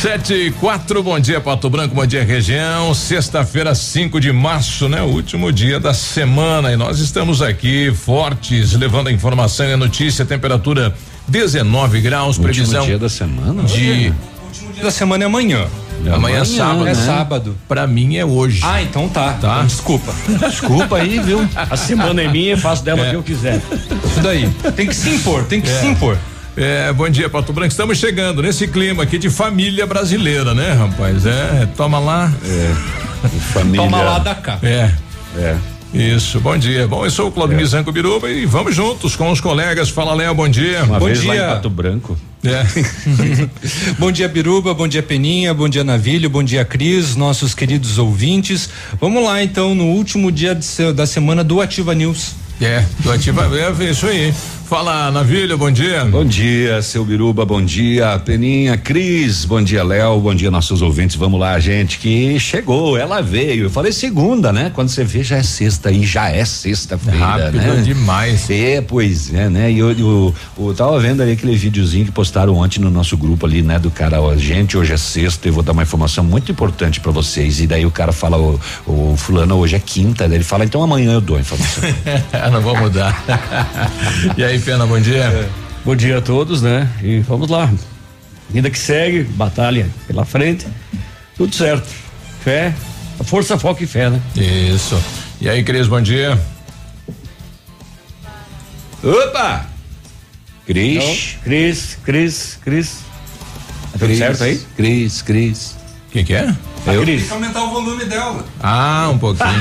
Sete e quatro, bom dia Pato Branco, bom dia região, sexta-feira 5 de março, né? O último dia da semana e nós estamos aqui fortes, levando a informação e a notícia, temperatura 19 graus, o previsão. Último dia da semana? De. O último dia da semana é amanhã. É amanhã, é sábado. É né? sábado. Pra mim é hoje. Ah, então tá. Tá. Então, desculpa. Desculpa aí, viu? A semana é minha, faço dela o que eu quiser. Isso daí. Tem que se impor, tem que se impor. É, bom dia, Pato Branco. Estamos chegando nesse clima aqui de família brasileira, né, rapaz? É, toma lá. Família. Toma lá da cá. É. É. Isso, bom dia. Bom, eu sou o Claudio Mizanco Biruba e vamos juntos com os colegas. Fala, Léo, bom dia. Uma Bom vez lá em dia. Pato Branco. É. Bom dia, Biruba, bom dia, Peninha, bom dia, Navilho, bom dia, Cris, nossos queridos ouvintes. Vamos lá, então, no último dia de da semana do Ativa News. É, do Ativa, é isso aí. Fala, Navilho, bom dia. Bom dia, seu Biruba, bom dia, Peninha, Cris, bom dia, Léo, bom dia, nossos ouvintes. Vamos lá, gente, que chegou, ela veio. Eu falei segunda, né? Quando você vê, já é sexta e já é sexta-feira, Rápido né? demais. É, pois é, né? E eu, eu, eu tava vendo ali aquele videozinho que postaram ontem no nosso grupo ali, né? Do cara, ó, gente, hoje é sexta, eu vou dar uma informação muito importante pra vocês. E daí o cara fala, o, o fulano, hoje é quinta, daí ele fala, então amanhã eu dou a informação. Não vou mudar. e aí, Pena, bom dia. Bom dia a todos, né? E vamos lá. Vida que segue, batalha pela frente, tudo certo. Fé, força, foco e fé, né? Isso. E aí, Cris, bom dia. Opa! Então, Cris. Cris, Cris, Cris. Tá tudo certo aí? Cris, Cris. O que que é? Eu? Cris. aumentar o volume dela. Ah, um pouquinho.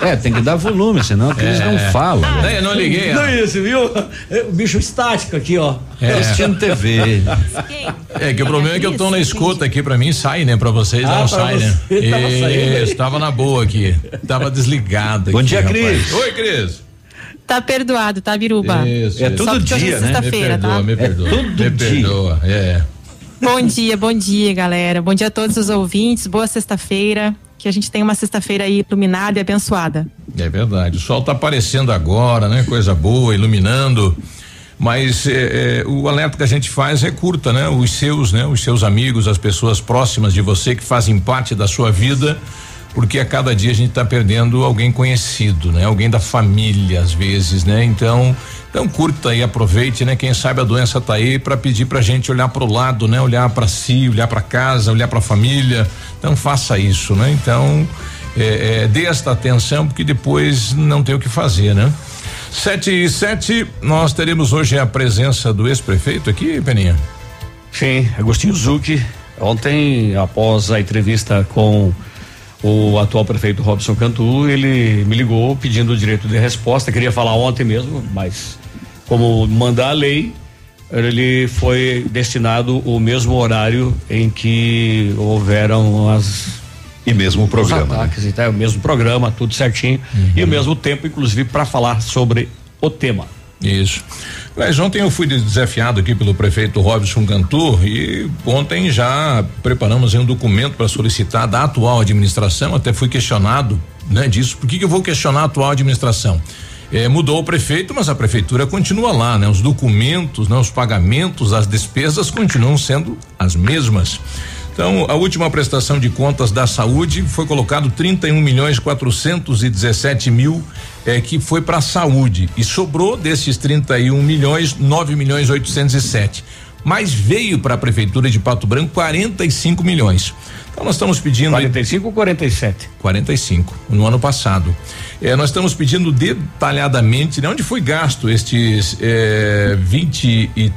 É, tem que dar volume, senão a Cris não fala. Não, eu não liguei. Não é isso, viu? É, O bicho estático aqui, ó. É. Assistindo TV. É que o problema é que eu tô na escuta aqui, pra mim sai, né? Pra vocês Ah, não pra sai, né? tava saindo aí. Isso, tava na boa aqui. Tava desligado Bom aqui, dia, rapaz. Cris. Oi, Cris. Tá perdoado, tá, Biruba? Isso. É isso. todo Só hoje é dia, né? Me perdoa, tá? me perdoa. todo me dia. perdoa, é. Bom dia, bom dia, galera. Bom dia a todos os ouvintes. Boa sexta-feira. Que a gente tenha uma sexta-feira aí iluminada e abençoada. É verdade. O sol tá aparecendo agora, né? Coisa boa, iluminando. Mas é, é, o alerta que a gente faz é curta, né? Os seus, né? Os seus amigos, as pessoas próximas de você que fazem parte da sua vida, porque a cada dia a gente está perdendo alguém conhecido, né? Alguém da família às vezes, né? Então, então curta e aproveite, né? Quem sabe a doença tá aí para pedir pra gente olhar para o lado, né? Olhar para si, olhar para casa, olhar para a família. Então faça isso, né? Então é, é, dê esta atenção porque depois não tem o que fazer, né? Sete e sete, nós teremos hoje a presença do ex-prefeito aqui, Peninha. Sim, Agostinho Zucchi. Ontem, após a entrevista com o atual prefeito Robson Cantu, ele me ligou pedindo o direito de resposta. Queria falar ontem mesmo, mas como manda a lei, ele foi destinado o mesmo horário em que houveram as E mesmo o programa. né? ataques e tal, o mesmo programa, tudo certinho e o mesmo tempo, inclusive, para falar sobre o tema. Isso. Mas ontem eu fui desafiado aqui pelo prefeito Robson Cantu e ontem já preparamos um documento para solicitar da atual administração, até fui questionado, né, disso. Por que, que eu vou questionar a atual administração? Eh, mudou o prefeito, mas a prefeitura continua lá, né? Os documentos, né? Os pagamentos, as despesas continuam sendo as mesmas. Então, a última prestação de contas da saúde foi colocado 31 milhões 417 mil eh, que foi para a saúde e sobrou desses 31 milhões 9 milhões 807. mas veio para a prefeitura de Pato Branco 45 milhões. Então nós estamos pedindo 45 ou 47? 45 no ano passado. É, nós estamos pedindo detalhadamente né, onde foi gasto estes é, 23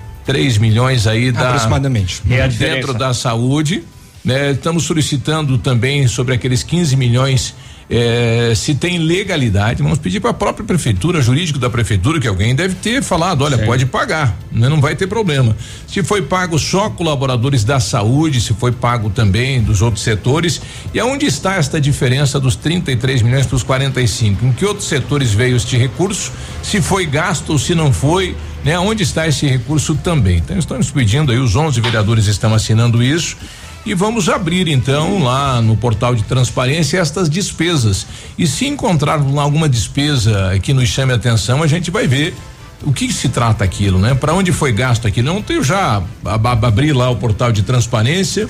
milhões aí da aproximadamente é dentro da saúde. Né, estamos solicitando também sobre aqueles 15 milhões é, se tem legalidade, vamos pedir para a própria prefeitura, jurídico da prefeitura, que alguém deve ter falado, olha, pode pagar, né? não vai ter problema. Se foi pago só colaboradores da saúde, se foi pago também dos outros setores, e aonde está esta diferença dos 33 milhões para os 45? Em que outros setores veio este recurso? Se foi gasto ou se não foi? Né? Onde está esse recurso também? Então estamos pedindo aí, os 11 vereadores estão assinando isso e vamos abrir então lá no portal de transparência estas despesas. E se encontrarmos alguma despesa que nos chame a atenção, a gente vai ver o que, que se trata aquilo, né? Para onde foi gasto aquilo? Ontem eu já abri lá o portal de transparência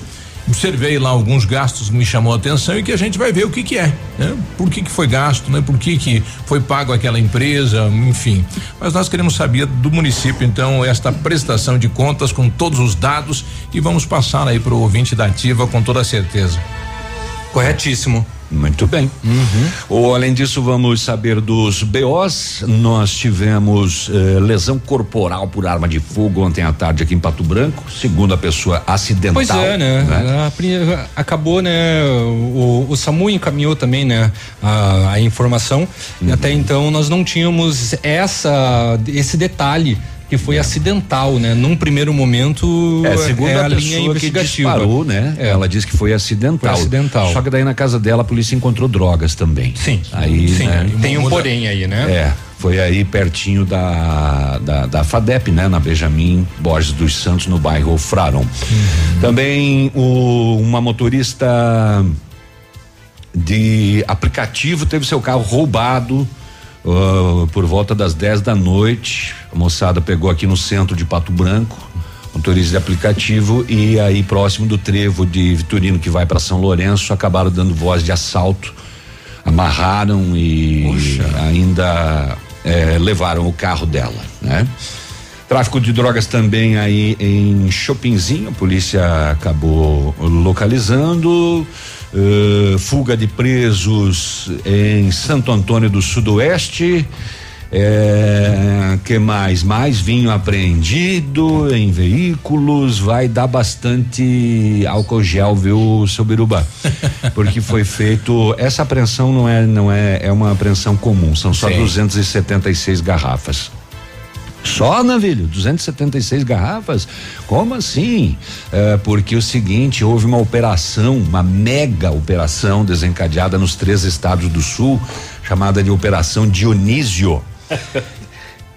observei lá alguns gastos que me chamou a atenção e que a gente vai ver o que que é, né? Por que que foi gasto, né? Por que que foi pago aquela empresa, enfim. Mas nós queremos saber do município, então, esta prestação de contas com todos os dados e vamos passar aí para o ouvinte da ativa com toda certeza. Corretíssimo. Muito bem. Uhum. Ou, além disso, vamos saber dos BOs. Nós tivemos eh, lesão corporal por arma de fogo ontem à tarde aqui em Pato Branco, segundo a pessoa acidental. Pois é, né? né? A, acabou, né? O, o, SAMU encaminhou também, né? A, a informação. Uhum. E até então nós não tínhamos essa, esse detalhe que foi acidental, né? Num primeiro momento, é, segundo é a, a linha investigativa. disparou, né? É. Ela disse que foi acidental. Foi acidental. Só que daí na casa dela a polícia encontrou drogas também. Sim. Aí, sim. Né? Tem um porém aí, né? É. Foi aí pertinho da, da, da FADEP, né? Na Benjamin Borges dos Santos, no bairro Fraron. Uhum. Também o, uma motorista de aplicativo teve seu carro roubado uh, por volta das 10 da noite. A moçada pegou aqui no centro de Pato Branco, motorista de aplicativo, e aí próximo do trevo de Vitorino que vai para São Lourenço, acabaram dando voz de assalto, amarraram e Poxa. ainda eh, levaram o carro dela, né? Tráfico de drogas também aí em Chopinzinho, a polícia acabou localizando. Uh, fuga de presos em Santo Antônio do Sudoeste. É, que mais? Mais vinho apreendido em veículos, vai dar bastante álcool gel, viu, seu Biruba? Porque foi feito, essa apreensão não é, não é, é uma apreensão comum, são só Sim. 276 garrafas. Só, Navilho, 276 garrafas? Como assim? É, porque o seguinte, houve uma operação, uma mega operação desencadeada nos três estados do sul, chamada de Operação Dionísio.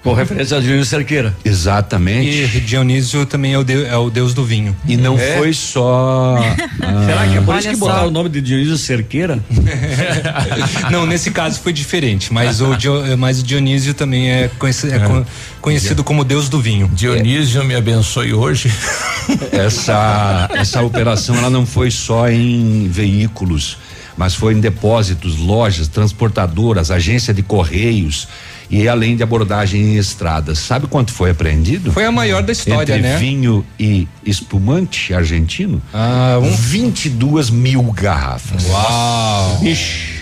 Com referência a Dionísio Cerqueira. Exatamente. E Dionísio também é o, de, é o deus do vinho. E não é. foi só. ah, Será que é por isso que botaram o nome de Dionísio Cerqueira? não, nesse caso foi diferente, mas o, mas o Dionísio também é conhecido, é é. conhecido como deus do vinho. Dionísio me abençoe hoje. essa, essa operação ela não foi só em veículos, mas foi em depósitos, lojas, transportadoras, agência de correios e além de abordagem em estradas. Sabe quanto foi apreendido? Foi a maior da história, Entre né? vinho e espumante argentino. Ah, um 22 mil garrafas. Uau! Ixi,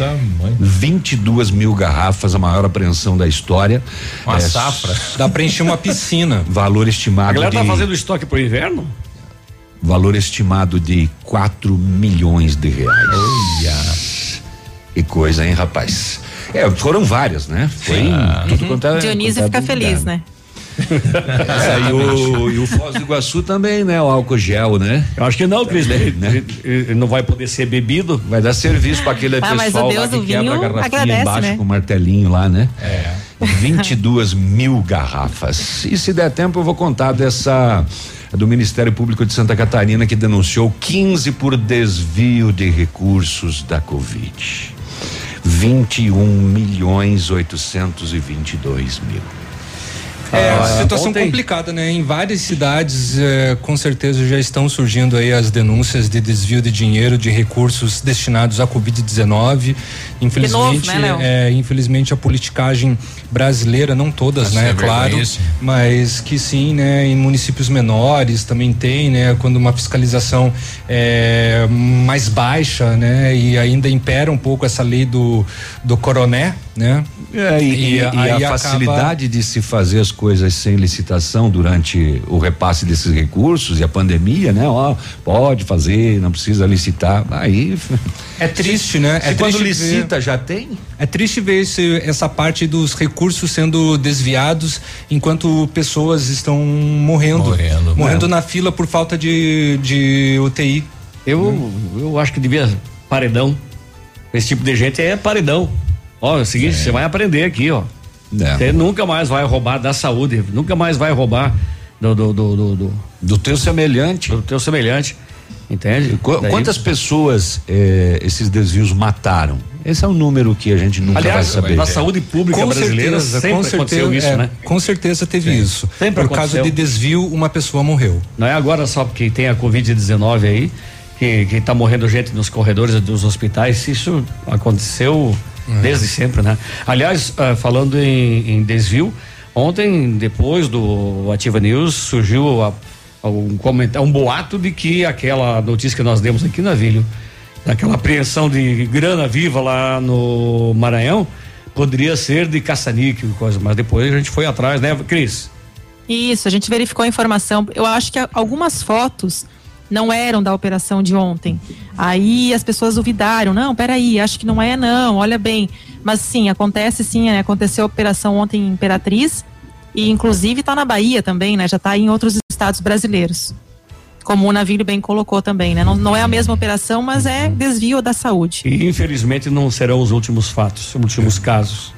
22 mil garrafas, a maior apreensão da história. Uma é, safra. Dá pra encher uma piscina. Valor estimado. A galera de, tá fazendo estoque pro inverno? Valor estimado de 4 milhões de reais. Olha. Que coisa, hein, rapaz? É, foram várias, né? Foi ah. tudo quanto é. Dionísio fica feliz, né? é, e, o, e o Foz do Iguaçu também, né? O álcool gel, né? Eu acho que não, Cris. Né? Não vai poder ser bebido. Vai dar serviço para aquele ah, pessoal lá que quebra a garrafinha agradece, embaixo né? com o martelinho lá, né? É. 22 mil garrafas. E se der tempo, eu vou contar dessa do Ministério Público de Santa Catarina que denunciou 15 por desvio de recursos da Covid. 21 milhões 822 mil. É, ah, situação ontem... complicada, né? Em várias cidades, é, com certeza já estão surgindo aí as denúncias de desvio de dinheiro, de recursos destinados à Covid-19. Infelizmente, novo, né, é, infelizmente a politicagem brasileira, não todas, né? É claro, mas que sim, né? Em municípios menores também tem, né? Quando uma fiscalização é mais baixa, né? E ainda impera um pouco essa lei do do coroné, né? É, e, e, e a facilidade de se fazer as coisas sem licitação durante o repasse desses recursos e a pandemia, né? Ó, pode fazer, não precisa licitar. Aí. É triste, né? Se é quando licita ver, já tem? É triste ver esse, essa parte dos recursos sendo desviados enquanto pessoas estão morrendo. Morrendo, morrendo na fila por falta de, de UTI. Eu, eu acho que devia paredão. Esse tipo de gente é paredão. Ó, é o seguinte, você é. vai aprender aqui, ó. É. Você nunca mais vai roubar da saúde, nunca mais vai roubar do do, do, do, do, do teu semelhante. Do teu semelhante. Entende? Qu Daí... Quantas pessoas eh, esses desvios mataram? Esse é um número que a gente nunca Aliás, vai saber. Na saúde pública com brasileira certeza, sempre com certeza, isso, é, né? Com certeza teve Sim. isso. Sempre Por aconteceu. causa de desvio, uma pessoa morreu. Não é agora só porque tem a Covid-19 aí, que, que tá morrendo gente nos corredores dos hospitais. Isso aconteceu desde sempre, né? Aliás, uh, falando em, em, desvio, ontem, depois do Ativa News, surgiu a, a, um comentário, um boato de que aquela notícia que nós demos aqui na Vilho, daquela apreensão de grana viva lá no Maranhão, poderia ser de caça-níquel e coisa, mas depois a gente foi atrás, né, Cris? Isso, a gente verificou a informação. Eu acho que algumas fotos não eram da operação de ontem. Aí as pessoas duvidaram, não, peraí, acho que não é não, olha bem. Mas sim, acontece sim, né? aconteceu a operação ontem em Imperatriz e inclusive está na Bahia também, né? Já está em outros estados brasileiros. Como o navio bem colocou também, né? Não, não é a mesma operação, mas é desvio da saúde. E infelizmente não serão os últimos fatos, os últimos casos.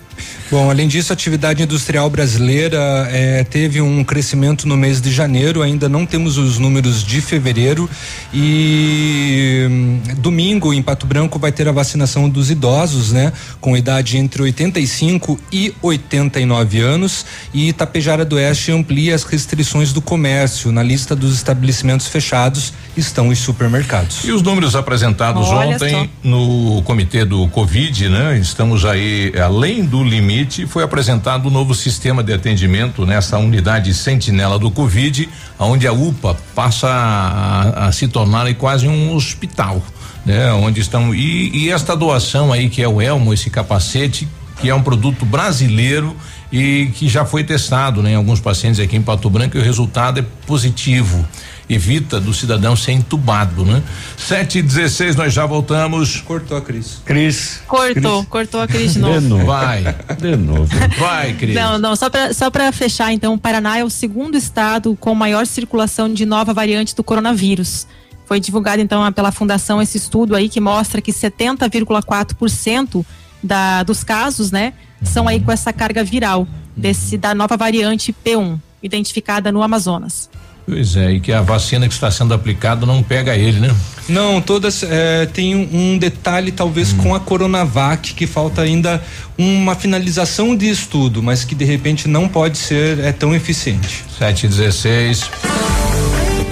Bom, além disso, a atividade industrial brasileira eh, teve um crescimento no mês de janeiro, ainda não temos os números de fevereiro e hum, domingo em Pato Branco vai ter a vacinação dos idosos, né? Com idade entre 85 e 89 anos e Itapejara do Oeste amplia as restrições do comércio. Na lista dos estabelecimentos fechados estão os supermercados. E os números apresentados Olha ontem só. no comitê do Covid, né? Estamos aí além do limite, foi apresentado um novo sistema de atendimento nessa unidade sentinela do Covid, onde a UPA passa a, a se tornar quase um hospital, né? Onde estão e, e esta doação aí que é o elmo, esse capacete, que é um produto brasileiro e que já foi testado né, em alguns pacientes aqui em Pato Branco e o resultado é positivo evita do cidadão ser entubado, né? Sete e dezesseis, nós já voltamos. Cortou a Cris. Cris. Cortou, Cris. cortou a Cris de novo. De novo. Vai. De novo. Vai, Cris. Não, não, só para só para fechar, então, o Paraná é o segundo estado com maior circulação de nova variante do coronavírus. Foi divulgado então pela fundação esse estudo aí que mostra que 70,4% da dos casos, né, são aí com essa carga viral desse da nova variante P1, identificada no Amazonas. Pois é, e que a vacina que está sendo aplicada não pega ele, né? Não, todas é, tem um, um, detalhe talvez hum. com a Coronavac que falta ainda uma finalização de estudo, mas que de repente não pode ser é tão eficiente. Sete e dezesseis.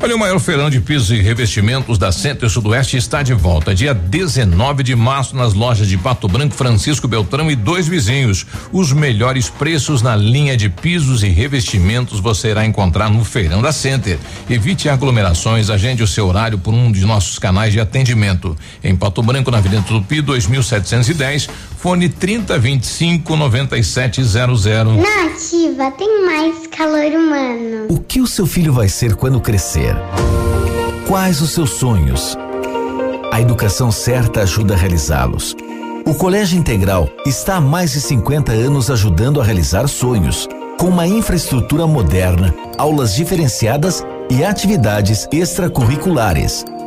Olha, o maior feirão de pisos e revestimentos da Center Sudoeste está de volta. Dia 19 de março, nas lojas de Pato Branco, Francisco Beltrão e dois vizinhos. Os melhores preços na linha de pisos e revestimentos você irá encontrar no Feirão da Center. Evite aglomerações, agende o seu horário por um de nossos canais de atendimento. Em Pato Branco, na Avenida Tupi, 2710, fone 3025 9700. Nativa, tem mais calor humano. O que o seu filho vai ser quando crescer? Quais os seus sonhos? A educação certa ajuda a realizá-los. O Colégio Integral está há mais de 50 anos ajudando a realizar sonhos, com uma infraestrutura moderna, aulas diferenciadas e atividades extracurriculares.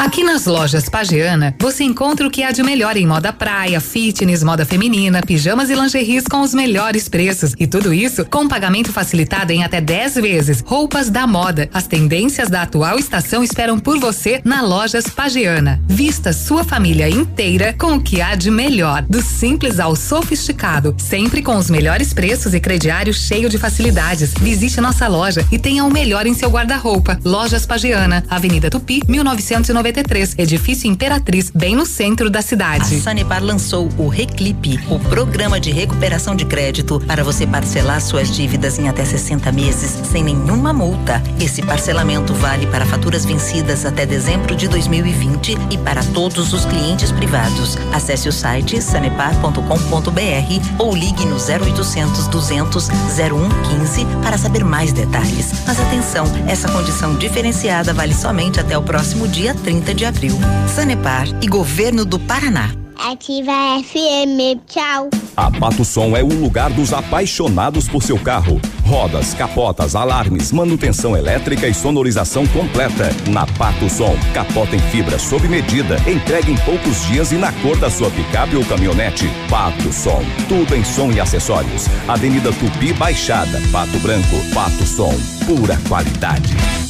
Aqui nas lojas Pagiana, você encontra o que há de melhor em moda praia, fitness, moda feminina, pijamas e lingeries com os melhores preços. E tudo isso com pagamento facilitado em até 10 vezes. Roupas da moda. As tendências da atual estação esperam por você na Lojas Pagiana. Vista sua família inteira com o que há de melhor. Do simples ao sofisticado. Sempre com os melhores preços e crediário cheio de facilidades. Visite nossa loja e tenha o melhor em seu guarda-roupa. Lojas Pagiana, Avenida Tupi, 1990 93, edifício Imperatriz, bem no centro da cidade. A Sanepar lançou o Reclipe, o programa de recuperação de crédito para você parcelar suas dívidas em até 60 meses sem nenhuma multa. Esse parcelamento vale para faturas vencidas até dezembro de 2020 e para todos os clientes privados. Acesse o site sanepar.com.br ou ligue no 0800 200 0115 para saber mais detalhes. Mas atenção, essa condição diferenciada vale somente até o próximo dia 30 30 de abril. Sanepar e Governo do Paraná. Ativa FM, tchau. A Pato Som é o lugar dos apaixonados por seu carro. Rodas, capotas, alarmes, manutenção elétrica e sonorização completa. Na Pato Som, capota em fibra sob medida, entrega em poucos dias e na cor da sua picape ou caminhonete. Pato Som, tudo em som e acessórios. Avenida Tupi Baixada, Pato Branco, Pato Som, pura qualidade.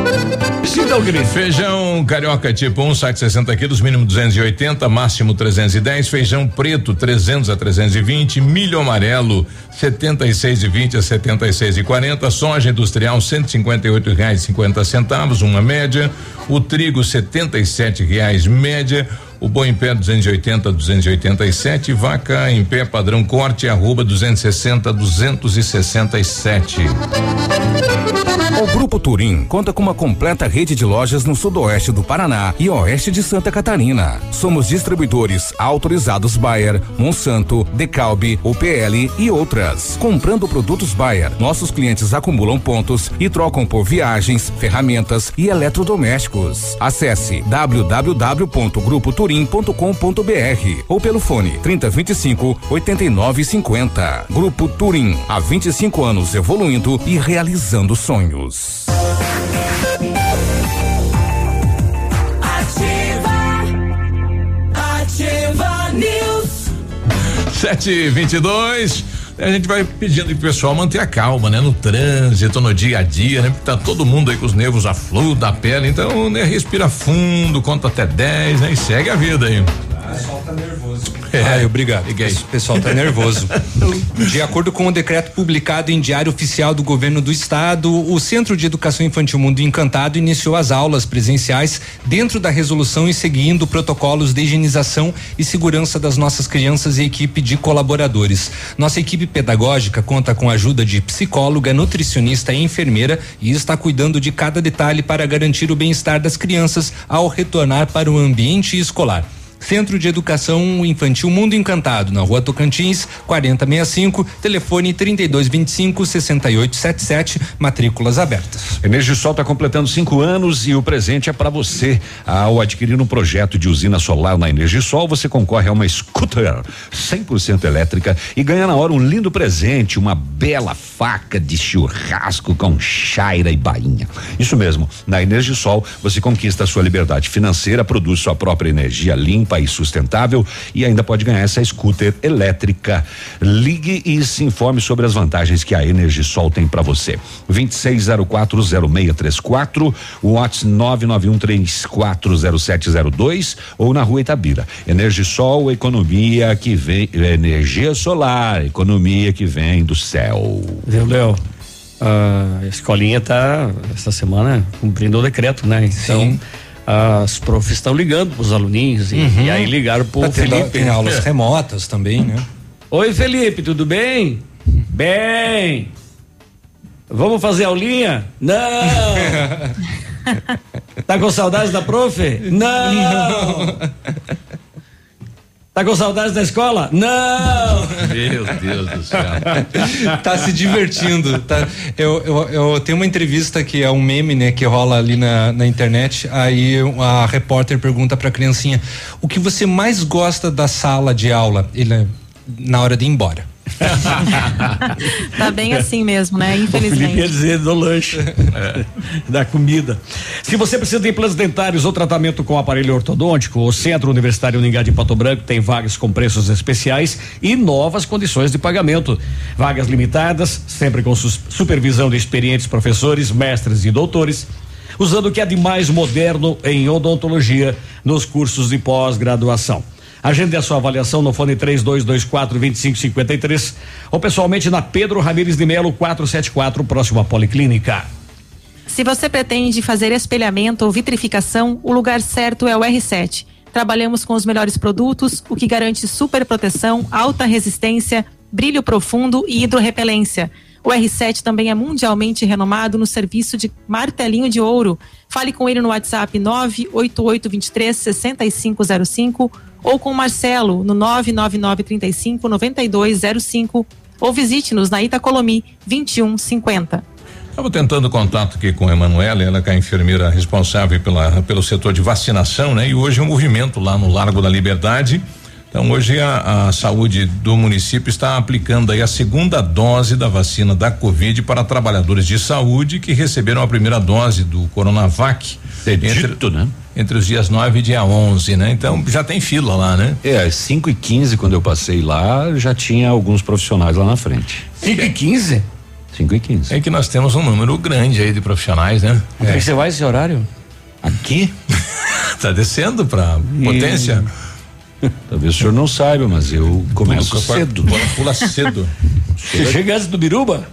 Feijão carioca tipo 1, um, saco 60 quilos, mínimo 280, máximo 310. Feijão preto 300 a 320. Milho amarelo 76 e 20 a 76 e 40. Soja industrial 158 reais 50 centavos, uma média. O trigo 77 reais média. O boi em pé 280 287, vaca em pé padrão corte arroba 260 267. O Grupo Turim conta com uma completa rede de lojas no sudoeste do Paraná e oeste de Santa Catarina. Somos distribuidores autorizados Bayer, Monsanto, Decalbe, UPL e outras. Comprando produtos Bayer, nossos clientes acumulam pontos e trocam por viagens, ferramentas e eletrodomésticos. Acesse turim.com.br ou pelo fone 3025 8950. Grupo Turim, há 25 anos evoluindo e realizando sonhos. Ativa, ativa News. 722 a gente vai pedindo pro pessoal manter a calma, né? No trânsito, no dia a dia, né? Porque tá todo mundo aí com os nervos a flor da pele, então, né? Respira fundo, conta até 10, né? E segue a vida aí. O pessoal tá nervoso. É, Ai, obrigado. O pessoal tá nervoso. De acordo com o decreto publicado em Diário Oficial do Governo do Estado, o Centro de Educação Infantil Mundo Encantado iniciou as aulas presenciais dentro da resolução e seguindo protocolos de higienização e segurança das nossas crianças e equipe de colaboradores. Nossa equipe pedagógica conta com a ajuda de psicóloga, nutricionista e enfermeira e está cuidando de cada detalhe para garantir o bem-estar das crianças ao retornar para o ambiente escolar. Centro de Educação Infantil Mundo Encantado, na Rua Tocantins, 4065, telefone 3225 6877, matrículas abertas. Energisol está completando cinco anos e o presente é para você. Ao adquirir um projeto de usina solar na Energisol, você concorre a uma scooter 100% elétrica e ganha na hora um lindo presente, uma bela faca de churrasco com chaira e bainha. Isso mesmo, na Energisol você conquista a sua liberdade financeira, produz sua própria energia limpa e sustentável e ainda pode ganhar essa scooter elétrica. Ligue e se informe sobre as vantagens que a Energisol tem para você. 26040634, o WhatsApp 991340702 ou na Rua Itabira. Energisol, economia que vem, energia solar, economia que vem do céu. Viu, Léo? A escolinha está essa semana cumprindo o decreto, né? Então, as profs estão ligando para os aluninhos e, Uhum. e aí ligaram Tá tendo- Felipe. tem aulas remotas também, né? Oi, Felipe, tudo bem? Bem. Vamos fazer aulinha? Não. tá com saudades da prof? Não. Tá com saudades da escola? Não. Meu Deus do céu. tá se divertindo. Tá. Eu, eu, eu tenho uma entrevista que é um meme, né, que rola ali na, na internet. Aí a repórter pergunta pra criancinha: o que você mais gosta da sala de aula? Ele na hora de ir embora. Tá bem assim mesmo, né? Infelizmente. dizer do lanche, da comida. Se você precisa de implantes dentários ou tratamento com aparelho ortodôntico, o Centro Universitário Uningá de Pato Branco tem vagas com preços especiais e novas condições de pagamento. Vagas limitadas, sempre com supervisão de experientes professores, mestres e doutores. Usando o que é de mais moderno em odontologia nos cursos de pós-graduação. Agende a sua avaliação no fone 3224 2553 ou pessoalmente na Pedro Ramires de Melo 474, próximo à Policlínica. Se você pretende fazer espelhamento ou vitrificação, o lugar certo é o R7. Trabalhamos com os melhores produtos, o que garante super proteção, alta resistência, brilho profundo e hidrorrepelência. O R7 também é mundialmente renomado no serviço de martelinho de ouro. Fale com ele no WhatsApp 98823 6505 ou com o Marcelo no 99935 9205 ou visite-nos na Itacolomi 2150. Estava tentando contato aqui com a Emanuela, ela que é a enfermeira responsável pela, pelo setor de vacinação, né? E hoje é um movimento lá no Largo da Liberdade. Então hoje a, a saúde do município está aplicando aí a segunda dose da vacina da Covid para trabalhadores de saúde que receberam a primeira dose do Coronavac. Acredito, né? Entre os dias 9 e dia 11, né? Então já tem fila lá, né? É, às 5 e 15 quando eu passei lá, já tinha alguns profissionais lá na frente. 5 e 15? 5 e 15. É que nós temos um número grande aí de profissionais, né? Onde é você vai esse horário? Aqui? tá descendo pra potência? Talvez o senhor não saiba, mas eu começo Pula- cedo. Pula, pula cedo. Você chega antes do Biruba?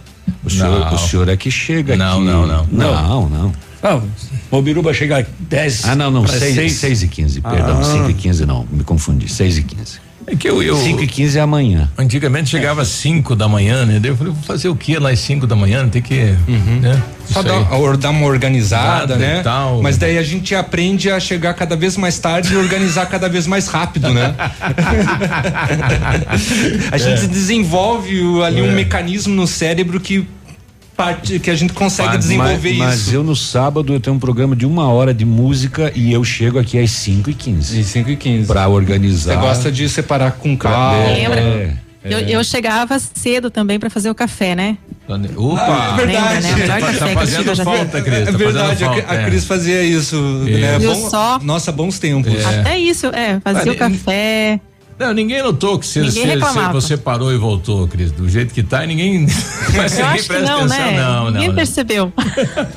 O senhor, Não. o senhor é que chega Não, aqui. não, não. Não, não. Ah, o Biruba chega 10. Ah, não, não. para 6 seis. seis e 15, perdão. Ah. 5 e 15 não, me confundi. 6 e 15. É que eu, eu 5 e 15 é amanhã. antigamente chegava às 5 da manhã, né? Daí eu falei, vou fazer o que lá às 5 da manhã? Tem que. Né? Só dar, dar uma organizada, Nada né? tal. Mas daí a gente aprende a chegar cada vez mais tarde e organizar cada vez mais rápido, né? a gente desenvolve o- ali um mecanismo no cérebro que parte, que a gente consegue Mas- desenvolver mas, mas isso. eu no sábado eu tenho um programa de uma hora de música e eu chego aqui às 5 e 15 De 5 e 15. Pra organizar. Você gosta de separar com calma. Lembra? É, Eu, eu chegava cedo também para fazer o café, né? Opa! É verdade. Lembra, né? Tá eu fazendo falta, Cris. É tá verdade, fazendo a, falta, a é. Cris fazia isso, né? Viu Bom- só? Nossa, bons tempos. Até isso, é, fazia Mas, o café. Não, ninguém notou que você, Ninguém você- você parou e voltou, Cris. Do jeito que tá, e ninguém. Mas Eu ninguém acho que presta não, atenção. né? Não, não. Ninguém não. percebeu.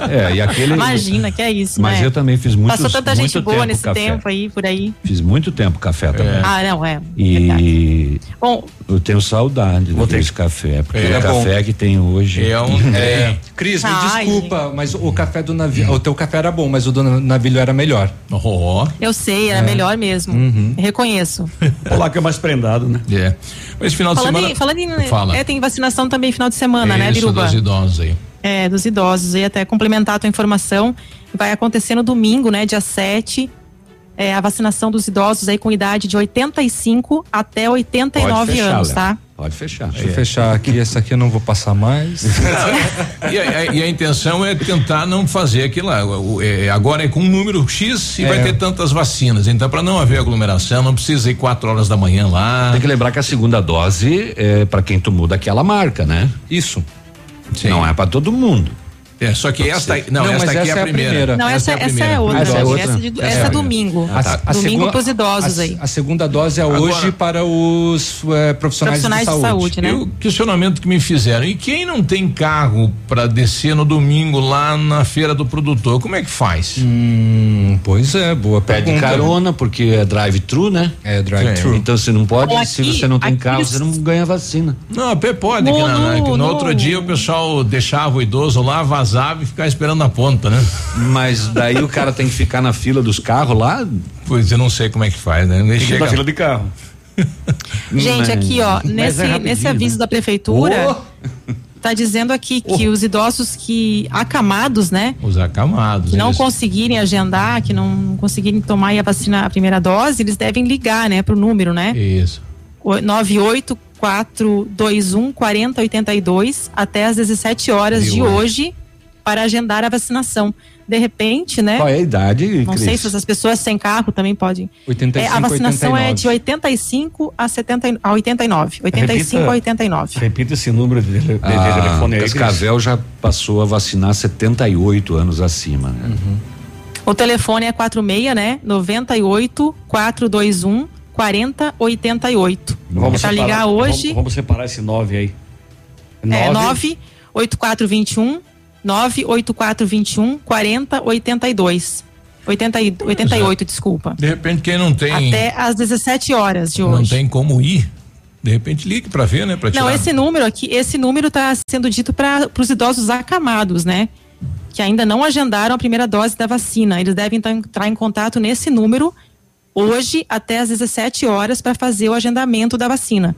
É, e aquele. Imagina que é isso, Mas né? eu também fiz muitos, Passou tanta gente muito boa tempo nesse café. tempo aí, por aí. Fiz muito tempo café também. Ah, não, é. verdade. Bom, eu tenho saudade Vou ter desse café, porque É o bom. café que tem hoje. É um. É, Cris, me Ai, desculpa, mas o café do navio, o teu café era bom, mas o do navilho era melhor. Ó. eu sei, era melhor mesmo. Reconheço. O lá que é mais prendado, né? é. Mas final de Falando semana. em, falando em. Fala. É, tem vacinação também final de semana, né, Isso, Biruba? dos idosos aí. É, dos idosos. E até complementar a tua informação, vai acontecer no domingo, né, dia 7, é, a vacinação dos idosos aí com idade de 85 até 89 fechar, anos, Léo. tá? Pode fechar. Deixa eu fechar aqui, essa aqui eu não vou passar mais. E a, e a intenção é tentar não fazer aquilo lá. O- é, agora é com um número X e É. vai ter tantas vacinas. Então, para não haver aglomeração, não precisa ir quatro horas da manhã lá. Tem que lembrar que a segunda dose é para quem tomou daquela marca, né? Isso. Não é para todo mundo. É, só que esta, não, Não, esta aqui essa é a primeira. Não, essa, essa, primeira. é outra. Essa é outra? Essa, de- Essa essa é é domingo. Ah, tá. A domingo para os idosos a, aí. A segunda dose é Agora- hoje para os eh, profissionais, Profissionais de de saúde. saúde, né? E o questionamento que me fizeram, e quem não tem carro para descer no domingo lá na feira do produtor, como é que faz? Hum, pois é, boa Pede pergunta. carona, porque é drive-thru, né? É drive-thru. Então você não pode, Olha, se aqui- você não tem aqui carro, você não ganha vacina. Não, pode, que, No- na- na- que no, no- outro dia o pessoal deixava o idoso lá, vazava e ficava esperando na ponta, né? Mas daí o cara tem que ficar na fila dos carros lá. Pois eu não sei como é que faz, né? Ele chega- na fila de carro. Gente, aqui, ó, nesse, é nesse aviso né? da prefeitura, tá dizendo aqui que os idosos que acamados, né? Os acamados. Que não eles- conseguirem agendar, que não conseguirem tomar a vacina, a primeira dose, eles devem ligar, né, pro número, né? Isso. O- 98421 4082 até às 17 horas De de hoje. hoje para agendar a vacinação. De repente, né? Qual é a idade, Não Cris? sei se as pessoas sem carro também podem. 85, É, a vacinação é 89. de 85 a, 70, a 89. 85 Repita. a 89. Repita esse número de, de, de A telefone aí. Cris. Cascavel já passou a vacinar 78 anos acima, né? O telefone é 46, né? 98 421 4088. Vamos é separar- ligar hoje. Vamos, vamos separar esse 9 aí. É 98421 98421 4082. 80, e- 88, desculpa. De repente, quem não tem. Até às 17 horas de não hoje. tem como ir, de repente ligue para ver, né? Pra Não, tirar. esse número aqui, esse número está sendo dito para os idosos acamados, né? Que ainda não agendaram a primeira dose da vacina. Eles devem então entrar em contato nesse número hoje até às 17 horas para fazer o agendamento da vacina.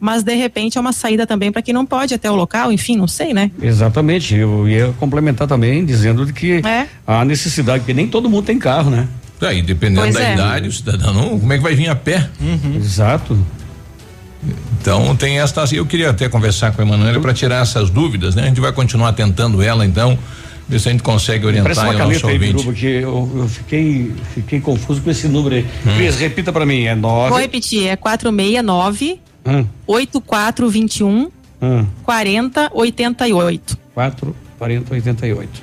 Mas de repente é uma saída também para quem não pode até o local, enfim, não sei, né? Exatamente. Eu ia complementar também dizendo que É. há necessidade, porque nem todo mundo tem carro, né? Aí, dependendo Pois da é. idade, o cidadão, não, como é que vai vir a pé? Exato. Então tem esta. Eu queria até conversar com a Emanuela para tirar essas dúvidas, né? A gente vai continuar tentando ela, então, ver se a gente consegue orientar o nosso aí, ouvinte. Biruba, que eu, eu fiquei, fiquei confuso com esse número aí. Hum. Cris, repita pra mim, é Vou 9. repetir, é 469 Hum, 8421 hum, 4088. 4, 40, 88.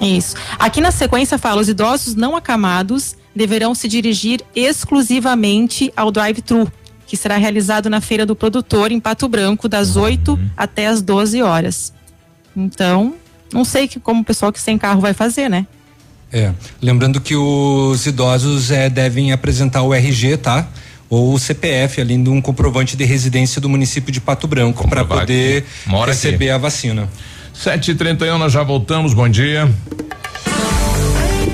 Isso. Aqui na sequência fala: os idosos não acamados deverão se dirigir exclusivamente ao drive-thru, que será realizado na Feira do Produtor, em Pato Branco, das 8 até as 12 horas. Então, não sei que, como o pessoal que sem carro vai fazer, né? É, lembrando que os idosos eh, devem apresentar o RG, tá? Ou o CPF, além de um comprovante de residência do município de Pato Branco, para poder mora aqui. receber a vacina. 7h31, nós já voltamos, bom dia.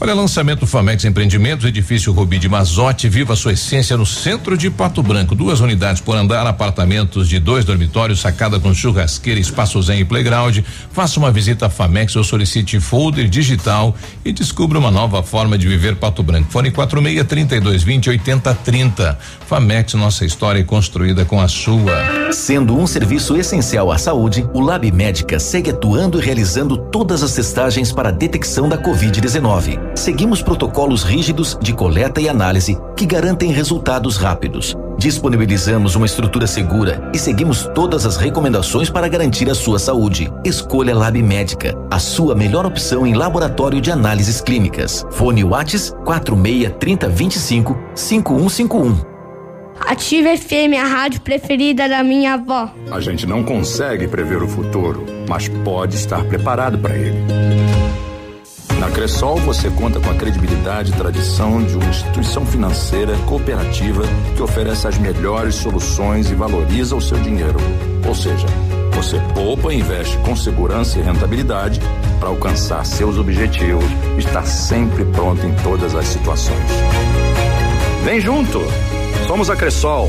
Olha, lançamento Famex Empreendimentos, edifício Rubi de Mazote, viva sua essência no centro de Pato Branco. Duas unidades por andar, apartamentos de dois dormitórios, sacada com churrasqueira, espaço zen e playground. Faça uma visita à Famex ou solicite folder digital e descubra uma nova forma de viver Pato Branco. Fone 46 32 20 80 30. Famex, nossa história é construída com a sua. Sendo um serviço essencial à saúde, o Lab Médica segue atuando e realizando todas as testagens para a detecção da Covid-19. Seguimos protocolos rígidos de coleta e análise que garantem resultados rápidos. Disponibilizamos uma estrutura segura e seguimos todas as recomendações para garantir a sua saúde. Escolha Lab Médica, a sua melhor opção em laboratório de análises clínicas. Fone Whats 46 30 25 5151. Ative FM, a rádio preferida da minha avó. A gente não consegue prever o futuro, mas pode estar preparado para ele. Na Cressol você conta com a credibilidade e tradição de uma instituição financeira cooperativa que oferece as melhores soluções e valoriza o seu dinheiro. Ou seja, você poupa e investe com segurança e rentabilidade para alcançar seus objetivos e estar sempre pronto em todas as situações. Vem junto! Somos a Cressol.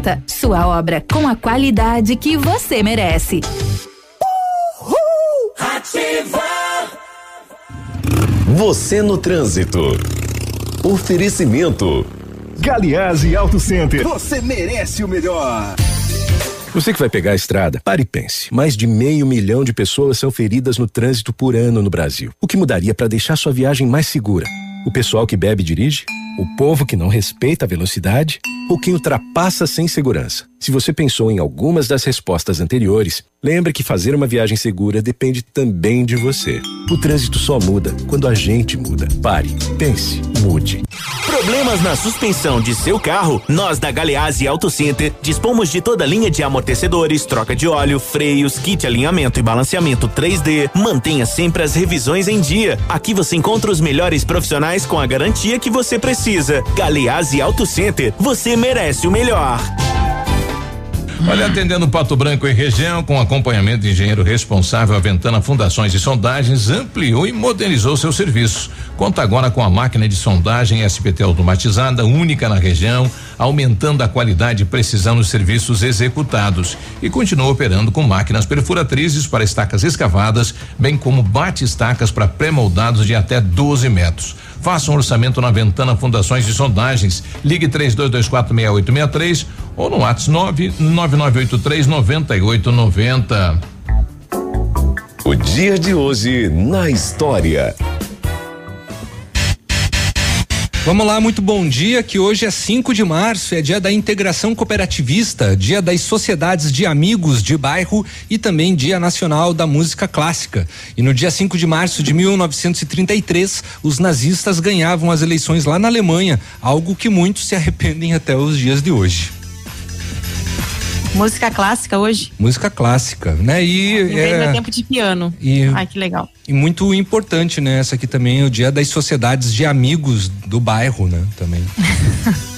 Sua obra com a qualidade que você merece. Ativa! Você no trânsito. Oferecimento. Galiase Auto Center. Você merece o melhor. Você que vai pegar a estrada, pare e pense. Mais de meio milhão de pessoas são feridas no trânsito por ano no Brasil. O que mudaria para deixar sua viagem mais segura? O pessoal que bebe e dirige? O povo que não respeita a velocidade? Ou quem ultrapassa sem segurança? Se você pensou em algumas das respostas anteriores, lembre que fazer uma viagem segura depende também de você. O trânsito só muda quando a gente muda. Pare, pense, mude. Problemas na suspensão de seu carro? Nós da Galeazzi Auto Center dispomos de toda a linha de amortecedores, troca de óleo, freios, kit alinhamento e balanceamento 3D. Mantenha sempre as revisões em dia. Aqui você encontra os melhores profissionais com a garantia que você precisa. Galeazzi Auto Center, você merece o melhor. Olha, atendendo Pato Branco e região, com acompanhamento de engenheiro responsável, a Ventana Fundações e Sondagens ampliou e modernizou seu serviço. Conta agora com a máquina de sondagem SPT automatizada, única na região, aumentando a qualidade e precisão dos serviços executados. E continua operando com máquinas perfuratrizes para estacas escavadas, bem como bate-estacas para pré-moldados de até 12 metros. Faça um orçamento na Ventana Fundações e Sondagens. Ligue 32246863 ou no WhatsApp 99983 9890. O dia de hoje na história. Vamos lá, muito bom dia, que hoje é 5 de março, é dia da integração cooperativista, dia das sociedades de amigos de bairro e também dia nacional da música clássica. E no dia 5 de março de 1933, os nazistas ganhavam as eleições lá na Alemanha, algo que muitos se arrependem até os dias de hoje. Música clássica hoje? Música clássica, né? E é, é tempo de piano. E, Ai, que legal. E muito importante, né? Essa aqui também é o dia das sociedades de amigos do bairro, né? Também.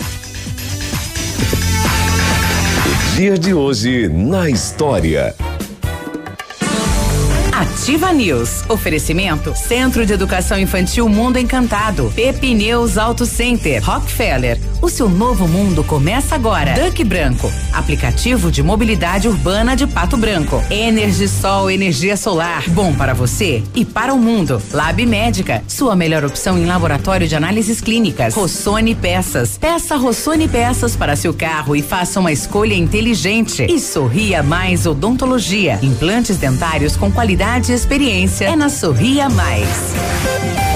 dia de hoje na história. Ativa News. Oferecimento Centro de Educação Infantil Mundo Encantado. Pepineus Auto Center. Rockefeller. O seu novo mundo começa agora. Duck Branco. Aplicativo de mobilidade urbana de Pato Branco. Energisol energia solar. Bom para você e para o mundo. Lab Médica. Sua melhor opção em laboratório de análises clínicas. Rossoni Peças. Peça Rossoni Peças para seu carro e faça uma escolha inteligente. E Sorria Mais Odontologia. Implantes dentários com qualidade e experiência. É na Sorria Mais.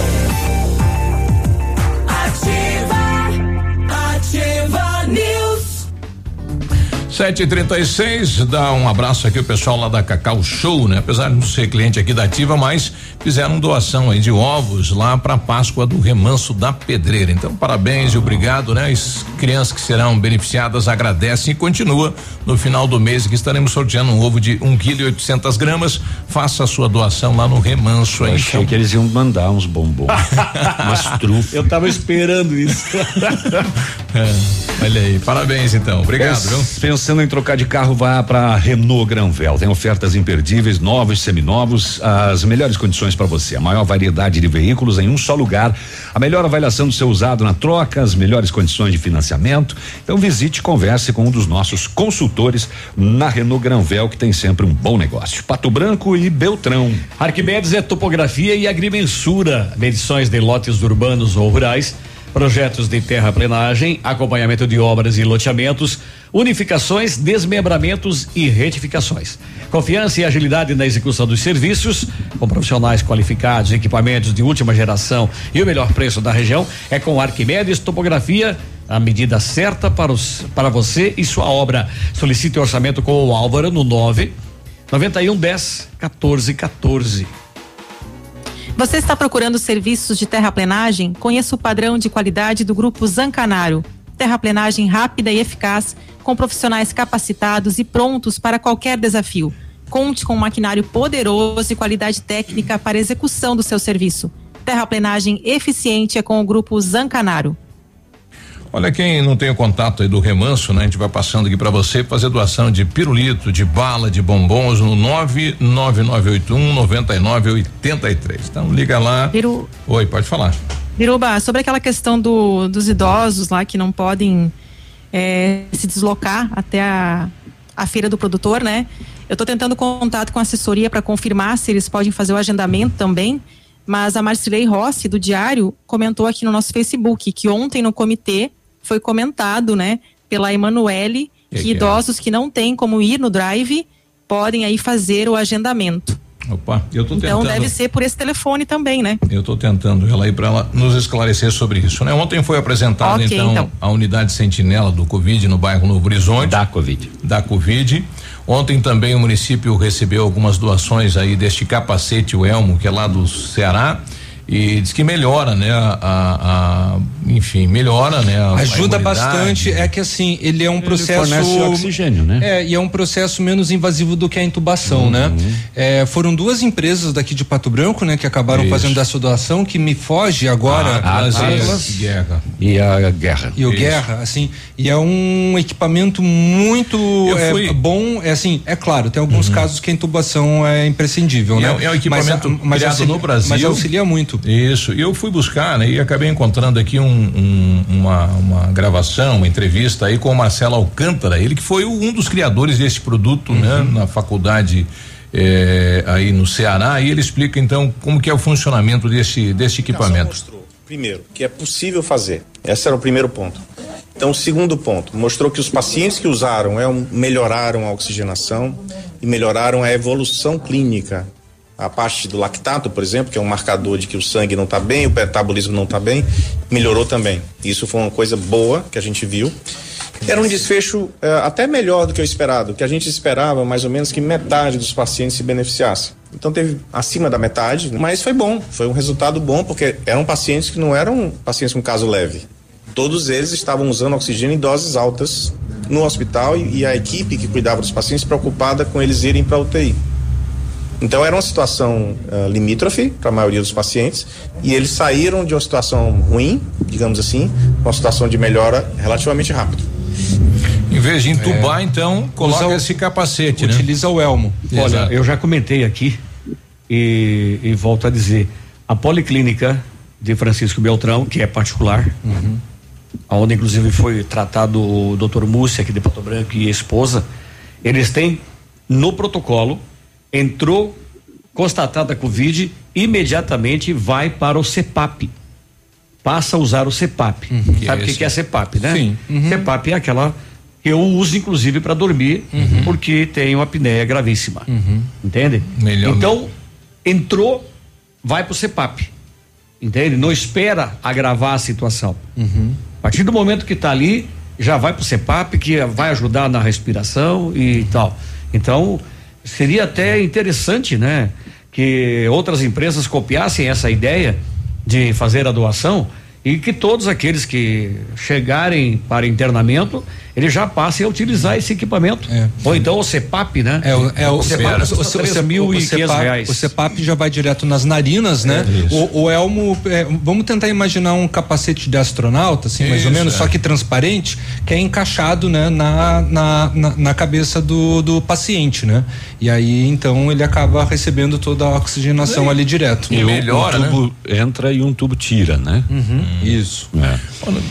Sete e trinta e seis, dá um abraço aqui o pessoal lá da Cacau Show, né? Apesar de não ser cliente aqui da Ativa, mas fizeram doação aí de ovos lá para Páscoa do Remanso da Pedreira. Então, parabéns e obrigado, né? As crianças que serão beneficiadas agradecem e continua no final do mês que estaremos sorteando um ovo de um quilo e oitocentas gramas. Faça a sua doação lá no Remanso aí. Eu achei que eles iam mandar uns bombons, umas trufas. Eu tava esperando isso. é, olha aí, parabéns então, obrigado, viu? Pensando em trocar de carro, vá para Renault Granvel. Tem ofertas imperdíveis, novos, seminovos, as melhores condições para você. A maior variedade de veículos em um só lugar, a melhor avaliação do seu usado na troca, as melhores condições de financiamento. Então visite e converse com um dos nossos consultores na Renault Granvel, que tem sempre um bom negócio. Pato Branco e Beltrão. Arquimedes é topografia e agrimensura, medições de lotes urbanos ou rurais, projetos de terraplenagem, acompanhamento de obras e loteamentos unificações, desmembramentos e retificações. Confiança e agilidade na execução dos serviços, com profissionais qualificados, equipamentos de última geração e o melhor preço da região, é com Arquimedes Topografia a medida certa para, os, para você e sua obra. Solicite orçamento com o Álvaro no 9 91 10 14 14. Você está procurando serviços de terraplenagem? Conheça o padrão de qualidade do Grupo Zancanaro. Terraplenagem rápida e eficaz, com profissionais capacitados e prontos para qualquer desafio. Conte com um maquinário poderoso e qualidade técnica para execução do seu serviço. Terraplenagem eficiente é com o Grupo Zancanaro. Olha, quem não tem o contato aí do remanso, né? A gente vai passando aqui para você fazer doação de pirulito, de bala, de bombons no 99981 9983. Então liga lá. Piru... Oi, pode falar. Biruba, sobre aquela questão do, dos idosos lá que não podem é, se deslocar até a, a feira do produtor, né? Eu estou tentando contato com a assessoria para confirmar se eles podem fazer o agendamento também. Mas a Marcilei Rossi, do Diário, comentou aqui no nosso Facebook que ontem no comitê foi comentado, né, pela Emanuele, que, que, idosos é? que não têm como ir no drive podem aí fazer o agendamento. Opa, eu tô então tentando. deve ser por esse telefone também, né? Eu estou tentando ela aí para ela nos esclarecer sobre isso, né? Ontem foi apresentada okay, então, então, a unidade sentinela do Covid no bairro Novo Horizonte. Da Covid. Da Covid. Ontem também o município recebeu algumas doações aí deste capacete, o Elmo, que é lá do Ceará e diz que melhora, né? A, a, a enfim, melhora, né? A, Ajuda bastante. É que assim, ele é um ele processo. Fornece oxigênio, né? É, e é um processo menos invasivo do que a intubação, né? uhum. né? É, foram duas empresas daqui de Pato Branco, né? Que acabaram Isso. fazendo essa doação, que me foge agora. Ah, as, as, Guerra. E a Guerra. E o Isso. Guerra, assim, e é um equipamento muito é, bom, é assim, é claro, tem alguns uhum. casos que a intubação é imprescível, e né? É, é um equipamento mas, mas auxilia, no Brasil. Mas auxilia muito. Isso. E eu fui buscar, né? E acabei encontrando aqui um, um, uma, uma gravação, uma entrevista aí com o Marcelo Alcântara, ele que foi um dos criadores desse produto, né? uhum. né? Na faculdade eh, aí no Ceará. E ele explica então como que é o funcionamento desse, desse equipamento. Mostrou, primeiro, que é possível fazer. Esse era o primeiro ponto. Então, o segundo ponto, mostrou que os pacientes que usaram é, melhoraram a oxigenação e melhoraram a evolução clínica a parte do lactato, por exemplo, que é um marcador de que o sangue não está bem, o metabolismo não está bem, melhorou também. Isso foi uma coisa boa que a gente viu. Era um desfecho é, até melhor do que o esperado, que a gente esperava mais ou menos que metade dos pacientes se beneficiasse. Então teve acima da metade, mas foi bom, foi um resultado bom, porque eram pacientes que não eram pacientes com caso leve. Todos eles estavam usando oxigênio em doses altas no hospital e, e a equipe que cuidava dos pacientes preocupada com eles irem para UTI. Então era uma situação uh, limítrofe para a maioria dos pacientes e eles saíram de uma situação ruim, digamos assim, uma situação de melhora relativamente rápido. Em vez de entubar, é. então, coloca Usa esse capacete, utiliza né? Utiliza o elmo. Olha, eu já comentei aqui e, e, volto a dizer, a policlínica de Francisco Beltrão, que é particular, uhum. onde inclusive foi tratado o doutor Múcia aqui de Pato Branco e a esposa, eles têm no protocolo entrou constatada a Covid, imediatamente vai para o CEPAP. Passa a usar o CEPAP. Uhum, Sabe o que, que, é CEPAP, né? Sim. Uhum. CEPAP é aquela que eu uso, inclusive, para dormir, uhum. porque tem uma apneia gravíssima. Uhum. Entende? Melhor. Então, entrou, vai para o CEPAP. Entende? Não espera agravar a situação. Uhum. A partir do momento que está ali, já vai para o CEPAP, que vai ajudar na respiração e tal. Então, seria até interessante, né? Que outras empresas copiassem essa ideia de fazer a doação e que todos aqueles que chegarem para internamento ele já passe a utilizar esse equipamento. É. Ou então o CEPAP, né? É, o, é o, o CEPAP, o, o, e reais. O CEPAP já vai direto nas narinas, né? É o, o, Elmo, é, vamos tentar imaginar um capacete de astronauta, assim, isso, mais ou menos, é. só que transparente, que é encaixado, né, na, na, na, na, cabeça do, do paciente, né? E aí, então, ele acaba recebendo toda a oxigenação ali direto. E melhora, um tubo né? entra e um tubo tira, né? Uhum. Hum. Isso. É.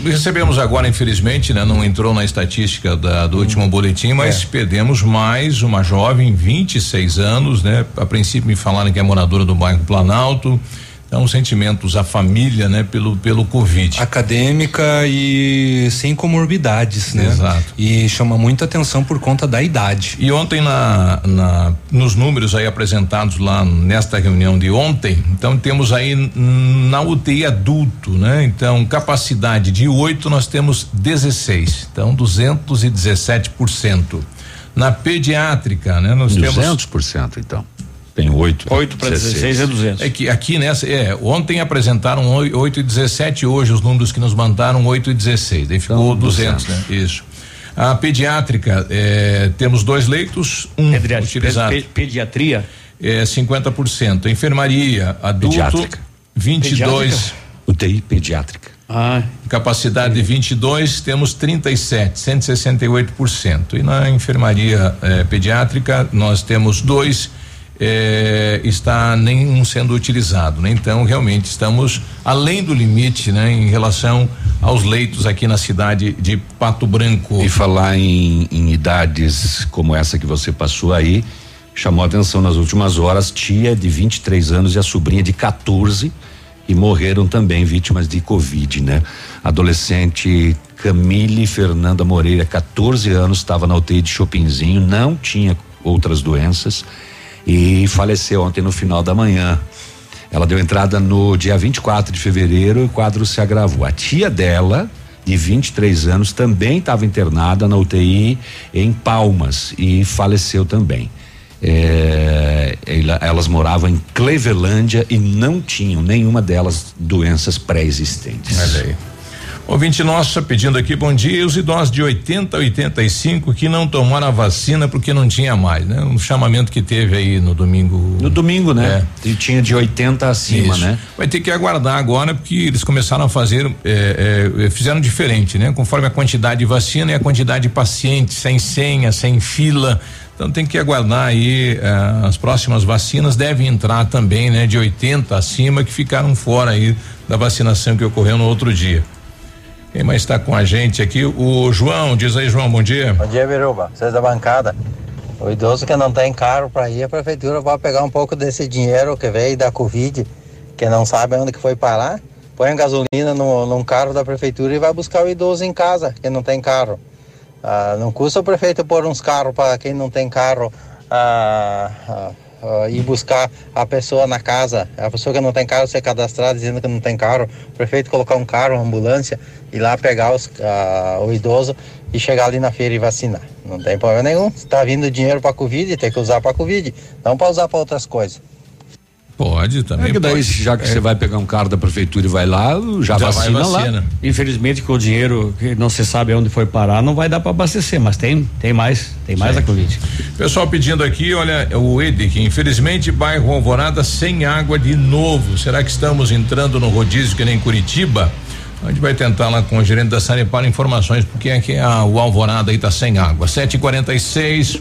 Recebemos agora, infelizmente, né? Não entrou na estatística estatística da, do último boletim, mas é. perdemos mais uma jovem, 26 anos, né? A princípio me falaram que é moradora do bairro Planalto, Então, sentimentos à família, né, pelo pelo Covid. Acadêmica e sem comorbidades, né? Exato. E chama muita atenção por conta da idade. E ontem na, na nos números aí apresentados lá nesta reunião de ontem, então temos aí na UTI adulto, né? Então capacidade de oito nós temos 16, então 217%. Na pediátrica, né? Nós temos 200% então. Tem 8. 8 para 16 é 200. É que aqui nessa, é, ontem apresentaram oi- 8 e 17, hoje os números que nos mandaram 8 e 16, daí ficou Então, 200, 200. né? Isso. A pediátrica, é, temos dois leitos, um utilizado. Pe- Pediatria. É 50%. Enfermaria, adulto, Pediátrica. 22. UTI pediátrica. Ah. Capacidade de 22, temos 37, 168%. E na enfermaria eh, pediátrica, nós temos dois, eh, está nenhum sendo utilizado, né? Então, realmente estamos além do limite, né? Em relação aos leitos aqui na cidade de Pato Branco. E falar em, em idades como essa que você passou aí, chamou atenção nas últimas horas, tia de 23 anos e a sobrinha de 14 e morreram também vítimas de Covid, né? Adolescente Camille Fernanda Moreira, 14 anos, estava na UTI de Chopinzinho, não tinha outras doenças e faleceu ontem no final da manhã. Ela deu entrada no dia 24 de fevereiro e o quadro se agravou. A tia dela, de 23 anos, também estava internada na UTI em Palmas e faleceu também. É, ela- elas moravam em Clevelândia e não tinham nenhuma delas doenças pré-existentes. Olha aí. Ouvinte nossa pedindo aqui, bom dia, os idosos de 80 a 85 que não tomaram a vacina porque não tinha mais, né? Um chamamento que teve aí no domingo. No domingo, né? E tinha de 80 acima, Isso. né? Vai ter que aguardar agora, porque eles começaram a fazer, eh, eh, fizeram diferente, né? Conforme a quantidade de vacina e a quantidade de pacientes, sem senha, sem fila. Então tem que aguardar aí eh, as próximas vacinas devem entrar também, né? De 80 acima que ficaram fora aí da vacinação que ocorreu no outro dia. Quem mais está com a gente aqui? O João, diz aí, João, bom dia. Bom dia, Biruba. Vocês da bancada. O idoso que não tem carro para ir, a prefeitura vai pegar um pouco desse dinheiro que veio da Covid, que não sabe onde que foi parar, põe gasolina no, num carro da prefeitura e vai buscar o idoso em casa, que não tem carro. Ah, não custa o prefeito pôr uns carros para quem não tem carro ah, ah, ah, ir buscar a pessoa na casa. A pessoa que não tem carro ser cadastrada dizendo que não tem carro. O prefeito colocar um carro, uma ambulância, ir lá pegar os, ah, o idoso e chegar ali na feira e vacinar. Não tem problema nenhum. Se tá vindo dinheiro para Covid, tem que usar para Covid. Não para usar para outras coisas. Pode também. É que daí, pode. já que É. você vai pegar um carro da prefeitura e vai lá, já, Já vai vacina, vacina. lá. Infelizmente com o dinheiro que não se sabe onde foi parar, não vai dar para abastecer, mas tem, tem mais, tem mais Sim. a Covid. Pessoal pedindo aqui, olha, o Edic, infelizmente bairro Alvorada sem água de novo. Será que estamos entrando no rodízio que nem Curitiba? A gente vai tentar lá com o gerente da Sanepar informações, porque aqui a, o Alvorada aí tá sem água. 7h46.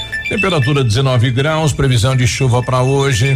Temperatura 19 graus, previsão de chuva para hoje.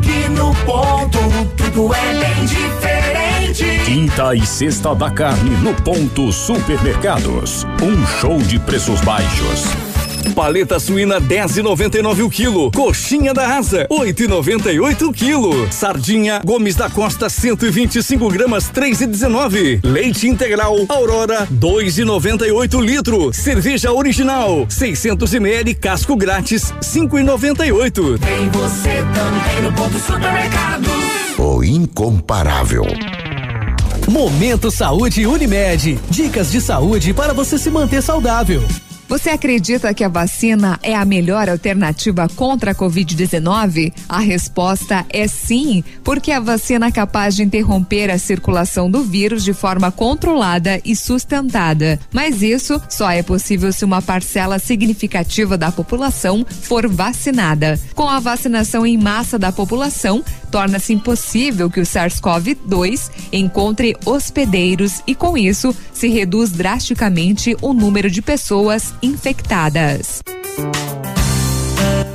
aqui no ponto, tudo é bem diferente. Quinta e sexta da carne no ponto Supermercados. Um show de preços baixos. Paleta suína 10,99 o quilo. Coxinha da asa 8,98 o quilo. Sardinha Gomes da Costa 125 gramas 3,19. Leite integral Aurora 2,98 litro. Cerveja original 600 ml casco grátis 5,98. Tem você também no ponto supermercados. o incomparável. Momento Saúde Unimed. Dicas de saúde para você se manter saudável. Você acredita que a vacina é a melhor alternativa contra a Covid-19? A resposta é sim, porque a vacina é capaz de interromper a circulação do vírus de forma controlada e sustentada. Mas isso só é possível se uma parcela significativa da população for vacinada. Com a vacinação em massa da população, torna-se impossível que o SARS-CoV-2 encontre hospedeiros e, com isso, se reduz drasticamente o número de pessoas infectadas.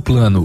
plano.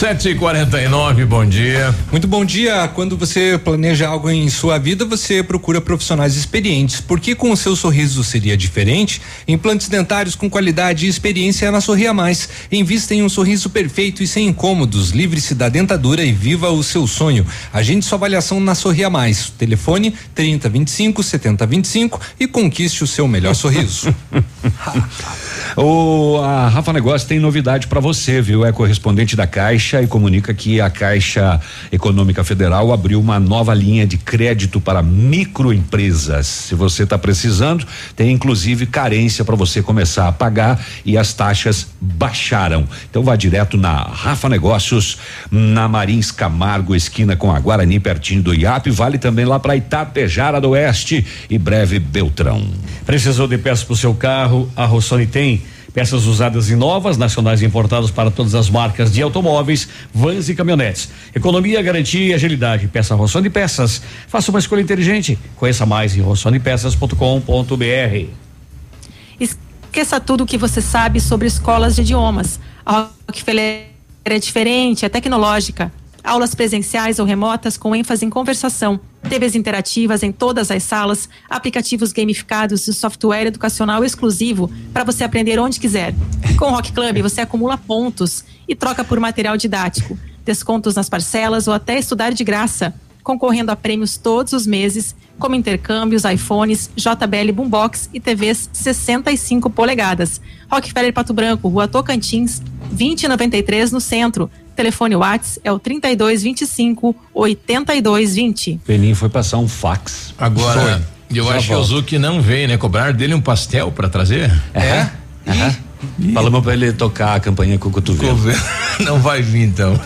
Sete e quarenta e nove, bom dia. Muito bom dia. Quando você planeja algo em sua vida, você procura profissionais experientes. Porque com o seu sorriso seria diferente? Implantes dentários com qualidade e experiência é na Sorria Mais. Invista em um sorriso perfeito e sem incômodos. Livre-se da dentadura e viva o seu sonho. Agende sua avaliação na Sorria Mais. Telefone 30 25 70 25 e conquiste o seu melhor sorriso. O a Rafa Negócio tem novidade para você, viu? É correspondente da Caixa e comunica que a Caixa Econômica Federal abriu uma nova linha de crédito para microempresas. Se você está precisando, tem inclusive carência para você começar a pagar e as taxas baixaram. Então vá direto na Rafa Negócios, na Marins Camargo, esquina com a Guarani, pertinho do IAP. Vale também lá para Itapejara do Oeste e breve Beltrão. Precisou de peças para o seu carro? A Rossoni tem. Peças usadas e novas, nacionais importadas para todas as marcas de automóveis, vans e caminhonetes. Economia, garantia e agilidade. Peça Rossoni Peças. Faça uma escolha inteligente. Conheça mais em rossonepeças.com.br. Esqueça tudo o que você sabe sobre escolas de idiomas. A Rockefeller é diferente, é tecnológica. Aulas presenciais ou remotas com ênfase em conversação. TVs interativas em todas as salas, aplicativos gamificados e software educacional exclusivo para você aprender onde quiser. Com o Rock Club você acumula pontos e troca por material didático, descontos nas parcelas ou até estudar de graça, concorrendo a prêmios todos os meses, como intercâmbios, iPhones, JBL Boombox e TVs 65 polegadas. Rockefeller Pato Branco, Rua Tocantins, 2093 no centro. Telefone Whats é o 3225 8220. Peninho foi passar um fax. Agora, eu Já acho que o. Zuki não veio, né? Cobrar dele um pastel para trazer? É? Aham. Falamos pra ele tocar a campanha com o cotovelo. Não vai vir então.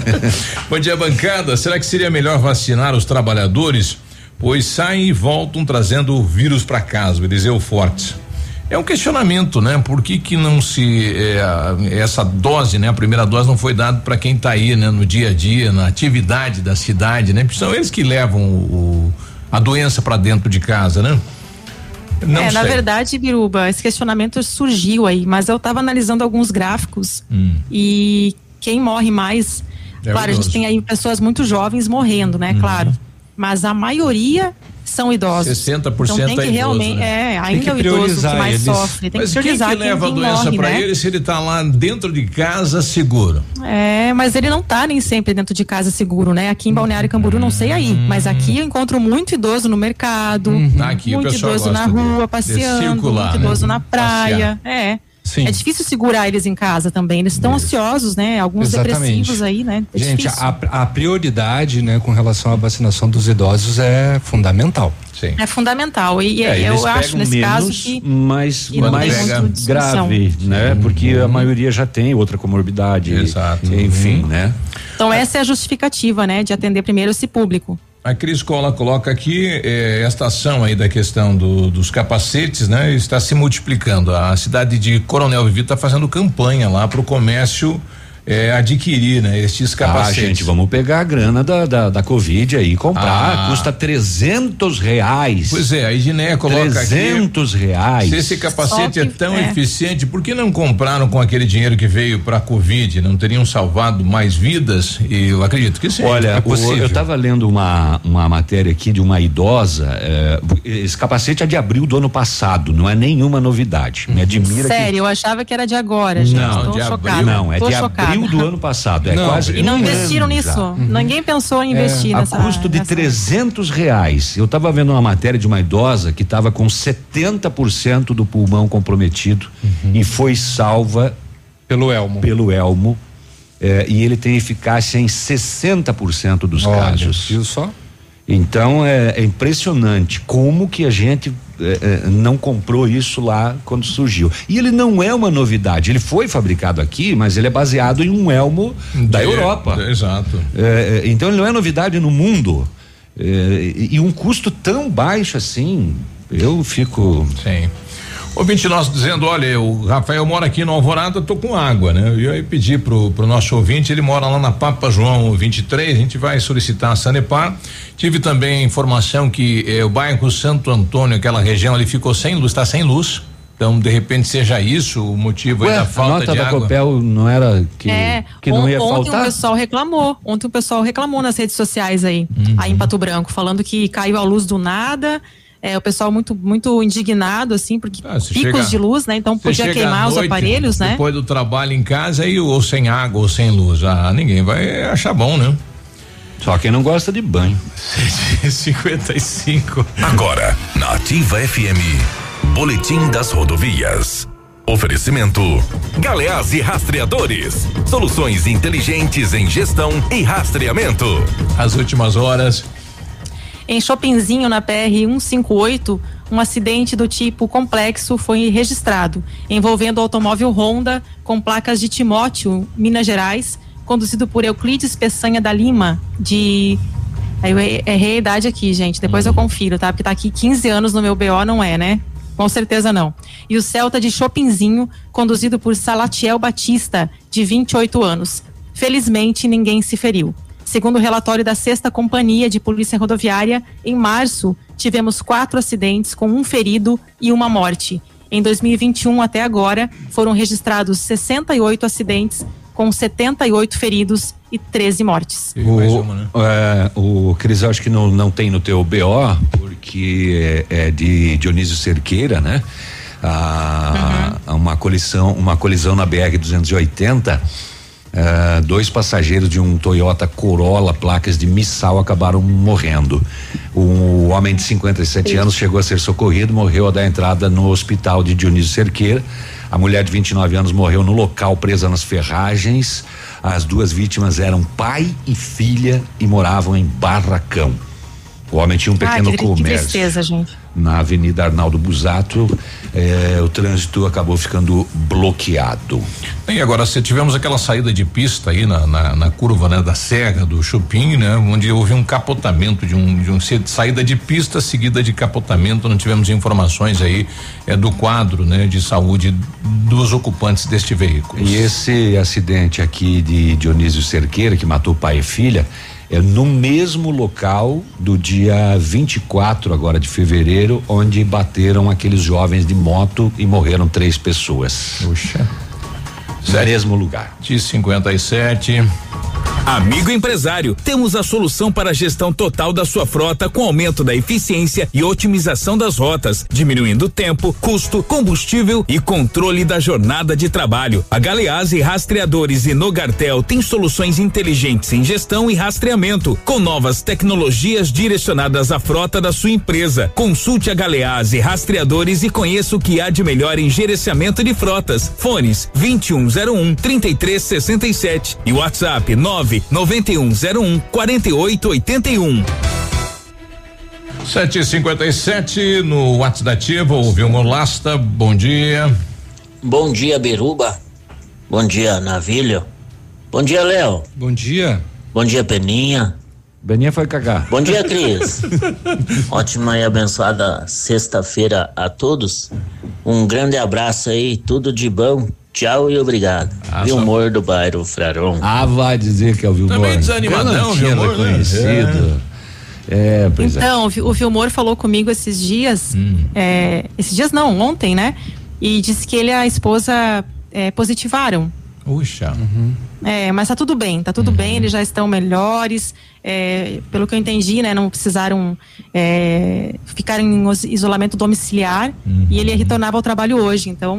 Bom dia, bancada. Será que seria melhor vacinar os trabalhadores? Pois saem e voltam trazendo o vírus para casa, o Eliseu Forte. É um questionamento, né? Por que que não se é, essa dose, né? A primeira dose não foi dada para quem tá aí, né? No dia a dia, na atividade da cidade, né? Porque são eles que levam o, a doença para dentro de casa, né? Não é, na sei. verdade, Biruba, esse questionamento surgiu aí, mas eu estava analisando alguns gráficos Hum. e quem morre mais. É claro, a gente tem aí pessoas muito jovens morrendo, né? Uhum. Claro. Mas a maioria são idosos. 60% então tem é que idoso, realmente, né? é, ainda é o idoso que mais sofre. Tem Mas que quem priorizar que leva quem, a quem doença morre, para né? ele se ele tá lá dentro de casa seguro? É, mas ele não tá nem sempre dentro de casa seguro, né? Aqui em Balneário Camboriú não sei aí, mas aqui eu encontro muito idoso no mercado, Aqui o muito idoso na de- rua de passeando, circular, muito né? idoso na praia, é. É difícil segurar eles em casa também. Eles estão ansiosos, né? Alguns Exatamente. depressivos aí, né? É Gente, a, a prioridade, né, com relação à vacinação dos idosos é fundamental. Sim. É fundamental. E É, eu eles acho pegam nesse menos, caso que. mas que mais grave, né? Porque Uhum. a maioria já tem outra comorbidade. Exato. Enfim, né? Então, essa é a justificativa, né? De atender primeiro esse público. A Cris Cola coloca aqui eh, esta ação aí da questão do- dos capacetes, né? Está se multiplicando. A cidade de Coronel Vivito está fazendo campanha lá para o comércio eh, adquirir, né? Estes Ah, capacetes. gente, vamos pegar a grana da, da, da Covid aí e comprar. Ah. Custa 300 reais. Pois é, a Idiné coloca 300 reais. Se esse capacete é que- tão é. eficiente, por que não compraram com aquele dinheiro que veio para a Covid? Não teriam salvado mais vidas? E eu acredito que sim. Olha, é o- eu estava lendo uma, uma matéria aqui de uma idosa. é, esse capacete é de abril do ano passado, não é nenhuma novidade. Me admira que Sério, eu achava que era de agora, gente. Não, Tô de chocada. abril. Não, é Tô de chocada. abril do ano passado. É Não, quase E não um investiram ano nisso. já. Ninguém pensou em investir a nessa. custo de nessa- 300 reais. Eu estava vendo uma matéria de uma idosa que estava com 70% do pulmão comprometido e foi salva pelo elmo. Pelo elmo. eh, e ele tem eficácia em 60% dos Olha, casos. viu só? Então é, é impressionante como que a gente eh, eh, não comprou isso lá quando surgiu. E ele não é uma novidade. Ele foi fabricado aqui, mas ele é baseado em um elmo da De- Europa. Exato. É, é, então ele não é novidade no mundo. É, e, e um custo tão baixo assim, eu fico. Sim. Ouvinte nosso dizendo, olha, o Rafael mora aqui no Alvorada, tô com água, né? E aí pedi pro, pro nosso ouvinte, ele mora lá na Papa João 23, a gente vai solicitar a Sanepar. Tive também informação que eh, o bairro Santo Antônio, aquela região ali ficou sem luz, está sem luz. Então, de repente, seja isso o motivo aí Ué, da a falta nota de da água. Copel não era que, é, que não on- ia ontem faltar? o pessoal reclamou. Ontem o pessoal reclamou nas redes sociais aí, Uhum. aí em Pato Branco, falando que caiu a luz do nada. É, o pessoal muito muito indignado assim, porque se picos chega- de luz, né? Então podia queimar à os noite, aparelhos, né? Depois do trabalho em casa e ou sem água ou sem luz. Ah, ninguém vai achar bom, né? Só quem não gosta de banho. 55. Agora, na Ativa FM, Boletim das Rodovias. Oferecimento: Galeás e Rastreadores. Soluções inteligentes em gestão e rastreamento. As últimas horas. Em Chopinzinho, na PR 158, um acidente do tipo complexo foi registrado, envolvendo o automóvel Honda com placas de Timóteo, Minas Gerais, conduzido por Euclides Peçanha da Lima, de. Aí eu errei a idade aqui, gente. Depois eu confiro, tá? Porque tá aqui 15 anos no meu BO, não é, né? Com certeza não. E o Celta de Chopinzinho, conduzido por Salatiel Batista, de 28 anos. Felizmente, ninguém se feriu. Segundo o relatório da Sexta Companhia de Polícia Rodoviária, em março, tivemos quatro acidentes com um ferido e uma morte. Em 2021, até agora, foram registrados 68 acidentes com 78 feridos e 13 mortes. O, é, o Cris, acho que não, não tem no teu BO, porque é, é de Dionísio Cerqueira, né? Ah, Uma colisão, uma colisão na BR 280. Ah, dois passageiros de um Toyota Corolla, placas de Missal, acabaram morrendo. Um homem de 57 anos chegou a ser socorrido, morreu ao dar entrada no hospital de Dionísio Cerqueira. A mulher de 29 anos morreu no local, presa nas ferragens. As duas vítimas eram pai e filha e moravam em Barracão. O homem tinha um pequeno Ai, que, que comércio tristeza, gente. Na Avenida Arnaldo Busato. eh, o trânsito acabou ficando bloqueado. E agora, se tivemos aquela saída de pista aí na, na, na curva né, da Serra, do Chupim, né? Onde houve um capotamento de um, de um saída de pista seguida de capotamento, não tivemos informações aí é, do quadro né, de saúde dos ocupantes deste veículo. E esse acidente aqui de Dionísio Cerqueira, que matou pai e filha, é no mesmo local do dia 24 agora de fevereiro, onde bateram aqueles jovens de moto e morreram três pessoas. Puxa. No mesmo lugar. De 57. Amigo empresário, temos a solução para a gestão total da sua frota com aumento da eficiência e otimização das rotas, diminuindo tempo, custo, combustível e controle da jornada de trabalho. A Galeazzi Rastreadores e Nogartel tem soluções inteligentes em gestão e rastreamento, com novas tecnologias direcionadas à frota da sua empresa. Consulte a Galeazzi Rastreadores e conheça o que há de melhor em gerenciamento de frotas. Fones 2101 3367 e WhatsApp 9 9101 4881. 757 no WhatsApp da Ativa, o Vilmor Lasta, bom dia. Bom dia, Beruba. Bom dia, Navilho. Bom dia, Léo. Bom dia. Bom dia, Peninha. Beninha foi cagar. Bom dia, Cris. Ótima e abençoada sexta-feira a todos. Um grande abraço aí, tudo de bom. Tchau e obrigado. Ah, Vilmor do bairro Fraron. Ah, vai dizer que é o Vilmor. Também desanimadão, Eu não tinha Vilmor, né? reconhecido. É, pois é. Então, o Vi- o Vilmor falou comigo esses dias, é, esses dias não, ontem, né? E disse que ele e a esposa é, positivaram. Puxa. É, mas tá tudo bem, tá tudo bem, eles já estão melhores. é, pelo que eu entendi, né? Não precisaram é, ficar em isolamento domiciliar e ele retornava ao trabalho hoje. Então,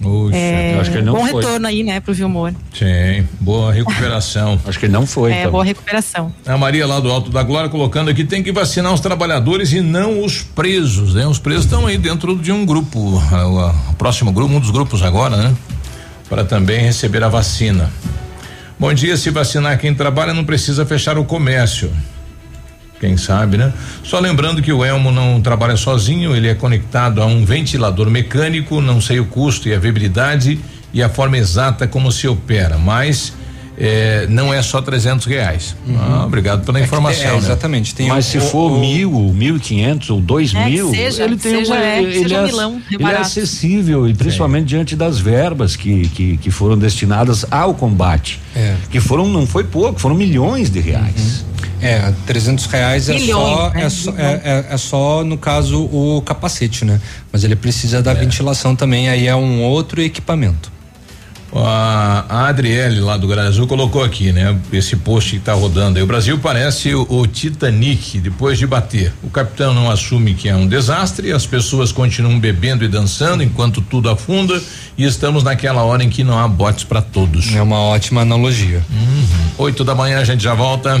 Puxa, é, acho que ele não bom foi. retorno aí, né, pro Vilmor. Sim, boa recuperação. Acho que ele não foi. É, boa recuperação. A Maria lá do Alto da Glória colocando aqui tem que vacinar os trabalhadores e não os presos, né? Os presos estão aí dentro de um grupo, o, o próximo grupo, um dos grupos agora, né? Para também receber a vacina. Bom dia, se vacinar quem trabalha não precisa fechar o comércio. Quem sabe, né? Só lembrando que o Elmo não trabalha sozinho, ele é conectado a um ventilador mecânico, não sei o custo e a viabilidade e a forma exata como se opera, mas eh, não é só trezentos reais. Ah, obrigado pela informação. é, né? exatamente, tem Mas o- se o- for o- mil, mil e quinhentos ou dois É, mil, seja, ele tem seja, uma, é, ele, seja um é, milão, é ele é acessível e principalmente diante das verbas que, que, que foram destinadas ao combate, É. que foram não foi pouco, foram milhões de reais. É, 300 reais é Milhões, só, né? é, só é, é- é só, no caso, o capacete, né? Mas ele precisa da ventilação também, aí é um outro equipamento. A, a Adriele lá do Brasil colocou aqui, né? Esse post que tá rodando aí. O Brasil parece o, o Titanic depois de bater. O capitão não assume que é um desastre, as pessoas continuam bebendo e dançando enquanto tudo afunda e estamos naquela hora em que não há botes para todos. É uma ótima analogia. Oito da manhã a gente já volta.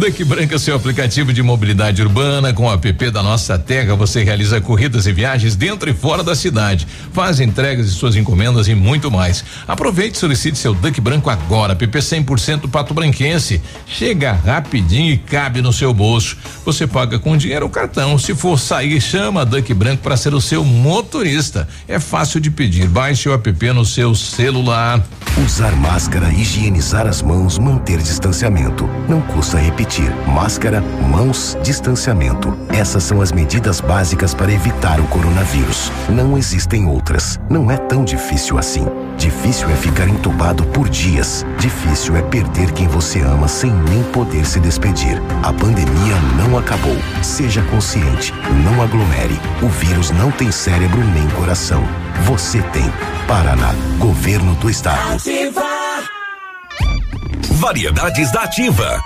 Duck Branca, seu aplicativo de mobilidade urbana com o app da Nossa Terra, você realiza corridas e viagens dentro e fora da cidade, faz entregas de suas encomendas e muito mais. Aproveite e solicite seu Duck Branco agora, app 100% Pato Branquense. Chega rapidinho e cabe no seu bolso. Você paga com dinheiro ou cartão. Se for sair, chama a Duck Branco para ser o seu motorista. É fácil de pedir. Baixe o app no seu celular. Usar máscara, higienizar as mãos, manter distanciamento. Não custa repetir. Máscara, mãos, distanciamento. Essas são as medidas básicas para evitar o coronavírus. Não existem outras. Não é tão difícil assim. Difícil é ficar entubado por dias. Difícil é perder quem você ama sem nem poder se despedir. A pandemia não acabou. Seja consciente. Não aglomere. O vírus não tem cérebro nem coração. Você tem. Paraná. Governo do Estado. Variedades da Ativa.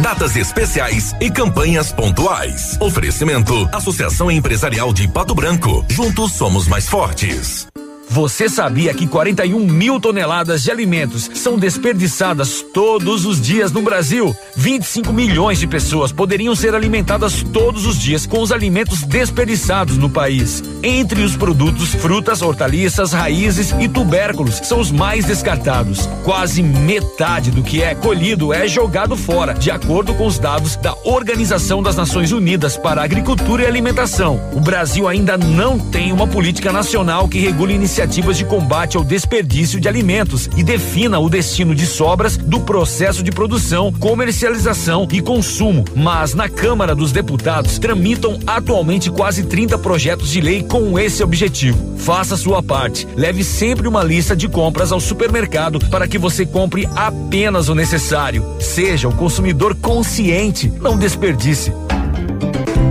Datas especiais e campanhas pontuais. Oferecimento: Associação Empresarial de Pato Branco. Juntos somos mais fortes. Você sabia que 41 mil toneladas de alimentos são desperdiçadas todos os dias no Brasil? 25 milhões de pessoas poderiam ser alimentadas todos os dias com os alimentos desperdiçados no país. Entre os produtos, frutas, hortaliças, raízes e tubérculos são os mais descartados. Quase metade do que é colhido é jogado fora, de acordo com os dados da Organização das Nações Unidas para a Agricultura e Alimentação. O Brasil ainda não tem uma política nacional que regule iniciativas de combate ao desperdício de alimentos e defina o destino de sobras do processo de produção, comercialização e consumo. Mas na Câmara dos Deputados tramitam atualmente quase 30 projetos de lei com esse objetivo. Faça sua parte. Leve sempre uma lista de compras ao supermercado para que você compre apenas o necessário. Seja um consumidor consciente, não desperdice.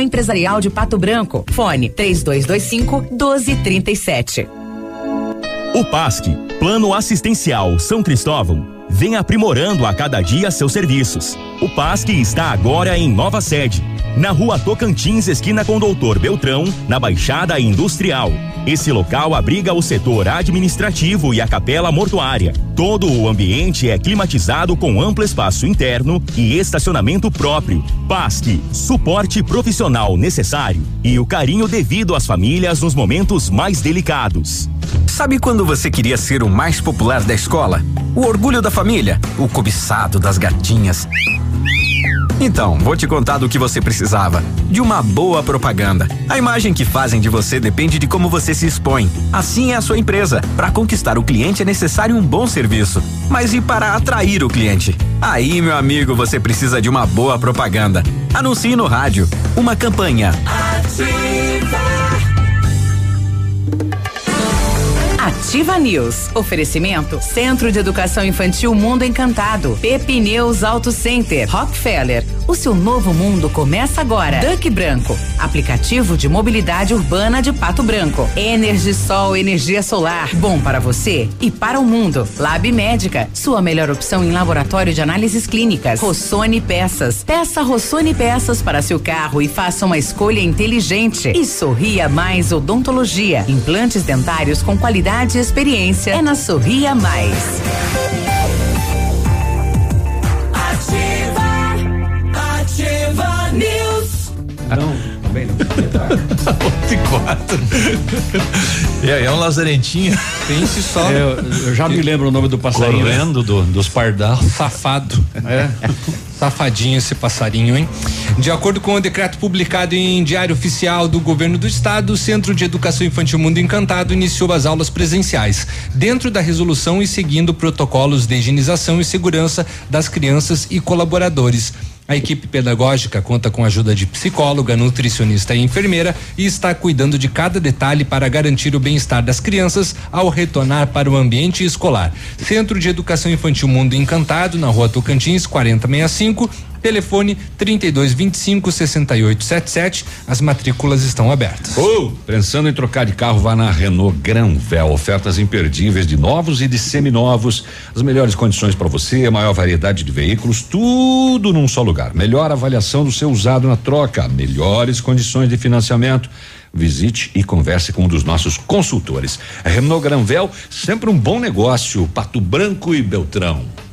Empresarial de Pato Branco. Fone 3225 1237. O PASC, Plano Assistencial São Cristóvão, vem aprimorando a cada dia seus serviços. O PASC está agora em nova sede, na rua Tocantins, esquina com Doutor Beltrão, na Baixada Industrial. Esse local abriga o setor administrativo e a capela mortuária. Todo o ambiente é climatizado com amplo espaço interno e estacionamento próprio. PASC, suporte profissional necessário e o carinho devido às famílias nos momentos mais delicados. Sabe quando você queria ser o mais popular da escola? O orgulho da família? O cobiçado das gatinhas? Então, vou te contar do que você precisava. De uma boa propaganda. A imagem que fazem de você depende de como você se expõe. Assim é a sua empresa. Para conquistar o cliente é necessário um bom serviço. Mas e para atrair o cliente? Aí, meu amigo, você precisa de uma boa propaganda. Anuncie no rádio. Uma campanha. Ativa News. Oferecimento Centro de Educação Infantil Mundo Encantado. Pepineus Auto Center. Rockefeller. O seu novo mundo começa agora. Duck Branco. Aplicativo de mobilidade urbana de Pato Branco. Energisol energia solar. Bom para você e para o mundo. Lab Médica. Sua melhor opção em laboratório de análises clínicas. Rossoni Peças. Peça Rossoni Peças para seu carro e faça uma escolha inteligente. E Sorria Mais Odontologia. Implantes dentários com qualidade e experiência. É na Sorria Mais. Não, também não. Oito e quatro. E aí, é um lazarentinho. Pense só. Eu, eu já me lembro o nome do passarinho. Correndo do, dos pardal. Safado. É. Safadinho esse passarinho, hein? De acordo com o decreto publicado em Diário Oficial do Governo do Estado, o Centro de Educação Infantil Mundo Encantado iniciou as aulas presenciais, dentro da resolução e seguindo protocolos de higienização e segurança das crianças e colaboradores. A equipe pedagógica conta com a ajuda de psicóloga, nutricionista e enfermeira e está cuidando de cada detalhe para garantir o bem-estar das crianças ao retornar para o ambiente escolar. Centro de Educação Infantil Mundo Encantado, na rua Tocantins, 4065. Telefone 3225 6877. As matrículas estão abertas. Oh, pensando em trocar de carro, vá na Renault Granvel. Ofertas imperdíveis de novos e de seminovos. As melhores condições para você, a maior variedade de veículos, tudo num só lugar. Melhor avaliação do seu usado na troca, melhores condições de financiamento. Visite e converse com um dos nossos consultores. Renault Granvel, sempre um bom negócio. Pato Branco e Beltrão.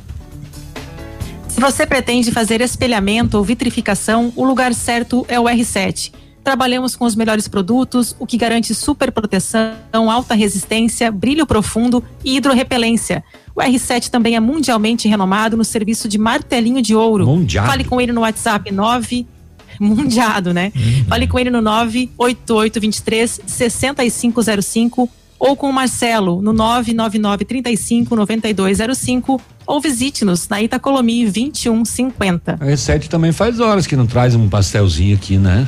Se você pretende fazer espelhamento ou vitrificação, o lugar certo é o R7. Trabalhamos com os melhores produtos, o que garante super proteção, alta resistência, brilho profundo e hidrorrepelência. O R7 também é mundialmente renomado no serviço de martelinho de ouro. Mundiado. Fale com ele no WhatsApp 9 mundiado, né? Fale com ele no 98823 6505 ou com o Marcelo no 999 35 9205 ou visite-nos na Itacolomi 2150. A R7 também faz horas que não traz um pastelzinho aqui, né?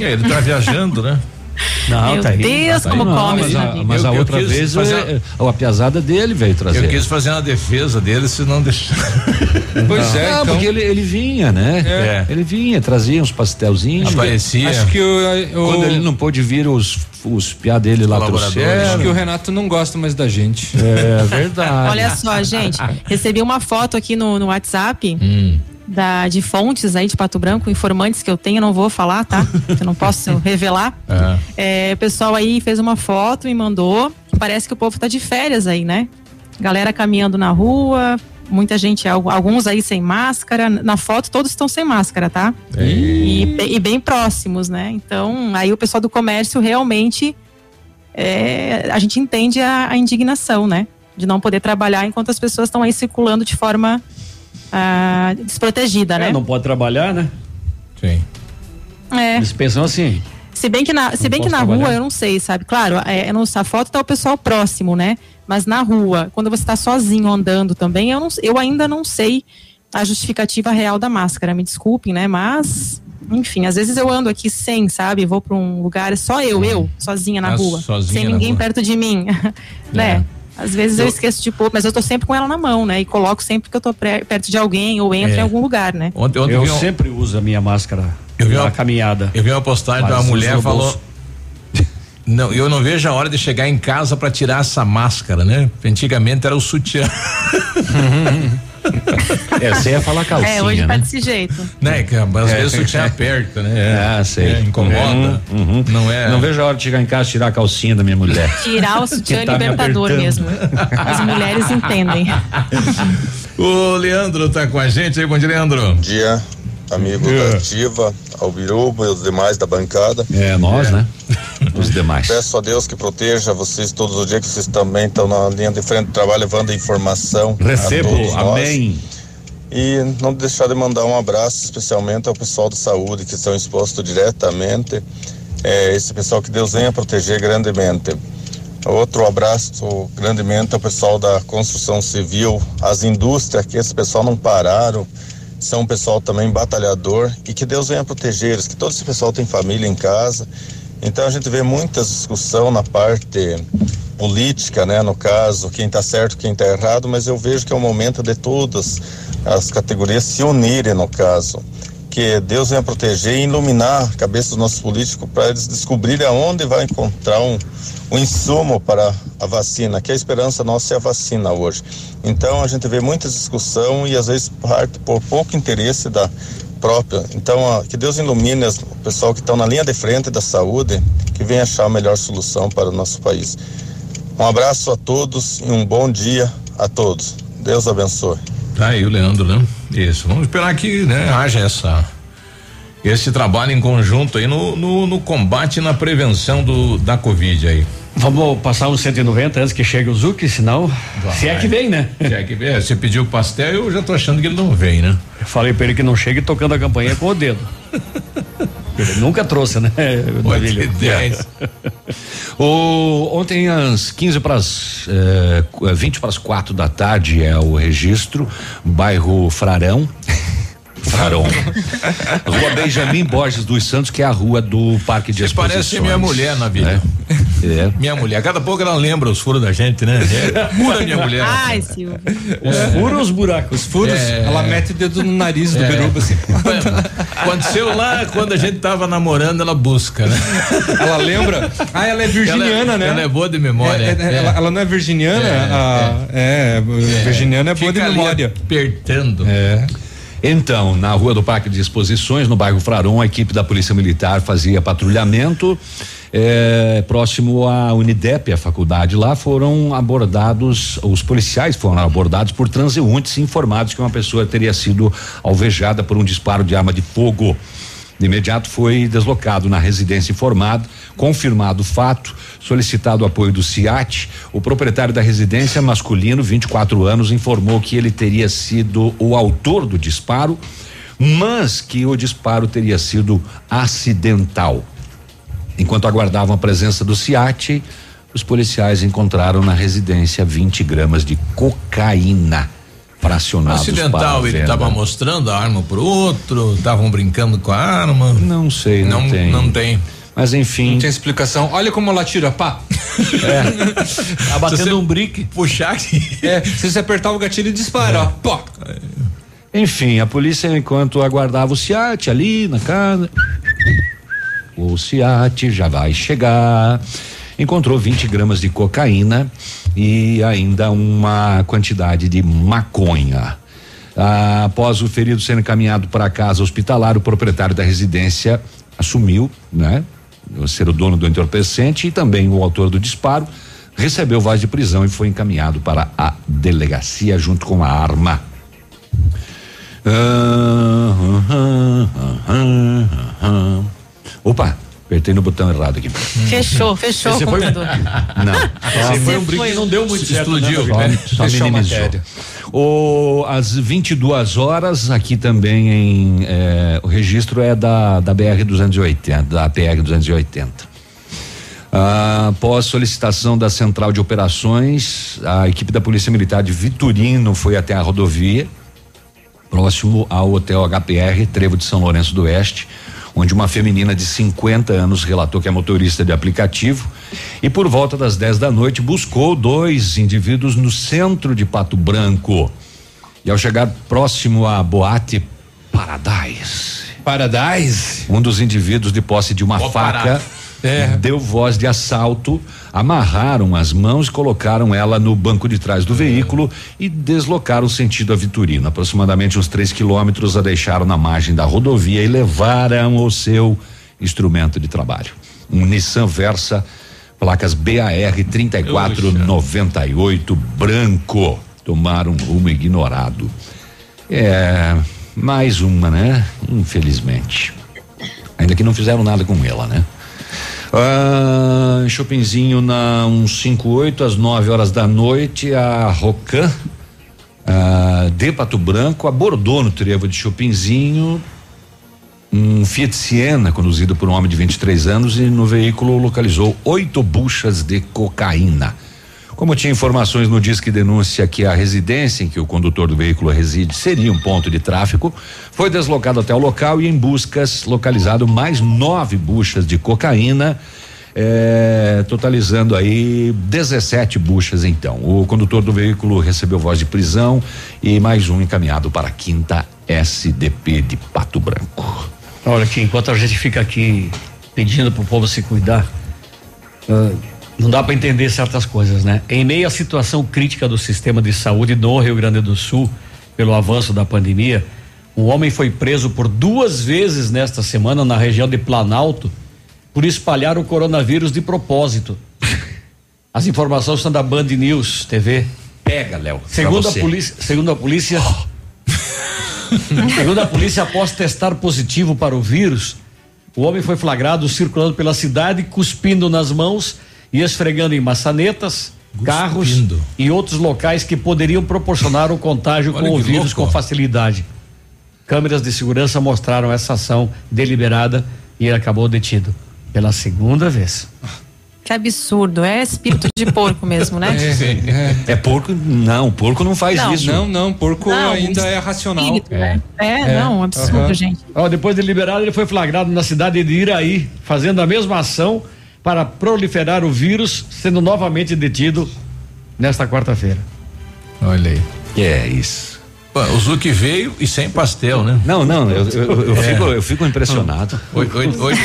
É, ele tá viajando, né? Meu Deus, Tá aí. como Não, come Mas a, mas a Eu- eu outra vez fazer- é, é, a piazada dele veio trazer. Eu quis fazer uma defesa dele, se não deixar. Pois não, é, Não, então- porque ele, ele vinha, né? É. Ele vinha, trazia uns pastelzinhos. Aparecia. Acho que o, o- Quando ele não pôde vir, os, os piá dele lá trouxeram. acho que o Renato não gosta mais da gente. É verdade. Olha só, gente, recebi uma foto aqui no, no WhatsApp Hum. da, de fontes aí de Pato Branco, informantes que eu tenho, não vou falar, tá? Eu não posso revelar. É. É, o pessoal aí fez uma foto e mandou. Parece que o povo tá de férias aí, né? Galera caminhando na rua, muita gente, al- alguns aí sem máscara. Na foto todos estão sem máscara, tá? E, be- e bem próximos, né? Então, aí o pessoal do comércio realmente é, a gente entende a, a indignação, né? De não poder trabalhar enquanto as pessoas estão aí circulando de forma ah, desprotegida, né? É, não pode trabalhar, né? Sim. É. Eles pensam assim. Se bem que na, se Não bem que na rua eu não sei, sabe? Claro, é, no, a foto tá o pessoal próximo, né? Mas na rua, quando você tá sozinho andando também, eu, não, eu ainda não sei a justificativa real da máscara. Me desculpem, né? Mas, enfim, às vezes eu ando aqui sem, sabe? Vou para um lugar, só eu, eu, sozinha na Ah, rua. sozinha sem na ninguém rua. perto de mim. né? Às vezes eu, Eu- esqueço de pôr, mas eu tô sempre com ela na mão, né? E coloco sempre que eu tô perto de alguém ou entro É. em algum lugar, né? Ontem, ontem eu um- sempre uso a minha máscara Eu vi na uma- caminhada. Eu vi uma postagem de uma uso mulher falou. Não, eu não vejo a hora de chegar em casa pra tirar essa máscara, né? Antigamente era o sutiã. É, você ia falar calcinha, é, hoje tá né? desse jeito. né? Que às É. vezes o sutiã aperta, né? Ah, sei. É, incomoda. Uhum, uhum. Não é. Não vejo a hora de chegar em casa e tirar a calcinha da minha mulher. Tirar o sutiã Que tá me libertador apertando. mesmo. As mulheres entendem. O Leandro tá com a gente aí, bom dia, Leandro. Bom dia, amigo da Ativa, Albiruba e os demais da bancada. É, nós, né? Os demais. Peço a Deus que proteja vocês todos os dias, que vocês também estão na linha de frente do trabalho, levando a informação. a Recebo, todos nós. amém. E não deixar de mandar um abraço especialmente ao pessoal de saúde que estão expostos diretamente. É, esse pessoal que Deus venha proteger grandemente. Outro abraço grandemente ao pessoal da construção civil, as indústrias, que esse pessoal não pararam, são um pessoal também batalhador e que Deus venha proteger eles, que todo esse pessoal tem família em casa. Então a gente vê muita discussão na parte política, né, no caso, quem está certo, quem está errado, mas eu vejo que é o momento de todas as categorias se unirem no caso. Que Deus venha proteger e iluminar a cabeça dos nossos políticos para eles descobrirem aonde vai encontrar um, um insumo para a vacina, que a esperança nossa é a vacina hoje. Então a gente vê muita discussão e às vezes parte por pouco interesse da própria. Então ó, que Deus ilumine as- o pessoal que estão na linha de frente da saúde, que venha achar a melhor solução para o nosso país. Um abraço a todos e um bom dia a todos. Deus abençoe. Tá aí o Leandro, né? Isso. Vamos esperar que né, haja essa esse trabalho em conjunto aí no, no, no combate e na prevenção do, da Covid aí. Vamos passar uns 190 antes que chegue o Zuc, senão. Se é que vem, né? Se é que vem. É, Você pediu pastel, eu já tô achando que ele não vem, né? Eu falei pra ele que não chegue tocando a campainha com o dedo. Ele nunca trouxe, né? Davilho? O, ontem, às 15 para as. Eh, 20 para as 4 da tarde, é o registro, bairro Frarão. Rua Benjamin Borges dos Santos, que é a rua do Parque de Você Exposições. parece minha mulher na vida. É. Minha mulher. Cada pouco ela lembra os furos da gente, né? É pura minha mulher. Ai, Silvio. Os furos ou os buracos? Os furos, É. ela mete o dedo no nariz do É. biruba assim. Aconteceu lá quando a gente tava namorando, ela busca, né? Ela lembra? Ah, ela é virginiana, ela, né? Ela é boa de memória. É, é, Ela, ela não é virginiana? É, Ah, é, virginiana é boa de Fica ali memória. Apertando. É. Então, na rua do Parque de Exposições, no bairro Fraron, a equipe da Polícia Militar fazia patrulhamento. eh, próximo à Unidep, a faculdade lá, foram abordados, os policiais foram abordados por transeuntes informados que uma pessoa teria sido alvejada por um disparo de arma de fogo. De imediato foi deslocado na residência informado, confirmado o fato, solicitado o apoio do CIAT. O proprietário da residência, masculino, 24 anos, informou que ele teria sido o autor do disparo, mas que o disparo teria sido acidental. Enquanto aguardavam a presença do CIAT, os policiais encontraram na residência 20 gramas de cocaína fracionados para a Acidental, ele venda. tava mostrando a arma pro outro, estavam brincando com a arma. Não sei, não, Não, tem. não tem. Mas enfim. Não tem explicação. Olha como ela tira, pá. É. Tá batendo um brick. Puxar aqui. É, se você apertar o gatilho, dispara, ó. Pá. Enfim, a polícia, enquanto aguardava o SIAT ali na casa, o SIAT já vai chegar, encontrou 20 gramas de cocaína e ainda uma quantidade de maconha. Ah, após o ferido ser encaminhado para a casa hospitalar, o proprietário da residência assumiu, né? Ser o dono do entorpecente e também o autor do disparo, recebeu voz de prisão e foi encaminhado para a delegacia junto com a arma. Opa, apertei no botão errado aqui. Fechou, fechou Esse o foi- computador. Não. Esse foi um foi que não deu muito certo. né, Explodiu. amigo? Só, só minimizou. O, às 22 horas, aqui também em. eh, o registro é da, da BR 280, da PR 280. Ah, após solicitação da Central de Operações, a equipe da Polícia Militar de Vitorino foi até a rodovia, próximo ao Hotel HPR, Trevo de São Lourenço do Oeste, onde uma feminina de 50 anos relatou que é motorista de aplicativo e por volta das 10 da noite buscou dois indivíduos no centro de Pato Branco. E ao chegar próximo à boate Paradise, Paradise. um dos indivíduos de posse de uma Ó, faca. É. deu voz de assalto, amarraram as mãos e colocaram ela no banco de trás do veículo e deslocaram sentido a Vitorino. Aproximadamente uns três quilômetros a deixaram na margem da rodovia e levaram o seu instrumento de trabalho. Um Nissan Versa, placas BAR 3498 branco. Tomaram um rumo ignorado. É, mais uma, né? Infelizmente. Ainda que não fizeram nada com ela, né? Ah, shoppingzinho na 158 às 9 horas da noite, a Rocan ah, de Pato Branco abordou no trevo de Chopinzinho um Fiat Siena conduzido por um homem de 23 anos e no veículo localizou oito buchas de cocaína. Como tinha informações no disque denúncia que a residência em que o condutor do veículo reside seria um ponto de tráfico, foi deslocado até o local e em buscas localizado mais nove buchas de cocaína, eh, totalizando aí 17 buchas então. O condutor do veículo recebeu voz de prisão e mais um encaminhado para a quinta SDP de Pato Branco. Olha aqui, enquanto a gente fica aqui pedindo pro povo se cuidar, ah, não dá para entender certas coisas, né? Em meio à situação crítica do sistema de saúde no Rio Grande do Sul, pelo avanço da pandemia, um homem foi preso por duas vezes nesta semana na região de Planalto por espalhar o coronavírus de propósito. As informações são da Band News TV. Pega, Léo. Segundo a polícia, segundo a polícia, segundo a polícia, após testar positivo para o vírus, o homem foi flagrado circulando pela cidade, cuspindo nas mãos e esfregando em maçanetas, carros e outros locais que poderiam proporcionar o contágio Olha com o vírus louco. com facilidade. Câmeras de segurança mostraram essa ação deliberada e ele acabou detido pela segunda vez. Que absurdo, é espírito de porco mesmo, né? É, É porco? Não, porco não faz Não. isso. Não, não, porco Não, ainda o é racional. espírito, né? É, É. não, um absurdo, Aham. gente. Ó, depois de liberado, ele foi flagrado na cidade de Iraí, fazendo a mesma ação para proliferar o vírus, sendo novamente detido nesta quarta-feira. Olha aí. É isso. Pô, o Zuc veio e sem pastel, né? Não, não, eu, eu, eu É. fico, eu fico impressionado. 8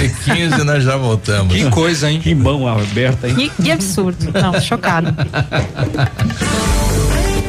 e 15 nós já voltamos. Que coisa, hein? Que mão aberta, hein? Que, que absurdo. Não, chocado.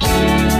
Bye.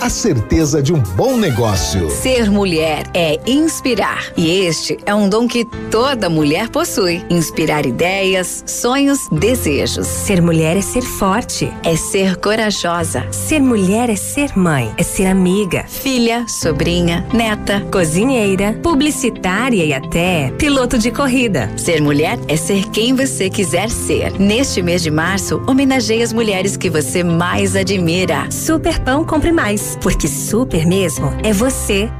a certeza de um bom negócio. Ser mulher é inspirar. E este é um dom que toda mulher possui. Inspirar ideias, sonhos, desejos. Ser mulher é ser forte. É ser corajosa. Ser mulher é ser mãe. É ser amiga. Filha, sobrinha, neta, cozinheira, publicitária e até piloto de corrida. Ser mulher é ser quem você quiser ser. Neste mês de março, homenageie as mulheres que você mais admira. Super Pão Compre Mais, porque super mesmo é você.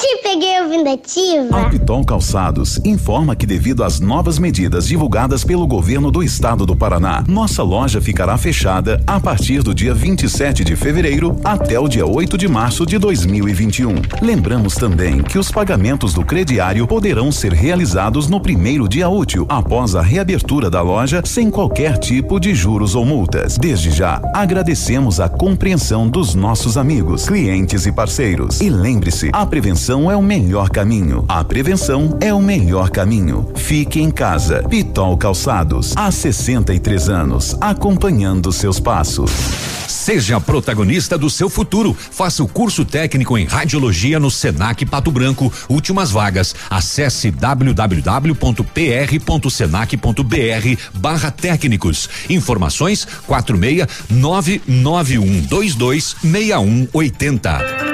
Te peguei ouvindo ativa. Piton Calçados informa que devido às novas medidas divulgadas pelo governo do estado do Paraná, nossa loja ficará fechada a partir do dia 27 de fevereiro até o dia 8 de março de 2021. Lembramos também que os pagamentos do crediário poderão ser realizados no primeiro dia útil após a reabertura da loja sem qualquer tipo de juros ou multas. Desde já, agradecemos a compreensão dos nossos amigos, clientes e parceiros. E lembre-se, a prevenção é o melhor caminho. A prevenção é o melhor caminho. Fique em casa. Pitol Calçados, há 63 anos, acompanhando seus passos. Seja protagonista do seu futuro. Faça o curso técnico em radiologia no Senac Pato Branco. Últimas vagas. Acesse www.pr.senac.br barra técnicos. Informações quatro meia nove nove um dois dois meia um oitenta.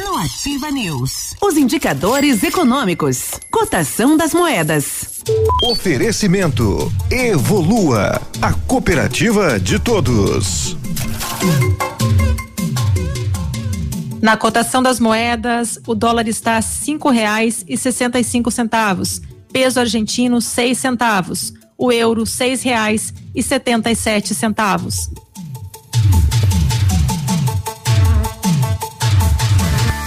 no Ativa News, os indicadores econômicos, cotação das moedas. Oferecimento Evolua, a cooperativa de todos. Na cotação das moedas, o dólar está a cinco reais e sessenta e cinco centavos, peso argentino seis centavos, o euro seis reais e setenta e sete centavos.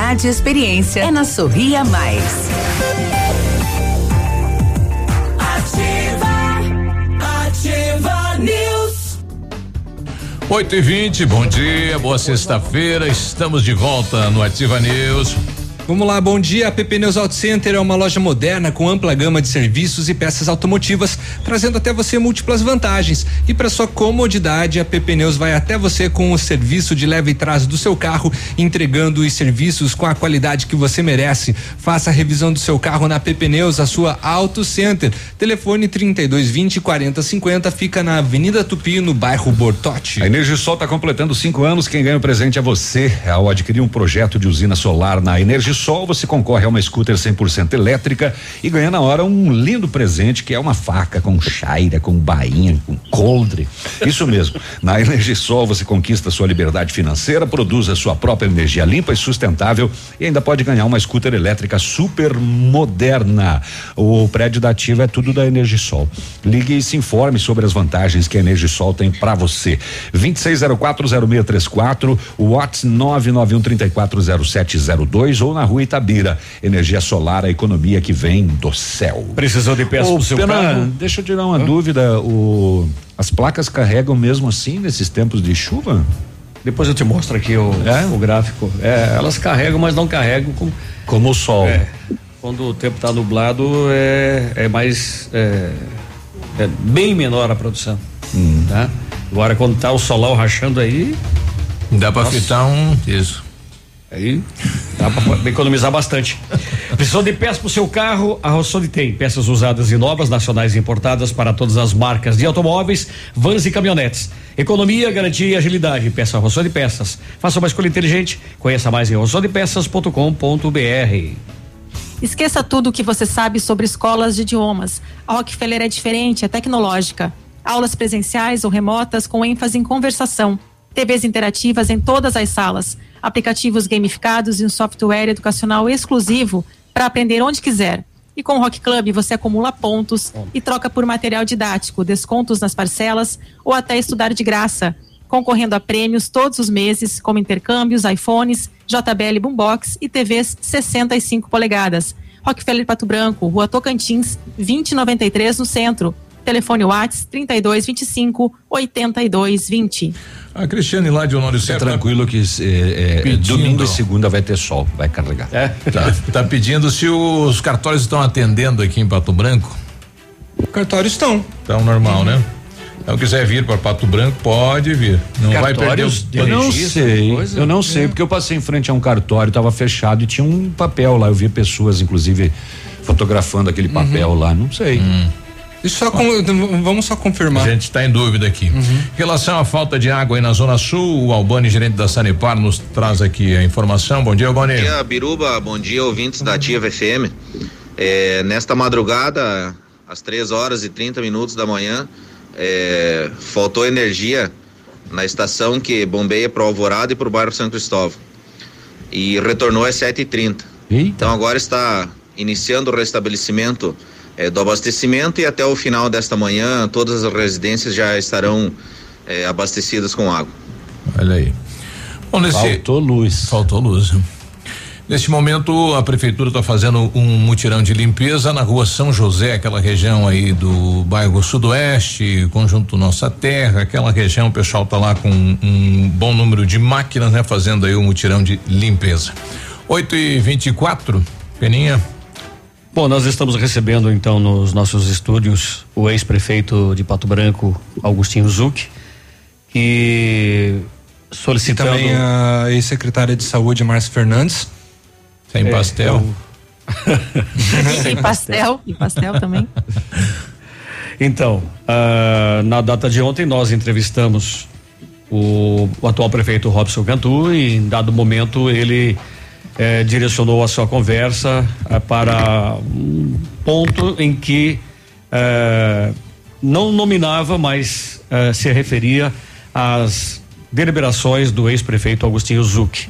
e experiência é na Sorria Mais. Ativa, ativa News. 8 e 20 bom dia, boa sexta-feira. Estamos de volta no Ativa News. Vamos lá, bom dia. A PP Neus Auto Center é uma loja moderna com ampla gama de serviços e peças automotivas, trazendo até você múltiplas vantagens. E para sua comodidade, a PP Neus vai até você com o serviço de leve e trás do seu carro, entregando os serviços com a qualidade que você merece. Faça a revisão do seu carro na PP Neus, a sua Auto Center. Telefone 3220 4050 fica na Avenida Tupi, no bairro Bortote. A Energisol está completando cinco anos. Quem ganha o presente é você ao adquirir um projeto de usina solar na Energisol Energisol, você concorre a uma scooter 100% elétrica e ganha na hora um lindo presente que é uma faca com chaira, com bainha, com coldre. Isso mesmo. Na Energisol você conquista sua liberdade financeira, produz a sua própria energia limpa e sustentável e ainda pode ganhar uma scooter elétrica super moderna. O prédio da Ativa é tudo da Energisol. Ligue e se informe sobre as vantagens que a Energisol tem para você. 26040634, Watts 991340702 ou na rua Itabira. Energia solar, a economia que vem do céu. Precisou de peças pro seu Pena, carro? Deixa eu tirar uma dúvida. O, as placas carregam mesmo assim nesses tempos de chuva? Depois eu te mostro aqui o, o gráfico. É, elas carregam, mas não carregam com, como o sol. É, quando o tempo está nublado, é, é mais. É, é bem menor a produção. Tá? Agora, quando tá o solão rachando aí. Dá pra Nossa. fitar um. Isso. Aí dá pra economizar bastante. Precisou de peças para o seu carro? A Rossoni tem peças usadas e novas, nacionais e importadas para todas as marcas de automóveis, vans e caminhonetes. Economia, garantia e agilidade. Peça Rossoni Peças. Faça uma escolha inteligente. Conheça mais em rossonepeças.com.br. Esqueça tudo o que você sabe sobre escolas de idiomas. A Rockefeller é diferente, é tecnológica. Aulas presenciais ou remotas com ênfase em conversação. TVs interativas em todas as salas. Aplicativos gamificados e um software educacional exclusivo para aprender onde quiser. E com o Rock Club você acumula pontos e troca por material didático, descontos nas parcelas ou até estudar de graça, concorrendo a prêmios todos os meses, como intercâmbios, iPhones, JBL Boombox e TVs 65 polegadas. Rockefeller Pato Branco, Rua Tocantins, 2093 no centro. Telefone Whats 3225 8220. A Cristiane lá de Honório Fica Serra. tranquilo que é, é, Pedindo. domingo e segunda vai ter sol, vai carregar. É. Tá, tá pedindo se os cartórios estão atendendo aqui em Pato Branco. Cartórios estão. Então, normal, né? Então, quiser vir para Pato Branco, pode vir. Não vai perder o Eu não sei, eu não sei, porque eu passei em frente a um cartório, estava fechado e tinha um papel lá. Eu vi pessoas, inclusive, fotografando aquele papel lá. Não sei. Isso só com- vamos só confirmar. A gente está em dúvida aqui. Em relação à falta de água aí na Zona Sul, o Albani, gerente da Sanepar, nos traz aqui a informação. Bom dia, Albani. Bom dia, Biruba. Bom dia, ouvintes da Ativa FM. É, nesta madrugada, às 3 horas e 30 minutos da manhã, é, faltou energia na estação que bombeia para o Alvorada e para o bairro São Cristóvão. E retornou às 7h30. Então agora está iniciando o restabelecimento é, do abastecimento e até o final desta manhã todas as residências já estarão é, abastecidas com água. Olha aí. Bom, nesse... Faltou luz. Faltou luz. Neste momento, a prefeitura está fazendo um mutirão de limpeza na rua São José, aquela região aí do bairro Sudoeste, conjunto Nossa Terra, aquela região, o pessoal está lá com um bom número de máquinas, né, fazendo aí o mutirão de limpeza. 8 e 24 Peninha. Bom, nós estamos recebendo então nos nossos estúdios o ex-prefeito de Pato Branco, Augustinho Zuc, e E solicitando. também a ex-secretária de saúde, Márcia Fernandes. Sem É, pastel. E pastel, e pastel também. Então, ah, na data de ontem nós entrevistamos o, o atual prefeito Robson Cantu e em dado momento ele eh, direcionou a sua conversa ah, para um ponto em que eh, não nominava, mas eh, se referia às deliberações do ex-prefeito Agostinho Zuc.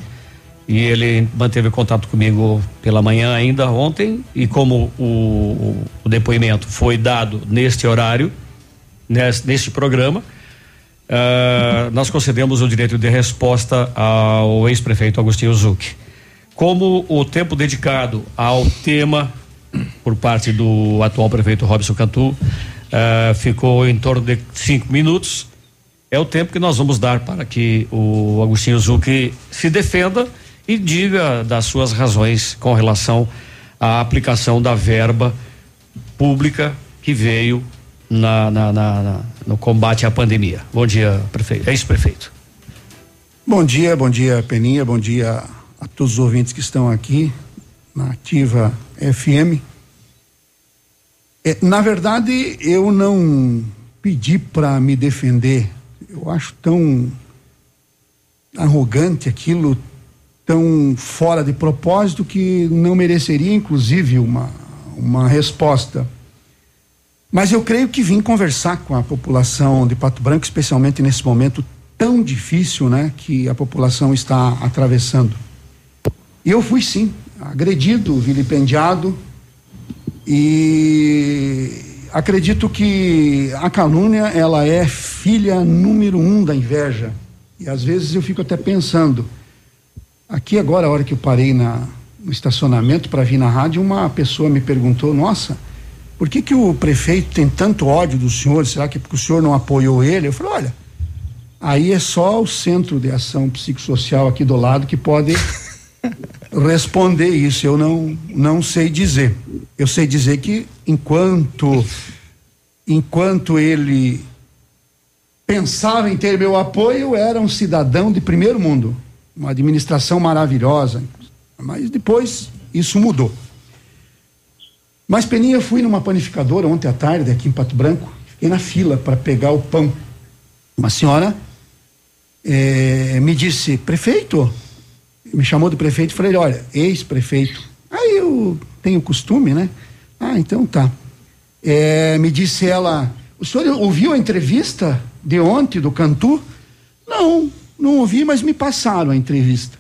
E ele manteve contato comigo pela manhã ainda ontem e como o, o- depoimento foi dado neste horário, nes- neste programa, ah, nós concedemos o direito de resposta ao ex-prefeito Agostinho Zuc. Como o tempo dedicado ao tema por parte do atual prefeito Robson Cantu ah, ficou em torno de cinco minutos, é o tempo que nós vamos dar para que o Agostinho Zucchi se defenda e diga das suas razões com relação à aplicação da verba pública que veio na, na- na- na- no combate à pandemia. Bom dia, prefeito. É isso, prefeito. Bom dia, bom dia, Peninha, bom dia a todos os ouvintes que estão aqui na Ativa FM. É, na verdade, eu não pedi para me defender. Eu acho tão arrogante aquilo, tão fora de propósito que não mereceria, inclusive, uma, uma resposta. Mas eu creio que vim conversar com a população de Pato Branco, especialmente nesse momento tão difícil, né, que a população está atravessando. E eu fui sim, agredido, vilipendiado, e acredito que a calúnia ela é filha número um da inveja. E às vezes eu fico até pensando, aqui agora, a hora que eu parei na, no estacionamento para vir na rádio, uma pessoa me perguntou, nossa, por que que o prefeito tem tanto ódio do senhor? Será que porque o senhor não apoiou ele? Eu falei, olha, aí é só o centro de ação psicossocial aqui do lado que pode responder isso. Eu não, não sei dizer. Eu sei dizer que enquanto enquanto ele pensava em ter meu apoio, era um cidadão de primeiro mundo, uma administração maravilhosa. Mas depois isso mudou. Mas Peninha, eu fui numa panificadora ontem à tarde aqui em Pato Branco, fiquei na fila para pegar o pão. Uma senhora eh, me disse, prefeito, me chamou de prefeito e falei, olha, ex-prefeito. Aí eu tenho costume, né? Ah, então tá. É, me disse ela, o senhor ouviu a entrevista de ontem do Cantu? Não, não ouvi, mas me passaram a entrevista.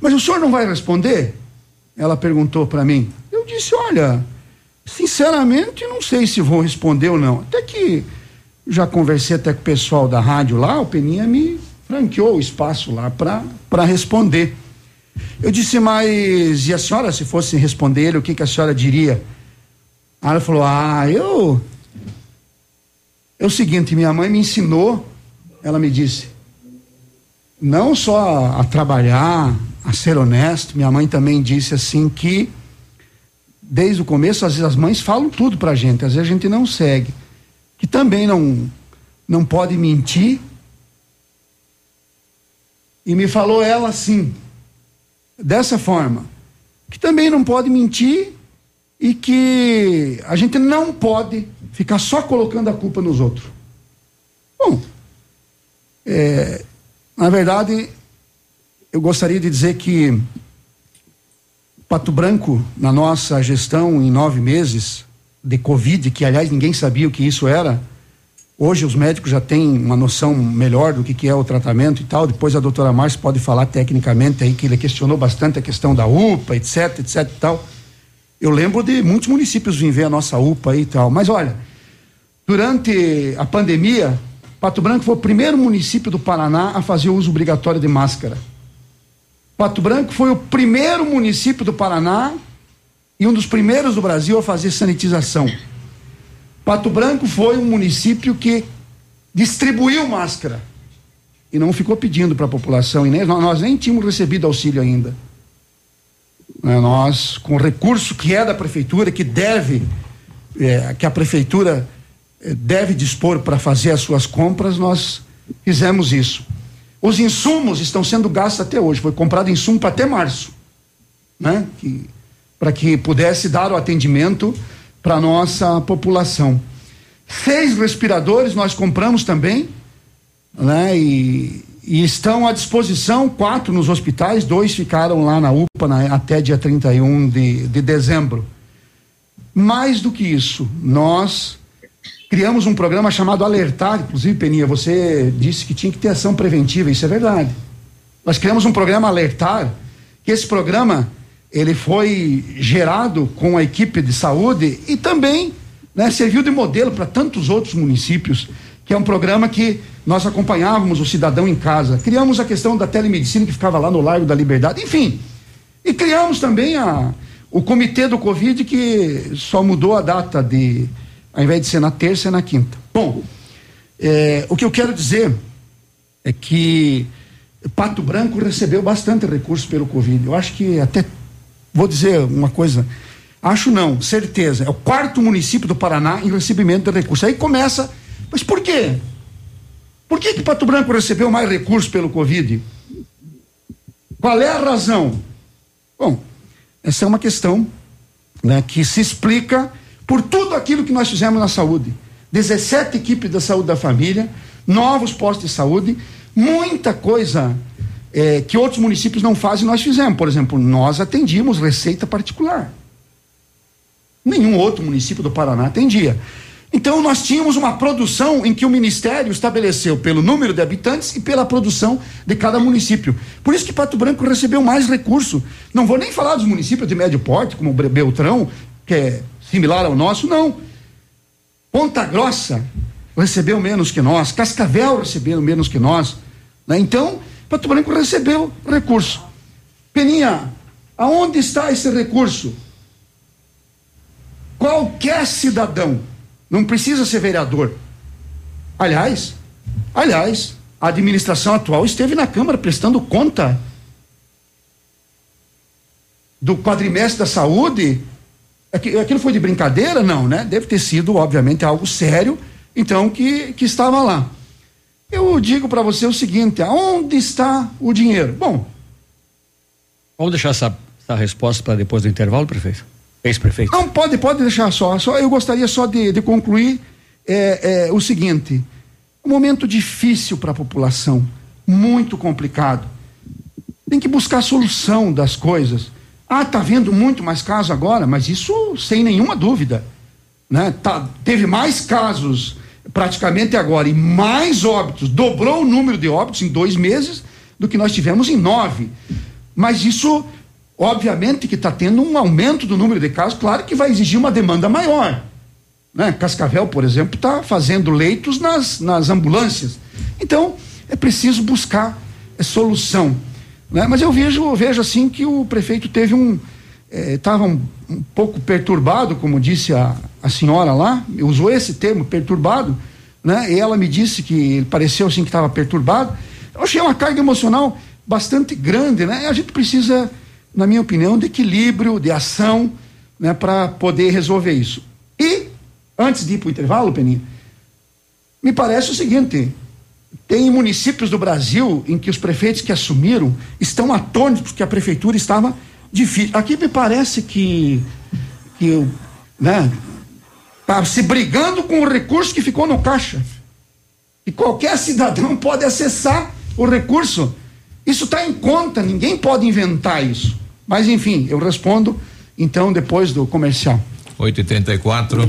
Mas o senhor não vai responder? Ela perguntou para mim. Eu disse, olha, sinceramente não sei se vou responder ou não. Até que já conversei até com o pessoal da rádio lá, o Peninha me franqueou o espaço lá para responder. Eu disse, mas e a senhora, se fosse responder ele, o que, que a senhora diria? Aí ela falou, ah, eu. É o seguinte, minha mãe me ensinou, ela me disse, não só a, trabalhar, a ser honesto, minha mãe também disse assim que desde o começo, às vezes as mães falam tudo pra gente, às vezes a gente não segue. Que também não, não pode mentir e me falou ela assim, dessa forma, que também não pode mentir e que a gente não pode ficar só colocando a culpa nos outros. Bom, é, na verdade, eu gostaria de dizer que Pato Branco, na nossa gestão em nove meses de Covid, que aliás ninguém sabia o que isso era, Hoje os médicos já têm uma noção melhor do que, que é o tratamento e tal. Depois a doutora Márcia pode falar tecnicamente aí que ele questionou bastante a questão da UPA, etc, etc e tal. Eu lembro de muitos municípios virem ver a nossa UPA e tal. Mas olha, durante a pandemia, Pato Branco foi o primeiro município do Paraná a fazer uso obrigatório de máscara. Pato Branco foi o primeiro município do Paraná e um dos primeiros do Brasil a fazer sanitização. Pato Branco foi um município que distribuiu máscara e não ficou pedindo para a população e nem, nós nem tínhamos recebido auxílio ainda. É, nós, com o recurso que é da prefeitura, que deve, é, que a prefeitura é, deve dispor para fazer as suas compras, nós fizemos isso. Os insumos estão sendo gastos até hoje, foi comprado insumo para até março, né? Para que pudesse dar o atendimento para nossa população. Seis respiradores nós compramos também, né? E, e, estão à disposição, quatro nos hospitais, dois ficaram lá na UPA na, até dia 31 de, de dezembro. Mais do que isso, nós criamos um programa chamado Alertar, inclusive, Peninha, você disse que tinha que ter ação preventiva, isso é verdade. Nós criamos um programa Alertar, que esse programa ele foi gerado com a equipe de saúde e também né, serviu de modelo para tantos outros municípios, que é um programa que nós acompanhávamos o cidadão em casa. Criamos a questão da telemedicina que ficava lá no Largo da Liberdade, enfim. E criamos também a, o comitê do Covid que só mudou a data de, ao invés de ser na terça, é na quinta. Bom, é, o que eu quero dizer é que Pato Branco recebeu bastante recursos pelo Covid. Eu acho que até Vou dizer uma coisa. Acho não, certeza. É o quarto município do Paraná em recebimento de recursos. Aí começa. Mas por quê? Por que, que Pato Branco recebeu mais recursos pelo Covid? Qual é a razão? Bom, essa é uma questão né, que se explica por tudo aquilo que nós fizemos na saúde. 17 equipes da saúde da família, novos postos de saúde, muita coisa é, que outros municípios não fazem, nós fizemos. Por exemplo, nós atendíamos receita particular. Nenhum outro município do Paraná atendia. Então nós tínhamos uma produção em que o Ministério estabeleceu pelo número de habitantes e pela produção de cada município. Por isso que Pato Branco recebeu mais recurso. Não vou nem falar dos municípios de médio porte, como Beltrão, que é similar ao nosso, não. Ponta Grossa recebeu menos que nós, Cascavel recebeu menos que nós. Né? Então, Pato Branco recebeu recurso. Peninha, aonde está esse recurso? Qualquer cidadão não precisa ser vereador. Aliás, aliás, a administração atual esteve na Câmara prestando conta do quadrimestre da saúde. Aquilo foi de brincadeira? Não, né? Deve ter sido, obviamente, algo sério, então, que, que estava lá. Eu digo para você o seguinte: aonde está o dinheiro? Bom. Vamos deixar essa, essa resposta para depois do intervalo, prefeito? Ex-prefeito. Não, pode, pode deixar só. só eu gostaria só de, de concluir é, é, o seguinte: um momento difícil para a população, muito complicado. Tem que buscar solução das coisas. Ah, tá vendo muito mais casos agora, mas isso sem nenhuma dúvida. Né? Tá, teve mais casos praticamente agora e mais óbitos, dobrou o número de óbitos em dois meses do que nós tivemos em nove. Mas isso Obviamente que está tendo um aumento do número de casos, claro que vai exigir uma demanda maior. Né? Cascavel, por exemplo, está fazendo leitos nas, nas ambulâncias. Então, é preciso buscar é, solução. Né? Mas eu vejo, vejo assim que o prefeito teve um. Estava é, um, um, pouco perturbado, como disse a, a senhora lá, usou esse termo, perturbado, né? E ela me disse que pareceu assim que estava perturbado. Eu achei uma carga emocional bastante grande, né? A gente precisa na minha opinião, de equilíbrio, de ação, né, para poder resolver isso. E, antes de ir para o intervalo, Peninha, me parece o seguinte: tem municípios do Brasil em que os prefeitos que assumiram estão atônitos porque a prefeitura estava difícil. Aqui me parece que, que né, tá se brigando com o recurso que ficou no caixa. E qualquer cidadão pode acessar o recurso. Isso está em conta, ninguém pode inventar isso. Mas enfim, eu respondo então depois do comercial. 8 e 34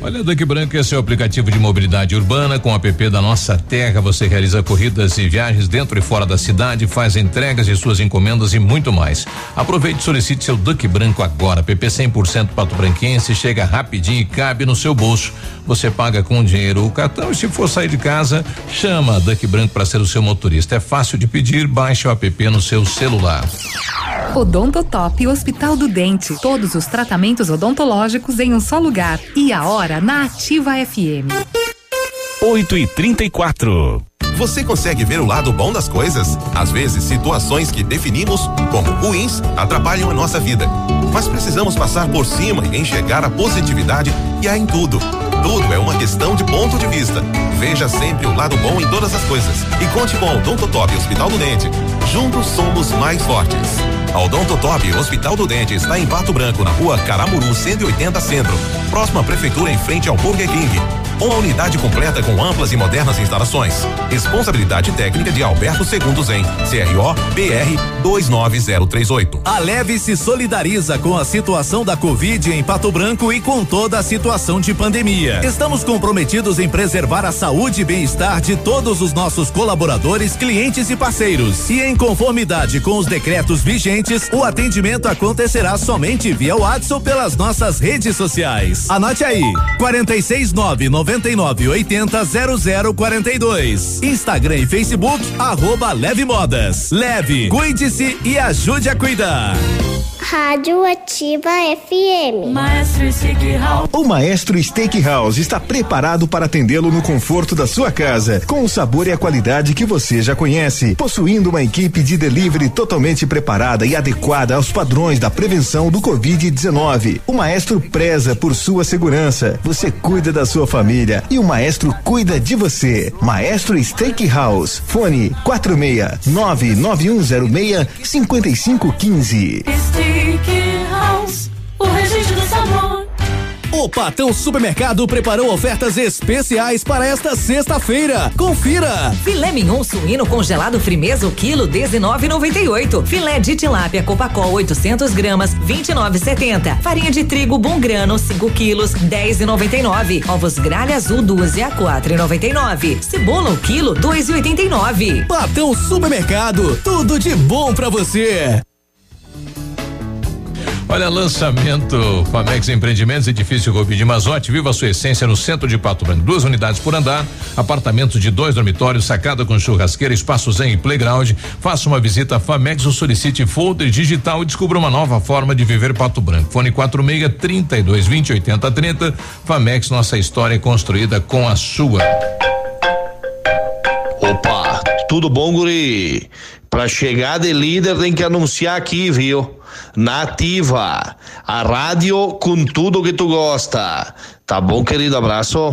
Olha, Duque Branco, esse é o aplicativo de mobilidade urbana. Com o app da Nossa Terra, você realiza corridas e viagens dentro e fora da cidade, faz entregas de suas encomendas e muito mais. Aproveite e solicite seu Duque Branco agora. PP 100% Pato Branquense, chega rapidinho e cabe no seu bolso. Você paga com dinheiro o cartão e se for sair de casa, chama Duque Branco para ser o seu motorista. É fácil de pedir, baixe o app no seu celular. Odontotop Hospital do Dente. Todos os tratamentos odontológicos em um só lugar. E a hora na Ativa FM. 8 e 34 Você consegue ver o lado bom das coisas? Às vezes, situações que definimos como ruins atrapalham a nossa vida. Mas precisamos passar por cima e enxergar a positividade que há em tudo. Tudo é uma questão de ponto de vista. Veja sempre o lado bom em todas as coisas. E conte com o Odontotop Hospital do Dente. Juntos somos mais fortes. A Odontotop Hospital do Dente está em Pato Branco, na rua Caramuru 180 Centro. Próxima prefeitura em frente ao Burger King. Uma unidade completa com amplas e modernas instalações. Responsabilidade técnica de Alberto Segundos em CRO BR 29038. A Leve se solidariza com a situação da Covid em Pato Branco e com toda a situação de pandemia. Estamos comprometidos em preservar a saúde e bem-estar de todos os nossos colaboradores, clientes e parceiros. E em conformidade com os decretos vigentes, o atendimento acontecerá somente via WhatsApp pelas nossas redes sociais. Anote aí: 469 99 80 0042. Instagram e Facebook, arroba Leve Modas. Leve, cuide-se e ajude a cuidar. Rádio Ativa FM. Maestro Steakhouse. O Maestro Steakhouse está preparado para atendê-lo no conforto da sua casa, com o sabor e a qualidade que você já conhece, possuindo uma equipe de delivery totalmente preparada e adequada aos padrões da prevenção do Covid-19. O Maestro preza por sua segurança. Você cuida da sua família e o Maestro cuida de você. Maestro Steakhouse. Fone 46 99106 5515. Steakhouse. O registro. O Patão Supermercado preparou ofertas especiais para esta sexta-feira. Confira! Filé mignon suíno congelado frimeza o quilo 19,98. Filé de tilápia Copacol 800 gramas 29,70. Farinha de trigo bom grano 5 quilos 10,99. Ovos gralha azul dúzia 4,99. Cebola o quilo 2,89. Patão Supermercado, tudo de bom pra você. Olha, lançamento Famex Empreendimentos, edifício Rubi de Mazote, viva sua essência no centro de Pato Branco. Duas unidades por andar, apartamentos de dois dormitórios, sacada com churrasqueira, espaço zen e playground. Faça uma visita a Famex ou solicite folder digital e descubra uma nova forma de viver Pato Branco. Fone 46 32 20 80 30. Famex, nossa história é construída com a sua. Opa, tudo bom, guri? Pra chegar de líder tem que anunciar aqui, viu? Nativa, a rádio com tudo que tu gosta. Tá bom, querido? Abraço.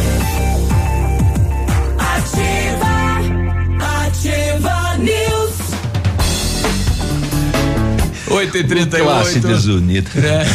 8 e 38 Classe desunida. É.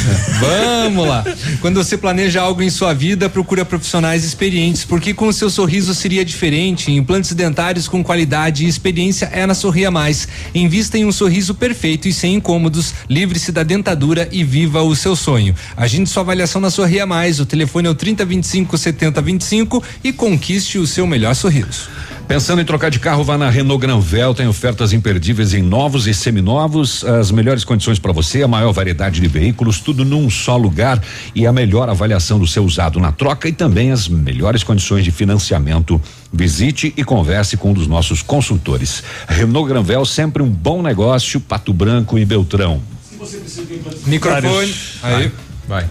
Vamos lá. Quando você planeja algo em sua vida, procura profissionais experientes, porque com o seu sorriso seria diferente. Implantes dentários com qualidade e experiência é na Sorria Mais. Invista em um sorriso perfeito e sem incômodos. Livre-se da dentadura e viva o seu sonho. Agende sua avaliação na Sorria Mais. O telefone é o 3025 7025 e conquiste o seu melhor sorriso. Pensando em trocar de carro, vá na Renault Granvel, tem ofertas imperdíveis em novos e seminovos, as melhores condições para você, a maior variedade de veículos, tudo num só lugar e a melhor avaliação do seu usado na troca e também as melhores condições de financiamento. Visite e converse com um dos nossos consultores. Renault Granvel, sempre um bom negócio, Pato Branco e Beltrão. Microfone. Aí. Vai.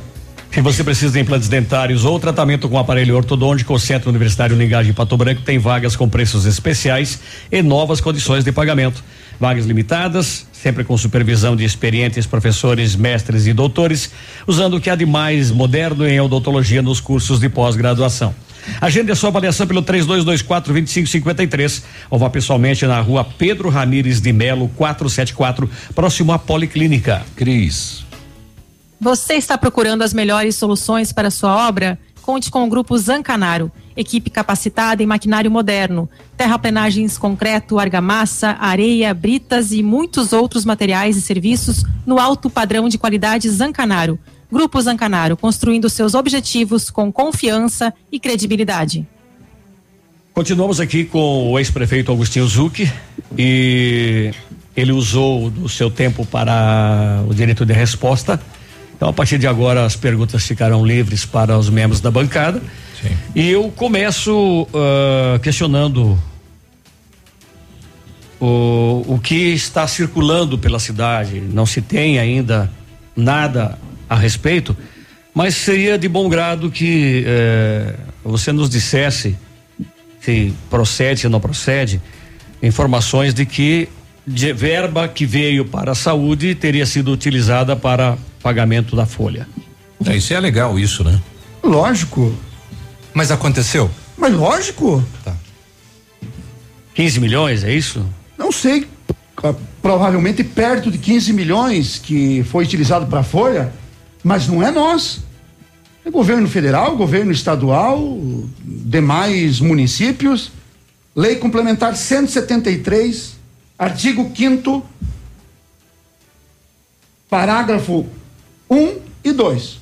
Se você precisa de implantes dentários ou tratamento com aparelho ortodôntico, o Centro Universitário Uningá de Pato Branco tem vagas com preços especiais e novas condições de pagamento. Vagas limitadas, sempre com supervisão de experientes professores, mestres e doutores, usando o que há de mais moderno em odontologia nos cursos de pós-graduação. Agende a sua avaliação pelo 3224-2553 ou vá pessoalmente na rua Pedro Ramires de Melo, 474, próximo à Policlínica. Cris. Você está procurando as melhores soluções para sua obra? Conte com o Grupo Zancanaro, equipe capacitada em maquinário moderno, terraplenagens, concreto, argamassa, areia, britas e muitos outros materiais e serviços no alto padrão de qualidade Zancanaro. Grupo Zancanaro, construindo seus objetivos com confiança e credibilidade. Continuamos aqui com o ex-prefeito Agostinho Zucchi e ele usou o seu tempo para o direito de resposta. Então, a partir de agora, as perguntas ficarão livres para os membros da bancada. Sim. E eu começo ah, questionando o, o que está circulando pela cidade. Não se tem ainda nada a respeito, mas seria de bom grado que eh, você nos dissesse se procede, se não procede, informações de que de verba que veio para a saúde teria sido utilizada para pagamento da folha. É, isso é legal, isso, né? Lógico. Mas aconteceu? Mas lógico. 15 milhões, é isso? Não sei. ah, Provavelmente perto de 15 milhões que foi utilizado para a Folha, mas não é nós. É governo federal, governo estadual, demais municípios. Lei Complementar 173, artigo 5 parágrafo 1 e 2.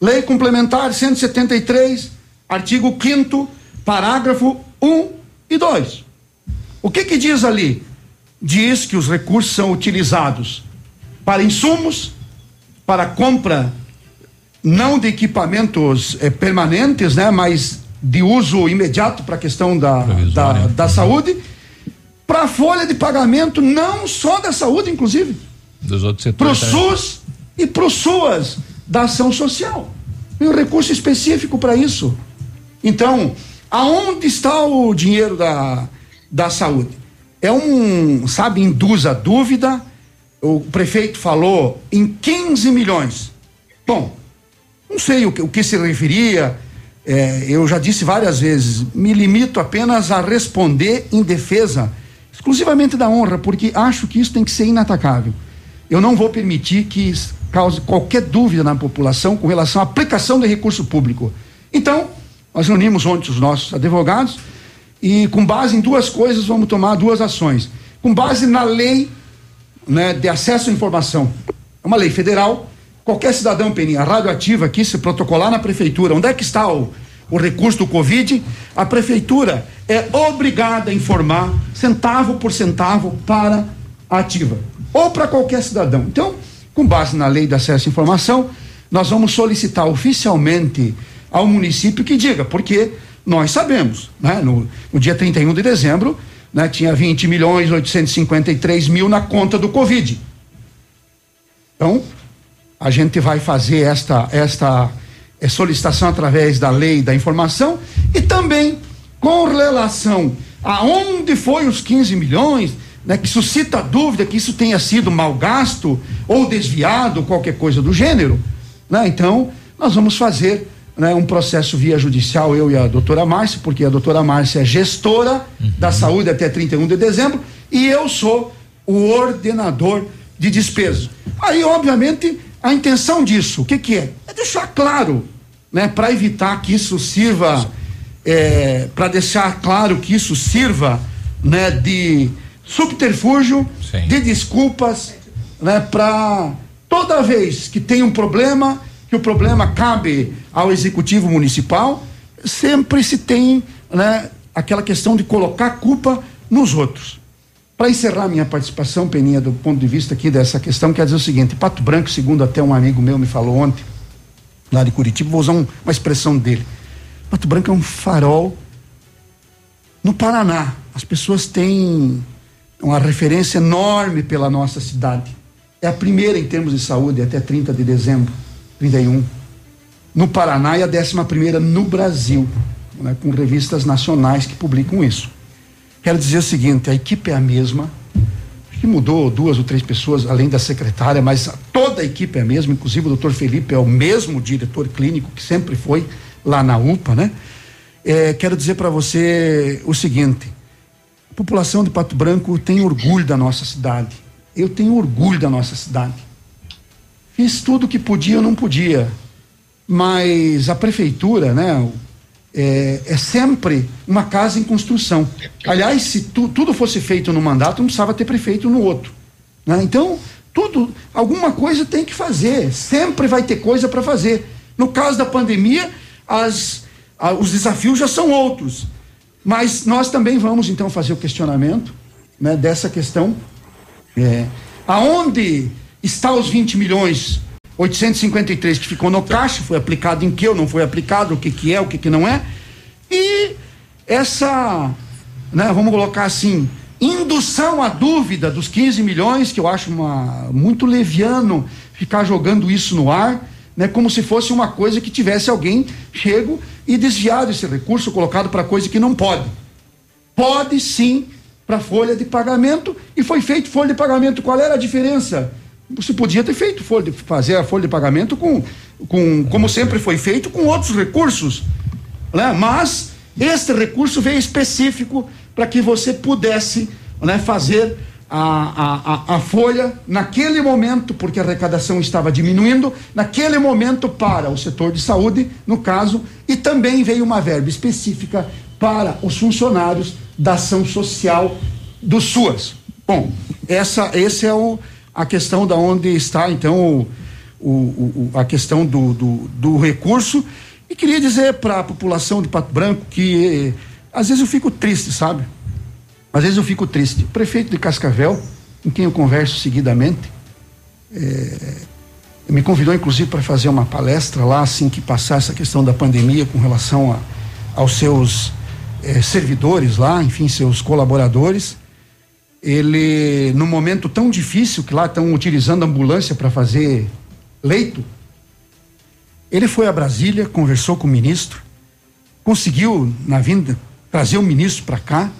Lei Complementar 173, artigo 5 parágrafo 1 e 2. O que que diz ali? Diz que os recursos são utilizados para insumos, para compra não de equipamentos eh, permanentes, né, mas de uso imediato para a questão da, da, da saúde, para a folha de pagamento não só da saúde, inclusive, Dos outros para o setores. também. SUS e para SUAS da ação social. Tem um recurso específico para isso. Então, aonde está o dinheiro da, da saúde? É um, sabe, induz a dúvida. O prefeito falou em 15 milhões. Bom, não sei o que, o que se referia, é, eu já disse várias vezes, me limito apenas a responder em defesa exclusivamente da honra, porque acho que isso tem que ser inatacável. Eu não vou permitir que cause qualquer dúvida na população com relação à aplicação de recurso público. Então, nós reunimos ontem os nossos advogados e, com base em duas coisas, vamos tomar duas ações. Com base na lei né, de acesso à informação. É uma lei federal. Qualquer cidadão, Peninha, radioativa aqui, se protocolar na prefeitura, onde é que está o, o recurso do Covid? A prefeitura é obrigada a informar, centavo por centavo, para a ativa. Ou para qualquer cidadão. Então, com base na lei de acesso à informação, nós vamos solicitar oficialmente ao município que diga, porque nós sabemos, né? No, no dia 31 de dezembro, né, tinha 20 milhões 853 mil na conta do Covid. Então, a gente vai fazer esta, esta eh, solicitação através da lei da informação e também com relação a onde foi os 15 milhões, né, que suscita dúvida que isso tenha sido mal gasto ou desviado, qualquer coisa do gênero. Né? Então, nós vamos fazer né, um processo via judicial, eu e a doutora Márcia, porque a doutora Márcia é gestora da saúde até 31 de dezembro e eu sou o ordenador de despesas. Aí, obviamente, a intenção disso, o que, que é? É deixar claro, né, para evitar que isso sirva, é, para deixar claro que isso sirva, né, de subterfúgio, de desculpas, né, para toda vez que tem um problema, que o problema cabe ao executivo municipal, sempre se tem, né, aquela questão de colocar a culpa nos outros. Para encerrar minha participação, Peninha, do ponto de vista aqui dessa questão, quer dizer o seguinte: Pato Branco, segundo até um amigo meu me falou ontem, lá de Curitiba, vou usar um- uma expressão dele. Pato Branco é um farol no Paraná. As pessoas têm uma referência enorme pela nossa cidade. É a primeira em termos de saúde até 30 de dezembro, 31. No Paraná e a décima primeira no Brasil, né, com revistas nacionais que publicam isso. Quero dizer o seguinte: a equipe é a mesma. Que mudou duas ou três pessoas, além da secretária, mas toda a equipe é a mesma. Inclusive o doutor Felipe é o mesmo diretor clínico que sempre foi lá na UPA, né? É, quero dizer para você o seguinte: população de Pato Branco tem orgulho da nossa cidade. Eu tenho orgulho da nossa cidade. Fiz tudo que podia ou não podia, mas a prefeitura, né? É, é sempre uma casa em construção. Aliás, se tu- tudo fosse feito no mandato, não precisava ter prefeito no outro. né? Então, tudo, alguma coisa tem que fazer. Sempre vai ter coisa para fazer. No caso da pandemia, as, a- os desafios já são outros. Mas nós também vamos então fazer o questionamento né, dessa questão. É, aonde está os 20 milhões 853 que ficou no caixa, foi aplicado em que ou não foi aplicado, o que que é, o que que não é. E essa, né, vamos colocar assim, indução à dúvida dos 15 milhões, que eu acho uma, muito leviano ficar jogando isso no ar, né, como se fosse uma coisa que tivesse alguém chego e desviado esse recurso, colocado para coisa que não pode. Pode sim para folha de pagamento e foi feito folha de pagamento. Qual era a diferença? Você podia ter feito folha de, fazer a folha de pagamento com, com como sempre foi feito com outros recursos, né? Mas este recurso veio específico para que você pudesse, né, fazer a, a, a, folha naquele momento, porque a arrecadação estava diminuindo, naquele momento para o setor de saúde, no caso, e também veio uma verba específica para os funcionários da ação social do SUAS. Bom, essa, esse é o, a questão da onde está então o, o, o, a questão do, do, do recurso e queria dizer para a população de Pato Branco que eh, às vezes eu fico triste, sabe? Às vezes eu fico triste. O prefeito de Cascavel, com quem eu converso seguidamente, eh, me convidou inclusive para fazer uma palestra lá assim que passar essa questão da pandemia com relação a, aos seus eh, servidores lá, enfim, seus colaboradores. Ele, num momento tão difícil que lá estão utilizando ambulância para fazer leito, ele foi a Brasília, conversou com o ministro, conseguiu, na vinda, trazer o ministro para cá,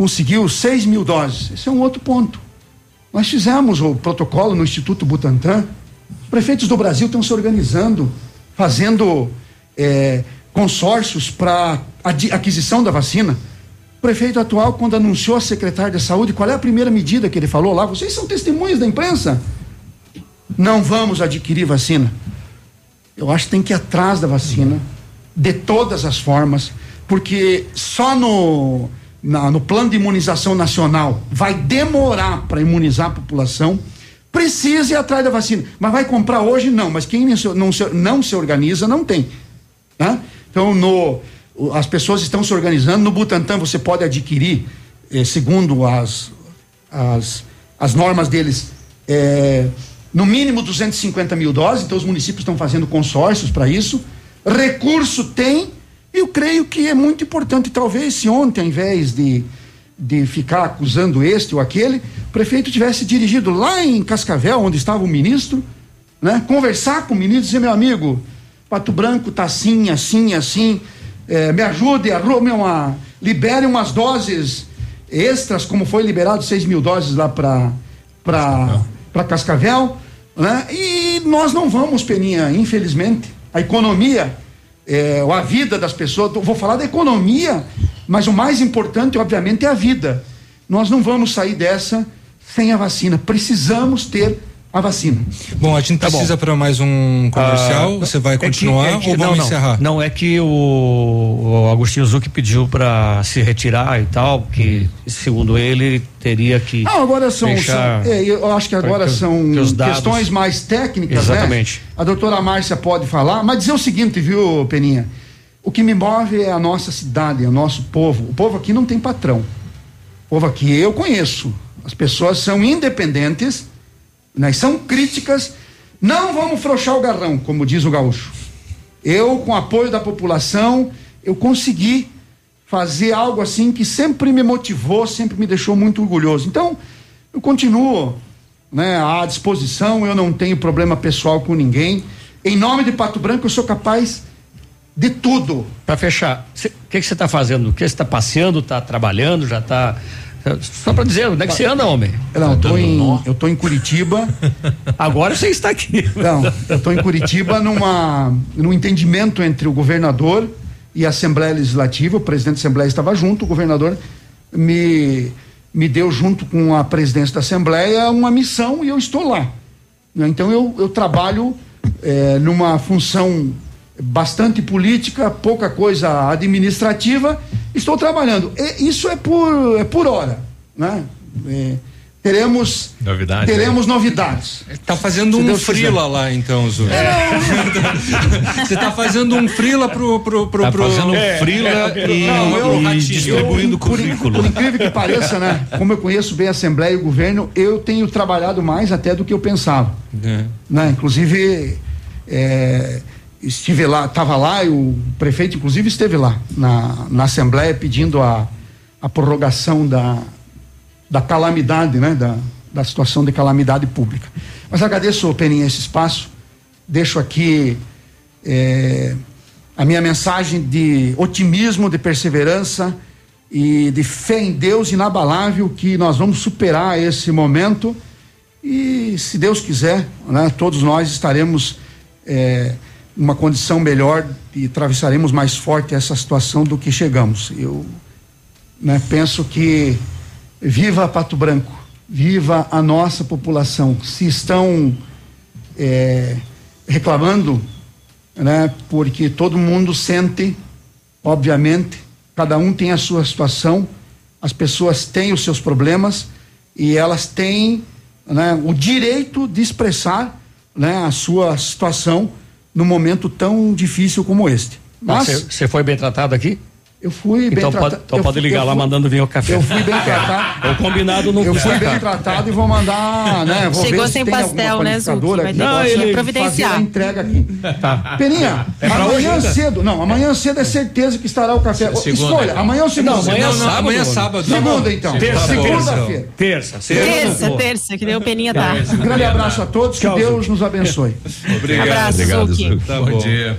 conseguiu 6 mil doses. Esse é um outro ponto. Nós fizemos o protocolo no Instituto Butantan. Os prefeitos do Brasil estão se organizando, fazendo é, consórcios para aquisição da vacina. O prefeito atual, quando anunciou a secretária de saúde, qual é a primeira medida que ele falou lá? Vocês são testemunhas da imprensa. Não vamos adquirir vacina. Eu acho que tem que ir atrás da vacina, de todas as formas, porque só no, na, no plano de imunização nacional vai demorar para imunizar a população. Precisa ir atrás da vacina. Mas vai comprar hoje? Não. Mas quem não se, não se, não se organiza, não tem. Tá? Então, no, as pessoas estão se organizando. No Butantan, você pode adquirir, eh, segundo as, as, as normas deles, eh, no mínimo 250 mil doses, então os municípios estão fazendo consórcios para isso. Recurso tem, eu creio que é muito importante, talvez, se ontem, ao invés de, de ficar acusando este ou aquele, o prefeito tivesse dirigido lá em Cascavel, onde estava o ministro, né? Conversar com o ministro e dizer, meu amigo, Pato Branco tá assim, assim, assim, é, me ajude, arrume uma, libere umas doses extras, como foi liberado 6 mil doses lá para para Cascavel, né? E nós não vamos, Peninha, infelizmente. A economia, é, a vida das pessoas, vou falar da economia, mas o mais importante, obviamente, é a vida. Nós não vamos sair dessa sem a vacina. Precisamos ter a vacina. Bom, a gente tá precisa para mais um comercial. Ah, Você vai continuar é que, é que, ou vamos não, encerrar? Não, é que o, o Agostinho Zucchi pediu para se retirar e tal, que segundo ele teria que. Não, agora são. deixar são é, eu acho que agora que, são que questões mais técnicas, Exatamente. né? A doutora Márcia pode falar, mas dizer o seguinte, viu, Peninha? O que me move é a nossa cidade, é o nosso povo. O povo aqui não tem patrão. O povo aqui eu conheço. As pessoas são independentes né? São críticas. Não vamos frouxar o garrão, como diz o gaúcho. Eu, com apoio da população, eu consegui fazer algo assim que sempre me motivou, sempre me deixou muito orgulhoso. Então, eu continuo né, à disposição, eu não tenho problema pessoal com ninguém. Em nome de Pato Branco, eu sou capaz de tudo. Para fechar, o que você está fazendo? O que você está passeando? Está trabalhando? Já está só para dizer, onde é que você anda, homem? Não, eu tô em, eu tô em Curitiba. Agora você está aqui. Não, eu tô em Curitiba numa, num entendimento entre o governador e a Assembleia Legislativa. O presidente da Assembleia estava junto, o governador me, me deu, junto com a presidência da Assembleia, uma missão e eu estou lá. Então eu, eu trabalho é, numa função bastante política, pouca coisa administrativa. Estou trabalhando. E isso é por, é por hora, né? É, teremos novidades. Teremos né? novidades. Tá fazendo Se um Deus frila quiser. lá então, Zu. É. Você tá fazendo um frila pro pro pro, tá pro... fazendo um é, frila é, e, não, eu, e distribuindo eu, currículo. Por, por, incrível que pareça, né? Como eu conheço bem a Assembleia e o governo, eu tenho trabalhado mais até do que eu pensava. É. Né? Inclusive é, estive lá, estava lá, e o prefeito, inclusive, esteve lá na, na Assembleia pedindo a, a prorrogação da, da calamidade, né? Da, da situação de calamidade pública. Mas agradeço, Peninha, esse espaço. Deixo aqui é, a minha mensagem de otimismo, de perseverança e de fé em Deus inabalável que nós vamos superar esse momento e, se Deus quiser, né, todos nós estaremos. É, uma condição melhor e atravessaremos mais forte essa situação do que chegamos. Eu né, penso que viva Pato Branco, viva a nossa população. Se estão é, reclamando, né, porque todo mundo sente, obviamente, cada um tem a sua situação, as pessoas têm os seus problemas e elas têm né, o direito de expressar né, a sua situação num momento tão difícil como este. Mas Você foi bem tratado aqui? Eu fui bem Então tratado. pode, então eu pode ligar lá fui- mandando vir o café. Eu fui bem tratado. O combinado não Eu fui bem tratado e vou mandar, né? Vou Chegou ver se sem tem pastel, né, panificadora Vai que ter que possa fazer providenciar. a entrega aqui. Peninha, É hoje amanhã ainda? cedo, não, amanhã cedo é certeza que estará o café. Segunda, Escolha, então. amanhã ou segunda? Não, amanhã é Não, sábado. Amanhã é sábado. Segunda, então. Terça, Segunda-feira. Terça, Terça, terça, que deu o peninha tá. Um grande abraço a todos, que Deus nos abençoe. Obrigado. Abraço, obrigado, Zuki. Zuki. Bom dia.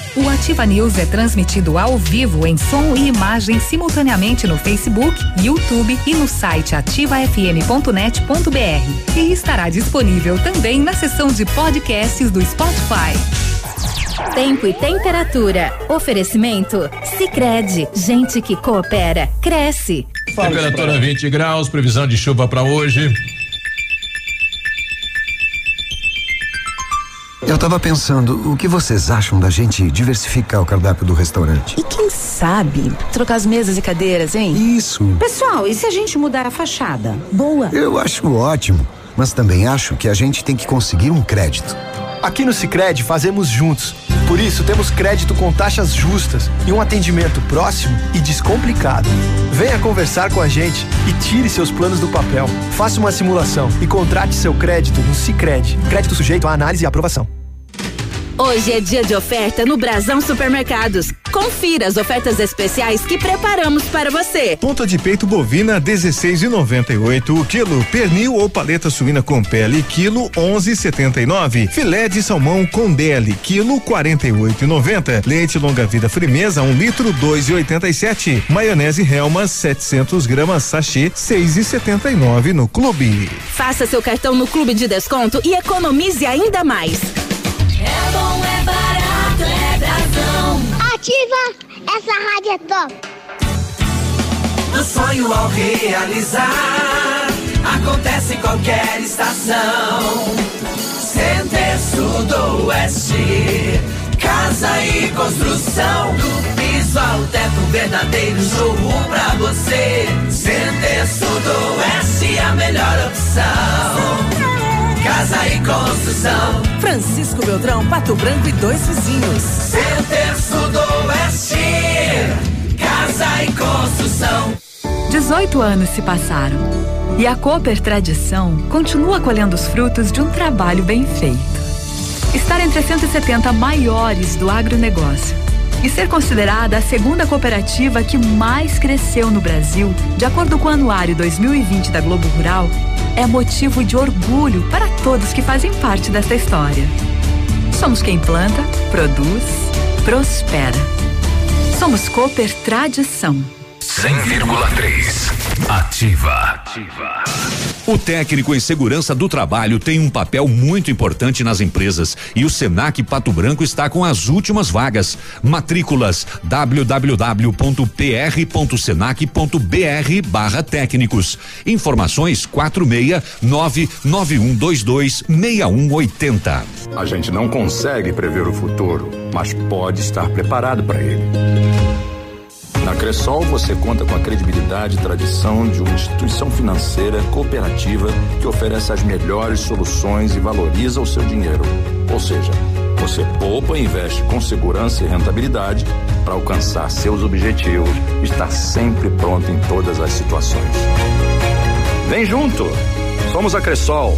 O Ativa News é transmitido ao vivo em som e imagem simultaneamente no Facebook, YouTube e no site ativafm.net.br. E estará disponível também na seção de podcasts do Spotify. Tempo e temperatura. Oferecimento? Sicredi Gente que coopera, cresce. Temperatura 20 graus, previsão de chuva para hoje. Eu tava pensando, o que vocês acham da gente diversificar o cardápio do restaurante? E quem sabe trocar as mesas e cadeiras, hein? Isso. Pessoal, e se a gente mudar a fachada? Boa. Eu acho ótimo, mas também acho que a gente tem que conseguir um crédito. Aqui no Sicredi fazemos juntos. Por isso temos crédito com taxas justas e um atendimento próximo e descomplicado. Venha conversar com a gente e tire seus planos do papel. Faça uma simulação e contrate seu crédito no Sicredi. Crédito sujeito à análise e aprovação. Hoje é dia de oferta no Brasão Supermercados. Confira as ofertas especiais que preparamos para você. Ponta de peito bovina 16,98 o quilo. Pernil ou paleta suína com pele quilo 11,79. Filé de salmão com DL quilo 48,90. Leite longa vida frimeza 1 um litro 2,87. Maionese Helmas 700 gramas sachê 6,79 no clube. Faça seu cartão no Clube de Desconto e economize ainda mais. É bom, é barato, é Brasão. Ativa, essa rádio é top. Do sonho ao realizar, acontece em qualquer estação. Center Sul do Oeste, casa e construção. Do piso ao teto, verdadeiro showroom pra você. Center Sul do Oeste, a melhor opção. Casa e construção. Francisco Beltrão, Pato Branco e dois vizinhos. Center Sul do Oeste, casa e construção. 18 anos se passaram e a Cooper Tradição continua colhendo os frutos de um trabalho bem feito. Estar entre as 170 maiores do agronegócio e ser considerada a segunda cooperativa que mais cresceu no Brasil, de acordo com o Anuário 2020 da Globo Rural, é motivo de orgulho para todos que fazem parte desta história. Somos quem planta, produz, prospera. Somos Cooper Tradição. 100,3. Ativa. O técnico em segurança do trabalho tem um papel muito importante nas empresas e o Senac Pato Branco está com as últimas vagas. Matrículas www.pr.senac.br barra técnicos. Informações 46 99122 6180. A gente não consegue prever o futuro, mas pode estar preparado para ele. Na Cressol você conta com a credibilidade e tradição de uma instituição financeira cooperativa que oferece as melhores soluções e valoriza o seu dinheiro. Ou seja, você poupa e investe com segurança e rentabilidade para alcançar seus objetivos estar sempre pronto em todas as situações. Vem junto! Somos a Cressol.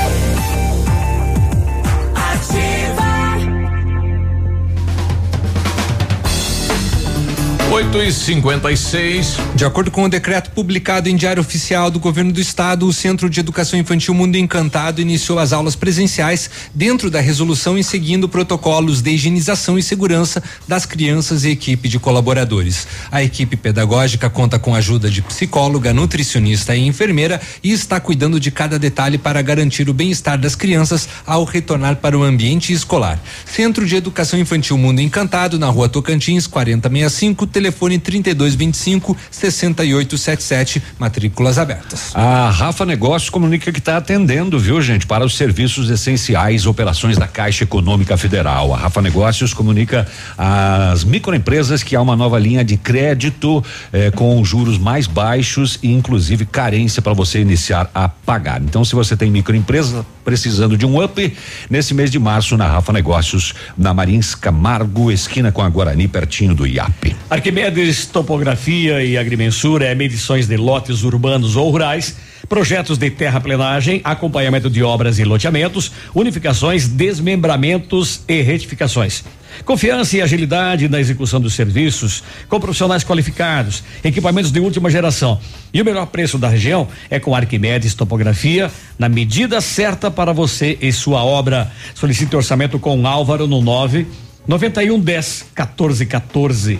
8 e 56 De acordo com o decreto publicado em Diário Oficial do Governo do Estado, o Centro de Educação Infantil Mundo Encantado iniciou as aulas presenciais dentro da resolução e seguindo protocolos de higienização e segurança das crianças e equipe de colaboradores. A equipe pedagógica conta com a ajuda de psicóloga, nutricionista e enfermeira e está cuidando de cada detalhe para garantir o bem-estar das crianças ao retornar para o ambiente escolar. Centro de Educação Infantil Mundo Encantado, na rua Tocantins, 4065, telefone 3225 6877, matrículas abertas. A Rafa Negócios comunica que está atendendo, viu, gente, para os serviços essenciais, operações da Caixa Econômica Federal. A Rafa Negócios comunica às microempresas que há uma nova linha de crédito eh, com juros mais baixos e inclusive carência para você iniciar a pagar. Então, se você tem microempresa precisando de um up, nesse mês de março na Rafa Negócios, na Marins Camargo, esquina com a Guarani, pertinho do IAP. Arquimedes Topografia e Agrimensura é medições de lotes urbanos ou rurais, projetos de terraplenagem, acompanhamento de obras e loteamentos, unificações, desmembramentos e retificações. Confiança e agilidade na execução dos serviços, com profissionais qualificados, equipamentos de última geração. E o melhor preço da região é com Arquimedes Topografia, na medida certa para você e sua obra. Solicite orçamento com Álvaro no 9 91 10 14 14.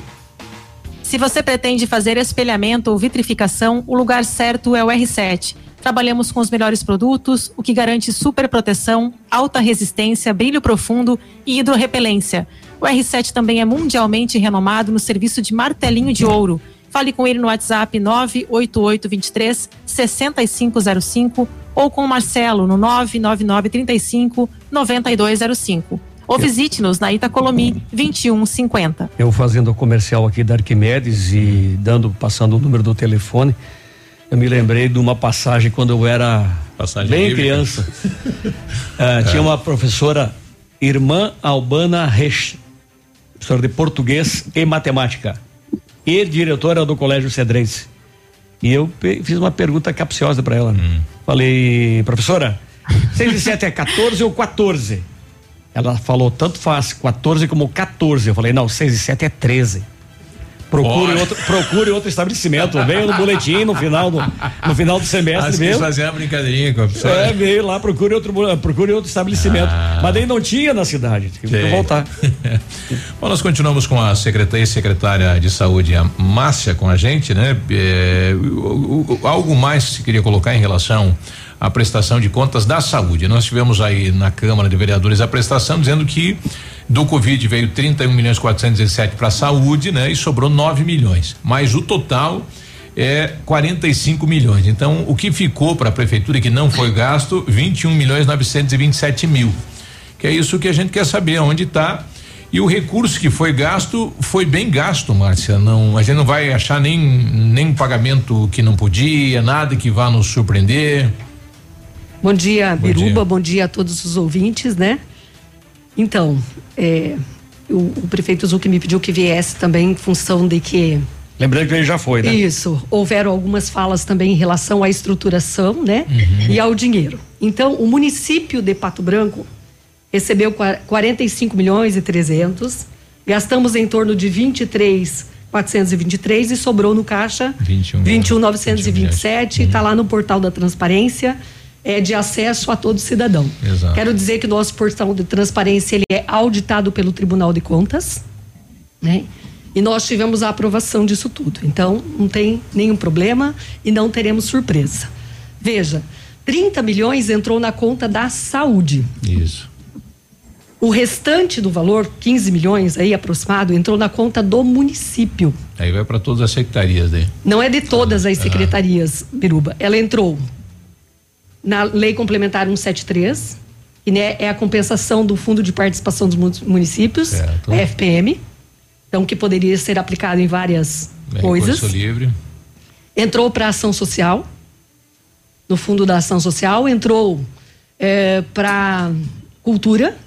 Se você pretende fazer espelhamento ou vitrificação, o lugar certo é o R7. Trabalhamos com os melhores produtos, o que garante super proteção, alta resistência, brilho profundo e hidrorrepelência. O R7 também é mundialmente renomado no serviço de martelinho de ouro. Fale com ele no WhatsApp 98823 6505 ou com o Marcelo no 99935 9205 ou visite-nos na Itacolomi 2150. Eu fazendo o comercial aqui da Arquimedes e dando, passando o número do telefone, eu me lembrei de uma passagem quando eu era Passagem bem bíblica. criança. Ah, Tinha uma professora, irmã Albana Resch, professora de português e matemática, e diretora do Colégio Cedrense. E eu fiz uma pergunta capciosa para ela. Hum. Falei, professora, 6 e 7 é 14 ou 14? Ela falou, tanto faz, 14 como 14. Eu falei, não, 6 e 7 é 13. Procure outro, procure outro estabelecimento. Veio no boletim no final do, no final do semestre Acho que mesmo. faziam uma brincadeirinha com a pessoa. É, veio lá, procure outro, procure outro estabelecimento. Mas daí não tinha na cidade. Tive que voltar. Bom, nós continuamos com a secretária secretária de saúde, a Márcia, com a gente, né? É, o- o- algo mais que se queria colocar em relação à prestação de contas da saúde. Nós tivemos aí na Câmara de Vereadores a prestação dizendo que do Covid veio 31 milhões 417 para a saúde, né? E sobrou 9 milhões. Mas o total é 45 milhões. Então, o que ficou para a prefeitura que não foi gasto, 21 milhões 927 mil. Que é isso que a gente quer saber, onde está. E o recurso que foi gasto foi bem gasto, Márcia. Não, a gente não vai achar nem nem pagamento que não podia, nada que vá nos surpreender. Bom dia, Bom Biruba. dia. Bom dia a todos os ouvintes, né? Então, é, o, o prefeito Zuc me pediu que viesse também em função de que Lembrando que ele já foi, né? isso, houveram algumas falas também em relação à estruturação, né? Uhum. E ao dinheiro. Então, o município de Pato Branco recebeu qua- 45 milhões e 300, gastamos em torno de 23 423 e sobrou no caixa 21 21 927, está lá no portal da transparência, é de acesso a todo cidadão. Exato. Quero dizer que o nosso portal de transparência ele é auditado pelo Tribunal de Contas, né? E nós tivemos a aprovação disso tudo. Então, não tem nenhum problema e não teremos surpresa. Veja, 30 milhões entrou na conta da saúde. Isso. O restante do valor, 15 milhões aí aproximado, entrou na conta do município. Aí vai para todas as secretarias daí. Não é de todas as secretarias, Biruba. Ela entrou na Lei Complementar 173, que né, é a compensação do Fundo de Participação dos Municípios, certo. FPM. Então, que poderia ser aplicado em várias é, coisas. livre. Entrou para ação social, no Fundo da Ação Social, entrou é, para cultura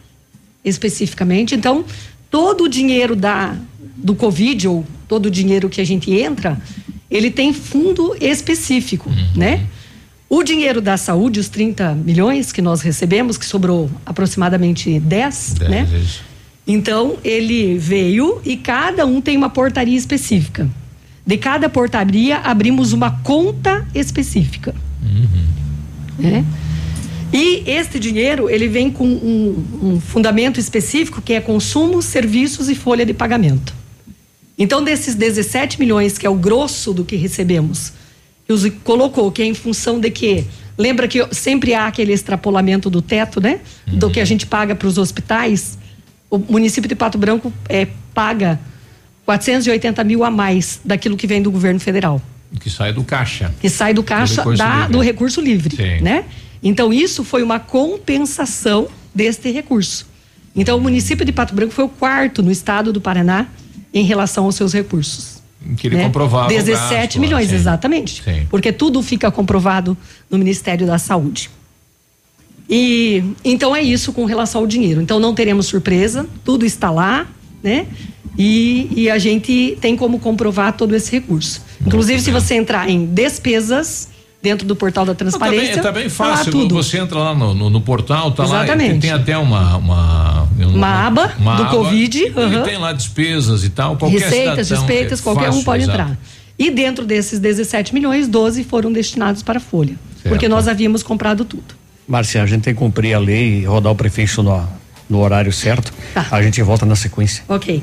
especificamente. Então, todo o dinheiro da, do Covid, ou todo o dinheiro que a gente entra, ele tem fundo específico, uhum. né? O dinheiro da saúde, os 30 milhões que nós recebemos, que sobrou aproximadamente 10, 10 né? Então, ele veio e cada um tem uma portaria específica. De cada portaria, abrimos uma conta específica. Uhum. Né? E este dinheiro, ele vem com um, um fundamento específico que é consumo, serviços e folha de pagamento. Então, desses 17 milhões, que é o grosso do que recebemos, colocou, que é em função de que Lembra que sempre há aquele extrapolamento do teto, né? Uhum. Do que a gente paga para os hospitais. O município de Pato Branco é, paga 480 mil a mais daquilo que vem do governo federal. Que sai do caixa. Que sai do caixa do recurso da, livre. Do recurso livre Sim. né? Então, isso foi uma compensação deste recurso. Então, o município de Pato Branco foi o quarto no estado do Paraná em relação aos seus recursos. Que ele né? comprovava. 17 gasto, milhões, sim. exatamente. Sim. Porque tudo fica comprovado no Ministério da Saúde. E então é isso com relação ao dinheiro. Então não teremos surpresa, tudo está lá, né? E, e a gente tem como comprovar todo esse recurso. Inclusive, se você entrar em despesas, dentro do portal da transparência. Tá bem, tá fácil. Tudo. Você entra lá no, no, no portal, tá Exatamente. lá. Tem, tem até uma uma, uma aba uma do aba, Covid. Uhum. tem lá despesas e tal. Qualquer Receitas, despesas, qualquer fácil, um pode exato. entrar. E dentro desses 17 milhões, 12 foram destinados para a Folha. Certo. Porque nós havíamos comprado tudo. Márcia, a gente tem que cumprir a lei e rodar o prefixo no, no horário certo. Tá. A gente volta na sequência. Ok.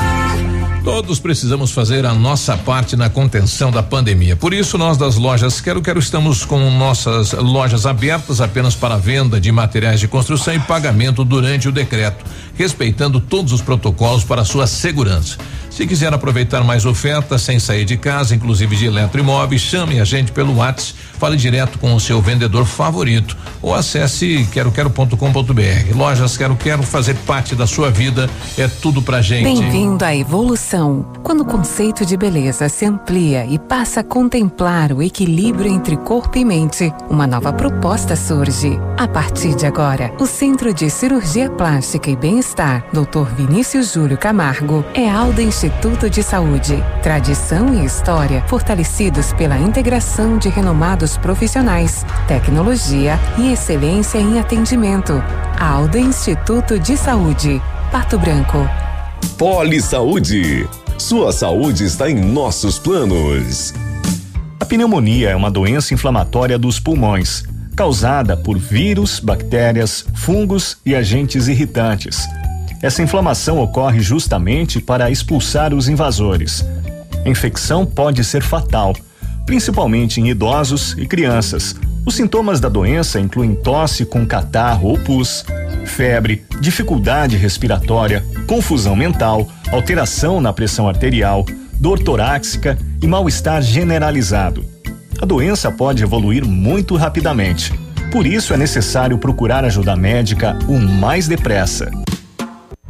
Todos precisamos fazer a nossa parte na contenção da pandemia. Por isso, nós das lojas Quero Quero estamos com nossas lojas abertas apenas para venda de materiais de construção e pagamento durante o decreto, respeitando todos os protocolos para sua segurança. Se quiser aproveitar mais ofertas sem sair de casa, inclusive de eletroimóveis, chame a gente pelo WhatsApp, fale direto com o seu vendedor favorito ou acesse queroquero.com.br. Lojas Quero Quero fazer parte da sua vida é tudo pra gente. Bem-vindo à evolução. Quando o conceito de beleza se amplia e passa a contemplar o equilíbrio entre corpo e mente, uma nova proposta surge. A partir de agora, o Centro de Cirurgia Plástica e Bem-Estar, Dr. Vinícius Júlio Camargo, é Alda Instituto de Saúde. Tradição e história fortalecidos pela integração de renomados profissionais, tecnologia e excelência em atendimento. Alda Instituto de Saúde. Pato Branco. Poli Saúde. Sua saúde está em nossos planos. A pneumonia é uma doença inflamatória dos pulmões, causada por vírus, bactérias, fungos e agentes irritantes essa inflamação ocorre justamente para expulsar os invasores. A infecção pode ser fatal, principalmente em idosos e crianças. Os sintomas da doença incluem tosse com catarro ou pus, febre, dificuldade respiratória, confusão mental, alteração na pressão arterial, dor torácica e mal-estar generalizado. A doença pode evoluir muito rapidamente. Por isso é necessário procurar ajuda médica o mais depressa.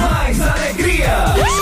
Mais alegria!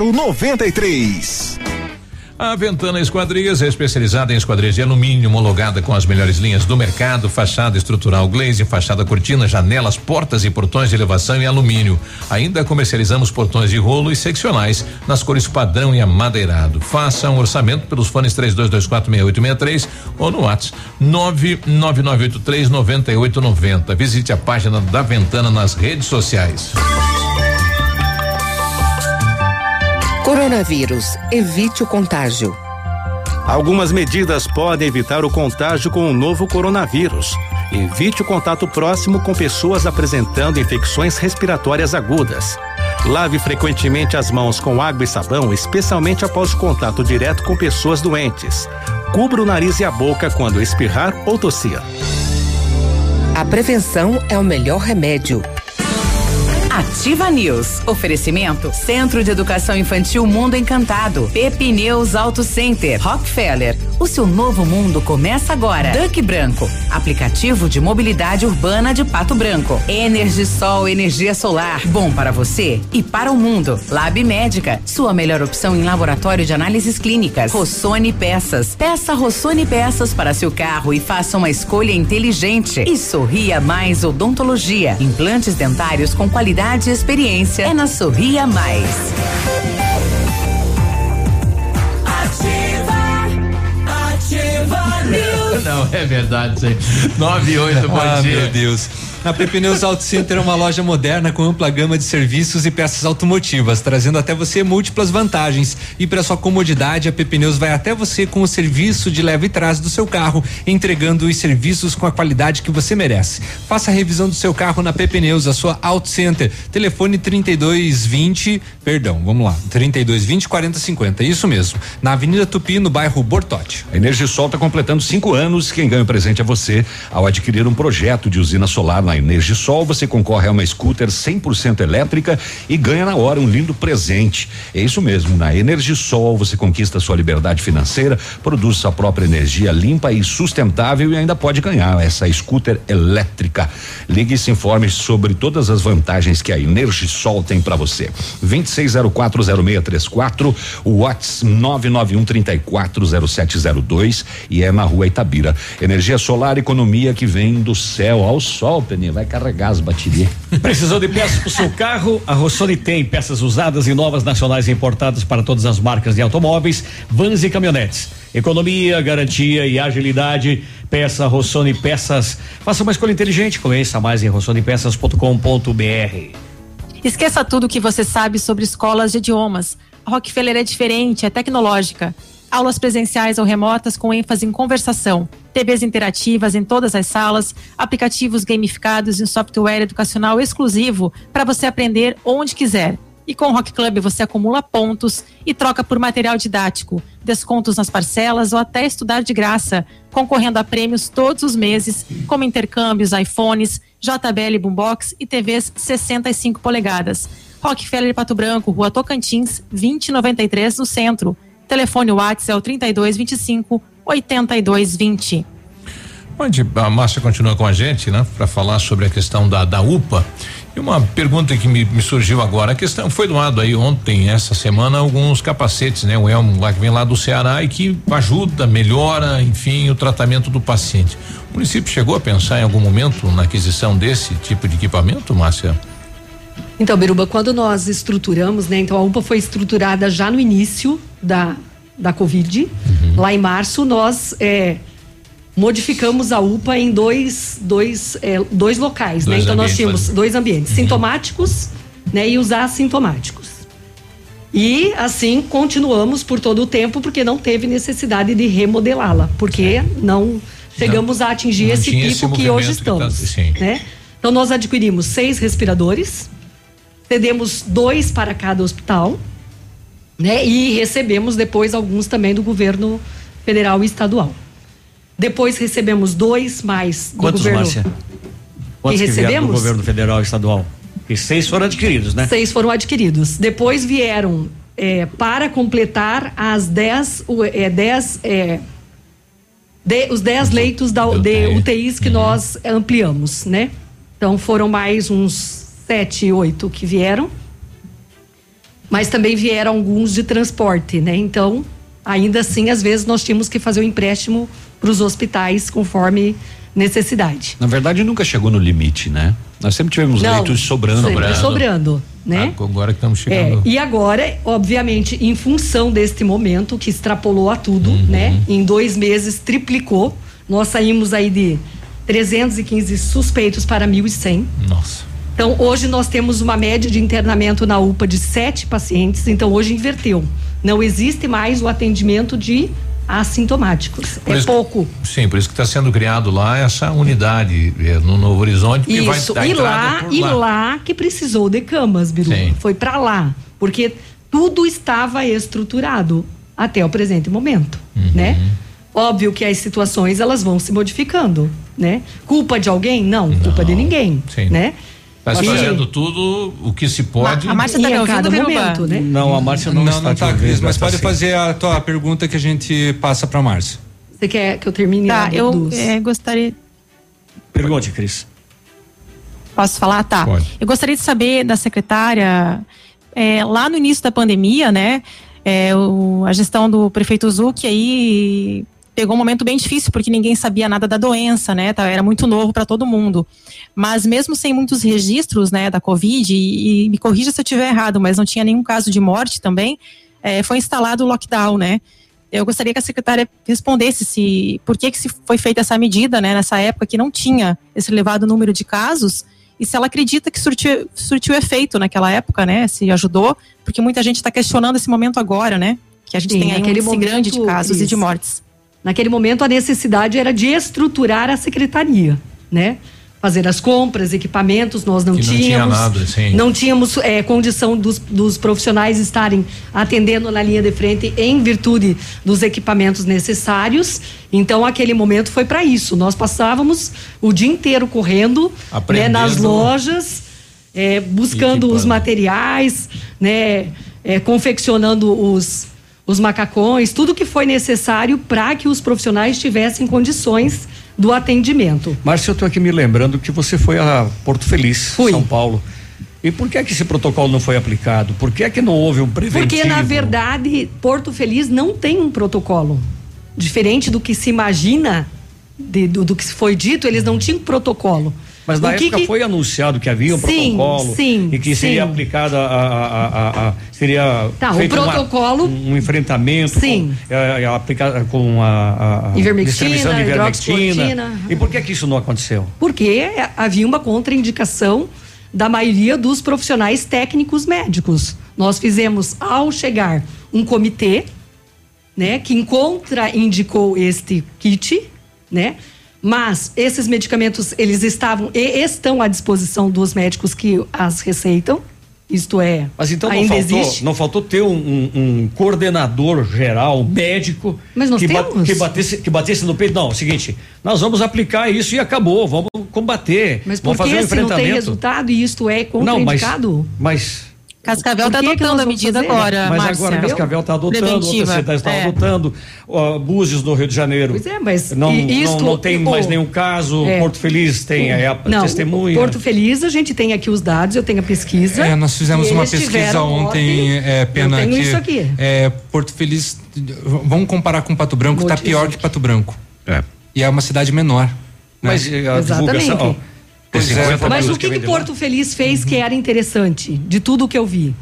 0093. A Ventana Esquadrias é especializada em esquadrias de alumínio, homologada com as melhores linhas do mercado, fachada estrutural glaze, fachada cortina, janelas, portas e portões de elevação em alumínio. Ainda comercializamos portões de rolo e seccionais nas cores padrão e amadeirado. Faça um orçamento pelos fones 32246863 ou no WhatsApp 999839890. Visite a página da Ventana nas redes sociais. Coronavírus. Evite o contágio. Algumas medidas podem evitar o contágio com o novo coronavírus. Evite o contato próximo com pessoas apresentando infecções respiratórias agudas. Lave frequentemente as mãos com água e sabão, especialmente após o contato direto com pessoas doentes. Cubra o nariz e a boca quando espirrar ou tossir. A prevenção é o melhor remédio. Ativa News. Oferecimento Centro de Educação Infantil Mundo Encantado. Pepineus Auto Center. Rockefeller. O seu novo mundo começa agora. Duck Branco. Aplicativo de mobilidade urbana de Pato Branco. Energisol energia solar. Bom para você e para o mundo. Lab Médica. Sua melhor opção em laboratório de análises clínicas. Rossoni Peças. Peça Rossoni Peças para seu carro e faça uma escolha inteligente. E Sorria Mais Odontologia. Implantes dentários com qualidade e experiência é na Sorria Mais. Não, é verdade isso aí. 98, bom ah, dia. meu Deus. A Pepineus Auto Center é uma loja moderna com ampla gama de serviços e peças automotivas, trazendo até você múltiplas vantagens. E para sua comodidade, a Pepineus vai até você com o serviço de leve e trás do seu carro, entregando os serviços com a qualidade que você merece. Faça a revisão do seu carro na Pepineus, a sua Auto Center. Telefone 3220, perdão, vamos lá, 3220 4050. Isso mesmo. Na Avenida Tupi, no bairro Bortote. A Energisol está completando cinco anos. Quem ganha o presente é você ao adquirir um projeto de usina solar na Energisol. Você concorre a uma scooter 100% elétrica e ganha na hora um lindo presente. É isso mesmo. Na Energisol você conquista sua liberdade financeira, produz sua própria energia limpa e sustentável e ainda pode ganhar essa scooter elétrica. Ligue e se informe sobre todas as vantagens que a Energisol tem para você. 26040634, o WhatsApp 991340702 e é na rua Itabira. Energia solar, economia que vem do céu ao sol, Vai carregar as baterias. Precisou de peças para o seu carro? A Rossoni tem peças usadas e novas nacionais e importadas para todas as marcas de automóveis, vans e caminhonetes. Economia, garantia e agilidade. Peça Rossoni Peças. Faça uma escolha inteligente. Conheça mais em rossonipeças.com.br. Esqueça tudo o que você sabe sobre escolas de idiomas. A Rockefeller é diferente, é tecnológica. Aulas presenciais ou remotas com ênfase em conversação. TVs interativas em todas as salas, aplicativos gamificados e um software educacional exclusivo para você aprender onde quiser. E com o Rock Club você acumula pontos e troca por material didático, descontos nas parcelas ou até estudar de graça, concorrendo a prêmios todos os meses, como intercâmbios, iPhones, JBL Boombox e TVs 65 polegadas. Rockefeller Pato Branco, Rua Tocantins, 2093 no centro. Telefone WhatsApp é o 3225 8220. Onde a Márcia continua com a gente, né? Para falar sobre a questão da, da UPA. E uma pergunta que me, me, surgiu agora, a questão foi doado aí ontem, essa semana, alguns capacetes, né? O Elmo lá que vem lá do Ceará e que ajuda, melhora, enfim, o tratamento do paciente. O município chegou a pensar em algum momento na aquisição desse tipo de equipamento, Márcia? Então, Biruba, quando nós estruturamos, né? Então a UPA foi estruturada já no início da, da Covid. Uhum. Lá em março, nós é, modificamos a UPA em dois, dois, é, dois locais, né? dois né? Então nós tínhamos dois ambientes, uhum. sintomáticos né? e os assintomáticos. E assim continuamos por todo o tempo, porque não teve necessidade de remodelá-la, porque não chegamos não, a atingir esse pico esse que hoje estamos. Que tá, né? Então nós adquirimos seis respiradores, cedemos dois para cada hospital, né? E recebemos depois alguns também do governo federal e estadual. Depois recebemos dois mais do Quantos, governo. Márcia? Quantos que, que recebemos? do governo federal e estadual? E seis foram adquiridos, né? Seis foram adquiridos. Depois vieram é, para completar as dez, é, dez é, de, os dez leitos da, de UTIs que uhum. nós ampliamos, né? Então foram mais uns sete, oito que vieram. Mas também vieram alguns de transporte, né? Então, ainda assim, às vezes nós tínhamos que fazer o um empréstimo para os hospitais conforme necessidade. Na verdade, nunca chegou no limite, né? Nós sempre tivemos Não, leitos sobrando. Sempre sobrando, né? Agora que estamos chegando. É, e agora, obviamente, em função deste momento que extrapolou a tudo, uhum. né? Em dois meses triplicou. Nós saímos aí de 315 suspeitos para 1.100. Nossa. Então, hoje nós temos uma média de internamento na UPA de sete pacientes. Então, hoje inverteu. Não existe mais o atendimento de assintomáticos. Por é isso, pouco. Sim, por isso que está sendo criado lá essa unidade é, no Novo Horizonte. Que isso, vai e lá, e lá. lá que precisou de camas, Biru. Sim. Foi para lá, porque tudo estava estruturado até o presente momento, uhum. né? Óbvio que as situações elas vão se modificando, né? Culpa de alguém? Não, Não. culpa de ninguém, Sim. né? Está fazendo tudo o que se pode. A Márcia está me ouvindo, momento, né? Não, a Márcia não, não está. Não está, Cris, mas pode fazer a tua pergunta que a gente passa para a Márcia. Você quer que eu termine? Tá, eu é, gostaria. Pergunte, Cris. Posso falar? Tá. Pode. Eu gostaria de saber da secretária, é, lá no início da pandemia, né? É, o, a gestão do prefeito Zuc aí pegou um momento bem difícil porque ninguém sabia nada da doença, né? Tá, era muito novo para todo mundo. Mas mesmo sem muitos registros, né, da Covid, e, e me corrija se eu estiver errado, mas não tinha nenhum caso de morte também, é, foi instalado o lockdown, né? Eu gostaria que a secretária respondesse se por que, que se foi feita essa medida, né, nessa época que não tinha esse elevado número de casos e se ela acredita que surtiu, surtiu efeito naquela época, né, se ajudou, porque muita gente está questionando esse momento agora, né, que a gente Sim, tem aí um grande de casos isso. e de mortes. Naquele momento, a necessidade era de estruturar a secretaria, né? fazer as compras, equipamentos, nós não que tínhamos. Não, tinha nada, sim. não tínhamos é, condição dos, dos profissionais estarem atendendo na linha de frente em virtude dos equipamentos necessários. Então, aquele momento foi para isso. Nós passávamos o dia inteiro correndo né, nas lojas, é, buscando os materiais, né, é, confeccionando os os macacões, tudo que foi necessário para que os profissionais tivessem condições do atendimento. Márcia, eu estou aqui me lembrando que você foi a Porto Feliz, Fui. São Paulo. E por que é que esse protocolo não foi aplicado? Por que é que não houve um preventivo? Porque na verdade Porto Feliz não tem um protocolo. Diferente do que se imagina, de, do, do que foi dito, eles não tinham protocolo. Mas na época que... foi anunciado que havia um sim, protocolo sim, e que seria sim. aplicado a, a, seria tá, feito o protocolo, uma, um enfrentamento sim. com, é, é, aplicado com a, a distribuição de ivermectina. E por que que isso não aconteceu? Porque havia uma contraindicação da maioria dos profissionais técnicos médicos. Nós fizemos ao chegar um comitê, né, que contraindicou este kit, né? Mas esses medicamentos, eles estavam e estão à disposição dos médicos que as receitam. Isto é, Mas então não faltou, existe. não faltou ter um, um, um coordenador geral, médico, que, temos. que, batesse, que batesse no peito. Não, é o seguinte, nós vamos aplicar isso e acabou, vamos combater. Mas por que fazer um se não tem resultado e isto é contraindicado? Não, mas, mas Cascavel tá que adotando a medida fazer? agora, Mas Márcia. agora Cascavel está adotando, Preventiva. outras cidades estão É. adotando, ó, Búzios no Rio de Janeiro. Pois é, mas não, isto- não, não tem o- mais nenhum caso, É. Porto Feliz tem é, a Não, testemunha. Porto Feliz, a gente tem aqui os dados, eu tenho a pesquisa. É, nós fizemos uma pesquisa ontem, é, pena eu tenho que isso aqui. é, Porto Feliz, vamos comparar com Pato Branco, está pior que Pato Branco. É. E é uma cidade menor. Mas né? a divulgação, ó, Pois é, Mas o que, que Porto Feliz fez que era interessante, de tudo que eu vi?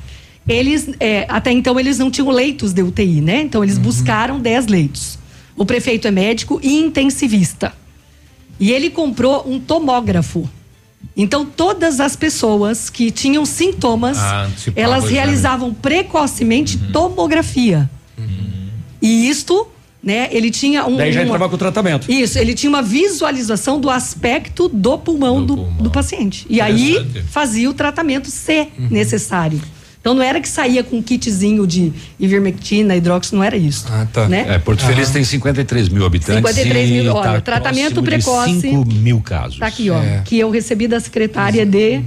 Eles, é, até então, eles não tinham leitos de UTI, né? Então, eles buscaram 10 leitos. O prefeito é médico e intensivista. E ele comprou um tomógrafo. Então, todas as pessoas que tinham sintomas, Ah, elas o exame. realizavam precocemente tomografia. E isto, né, ele tinha um. Daí já uma- entrava com o tratamento. isso, ele tinha uma visualização do aspecto do pulmão do, do paciente. E aí fazia o tratamento se Uhum. necessário. Então não era que saía com um kitzinho de ivermectina, hidróxido, não era isso. Ah, tá. Né? É, Porto Feliz tem 53 mil habitantes. 53 mil, e olha, tá tratamento precoce. 5 mil casos. Tá aqui, ó. É. Que eu recebi da secretária de.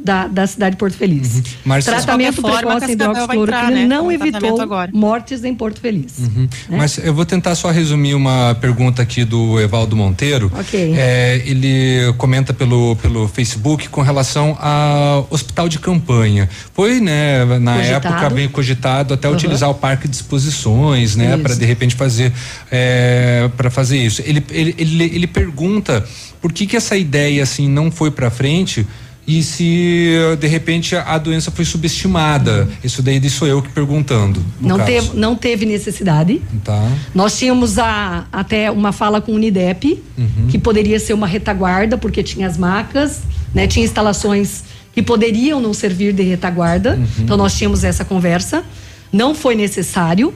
Da, da cidade de Porto Feliz. Márcia- Tratamento De qualquer forma, precoce em hidroxicloroquina né, não evitou tratamento agora. mortes em Porto Feliz. Uhum. Mas eu vou tentar só resumir uma pergunta aqui do Evaldo Monteiro. Ok. É, ele comenta pelo, pelo Facebook com relação ao hospital de campanha. Foi, né, na Cogitado. época bem cogitado até Uhum. utilizar o parque de exposições, né, para de repente fazer é, para fazer isso. Ele, ele, ele, ele pergunta por que que essa ideia assim não foi para frente e se de repente a doença foi subestimada. Isso daí sou eu que perguntando. Não caso. teve, não teve necessidade. Tá. Nós tínhamos a, até uma fala com o Unidep, Uhum. que poderia ser uma retaguarda, porque tinha as macas, né? Tinha instalações que poderiam não servir de retaguarda. Uhum. Então nós tínhamos essa conversa. Não foi necessário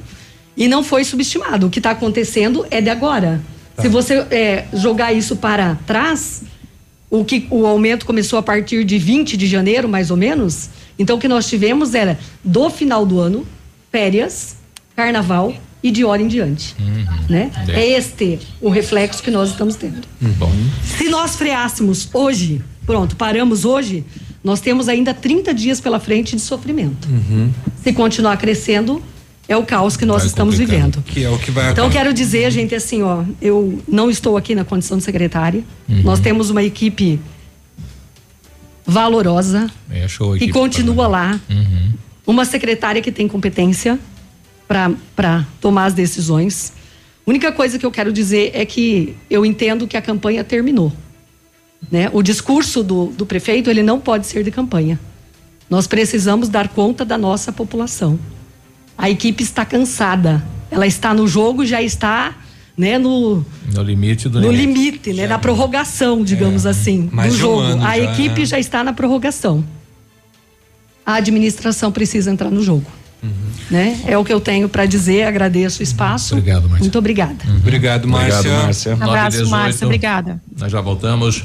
e não foi subestimado. O que está acontecendo é de agora. Tá. Se você é, jogar isso para trás, o que o aumento começou a partir de 20 de janeiro, mais ou menos. Então o que nós tivemos era do final do ano, férias, carnaval e de hora em diante, né? É. Este o reflexo que nós estamos tendo. Bom. Se nós freássemos hoje, pronto, paramos hoje, nós temos ainda 30 dias pela frente de sofrimento. Se continuar crescendo, é o caos que nós Vai estamos vivendo. Que é o que vai Então, quero dizer, gente, assim, ó, eu não estou aqui na condição de secretária. Uhum. Nós temos uma equipe valorosa É, show que continua lá. Uhum. Uma secretária que tem competência para tomar as decisões. A única coisa que eu quero dizer é que eu entendo que a campanha terminou. Né? O discurso do, do prefeito ele não pode ser de campanha. Nós precisamos dar conta da nossa população. A equipe está cansada. Ela está no jogo, já está né, no, No limite do no limite. limite, né, na prorrogação, digamos assim, mais do um jogo. ano a já, equipe né? já está na prorrogação. A administração precisa entrar no jogo. Né? É o que eu tenho para dizer. Agradeço o espaço. Obrigado, Márcia. Muito obrigada. Obrigado, Márcia. Obrigado, Márcia. Abraço, 9h18. Márcia. Obrigada. Nós já voltamos.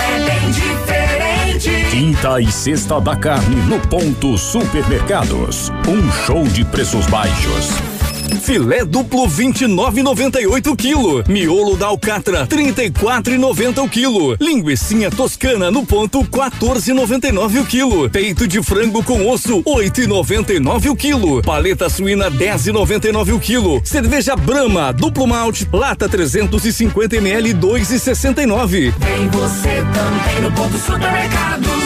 é bem diferente. Quinta e sexta da carne no ponto Supermercados. Um show de preços baixos. Filé duplo 29,98 kg. Miolo da alcatra 34,90 o quilo. Linguiça toscana no ponto 14,99 o quilo. Peito de frango com osso 8,99 o quilo. Paleta suína 10,99 o quilo. Cerveja Brahma duplo malte lata 350 ml 2,69. Vem você também no ponto supermercados.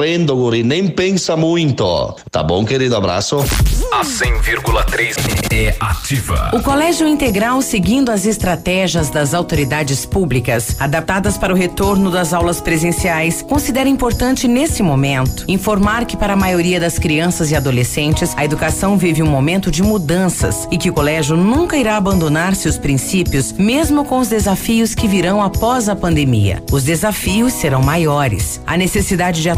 correndo, guri, nem pensa muito. Tá bom, querido? Abraço. A 100,3 é ativa. O Colégio Integral, seguindo as estratégias das autoridades públicas, adaptadas para o retorno das aulas presenciais, considera importante nesse momento informar que para a maioria das crianças e adolescentes, a educação vive um momento de mudanças e que o colégio nunca irá abandonar seus princípios, mesmo com os desafios que virão após a pandemia. Os desafios serão maiores. A necessidade de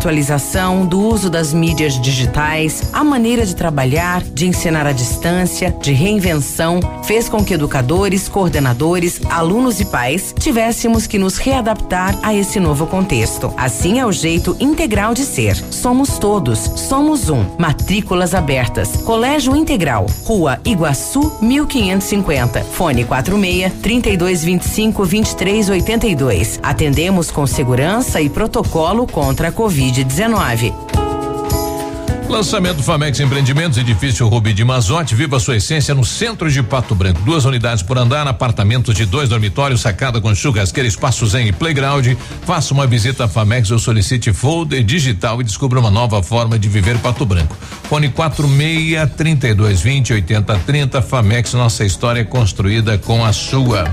do uso das mídias digitais, a maneira de trabalhar, de ensinar à distância, de reinvenção, fez com que educadores, coordenadores, alunos e pais tivéssemos que nos readaptar a esse novo contexto. Assim é o jeito integral de ser. Somos todos, somos um. Matrículas abertas. Colégio Integral, Rua Iguaçu, 1550. Fone 46 3225 2382. Atendemos com segurança e protocolo contra a Covid-19. Lançamento Famex Empreendimentos, edifício Rubi de Mazote, viva sua essência no centro de Pato Branco. Duas unidades por andar, apartamentos de dois dormitórios, sacada com churrasqueira, espaço zen e playground. Faça uma visita à Famex ou solicite folder digital e descubra uma nova forma de viver Pato Branco. Fone 46 3220 8030 Famex, nossa história é construída com a sua.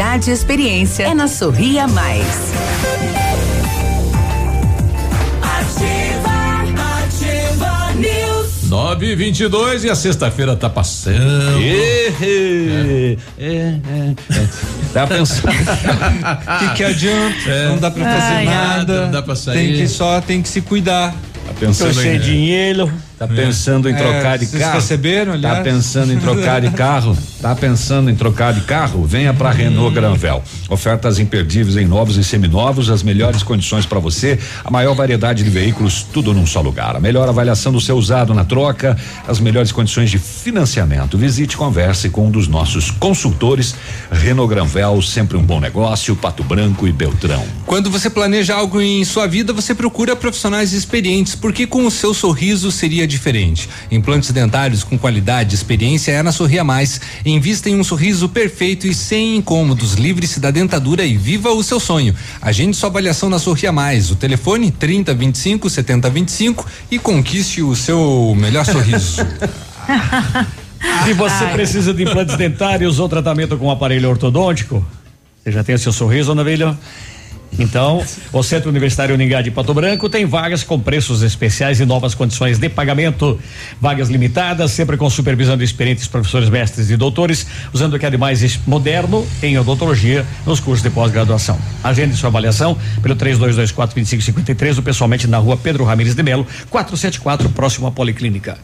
e experiência é na Sorria Mais. Ativa News. 9 e 22 e a sexta-feira tá passando. É, é, é. Tá pensando. O que, que adianta? É. Não dá pra fazer Ai, nada. não dá pra sair. Tem que só tem que se cuidar. Tá pensando Tô sem em- dinheiro. Tá pensando em É, trocar de vocês carro? perceberam, aliás? Tá pensando em trocar de carro? Tá pensando em trocar de carro? Venha para Renault Granvel. Ofertas imperdíveis em novos e seminovos, as melhores condições para você, a maior variedade de veículos, tudo num só lugar. A melhor avaliação do seu usado na troca, as melhores condições de financiamento. Visite e converse com um dos nossos consultores. Renault Granvel, sempre um bom negócio, Pato Branco e Beltrão. Quando você planeja algo em sua vida, você procura profissionais experientes, porque com o seu sorriso seria diferente. Implantes dentários com qualidade e experiência é na Sorria Mais. Invista em um sorriso perfeito e sem incômodos. Livre-se da dentadura e viva o seu sonho. Agende sua avaliação na Sorria Mais. O telefone 30 25 70 25 e conquiste o seu melhor sorriso. Se você Ai. precisa de implantes dentários ou tratamento com aparelho ortodôntico, você já tem o seu sorriso, Navilho? Então, o Centro Universitário Uningá de Pato Branco tem vagas com preços especiais e novas condições de pagamento. Vagas limitadas, sempre com supervisão de experientes professores, mestres e doutores, usando o que é de mais moderno em odontologia nos cursos de pós-graduação. Agende sua avaliação pelo 3224-2553 ou pessoalmente na rua Pedro Ramires de Melo, 474, próximo à Policlínica.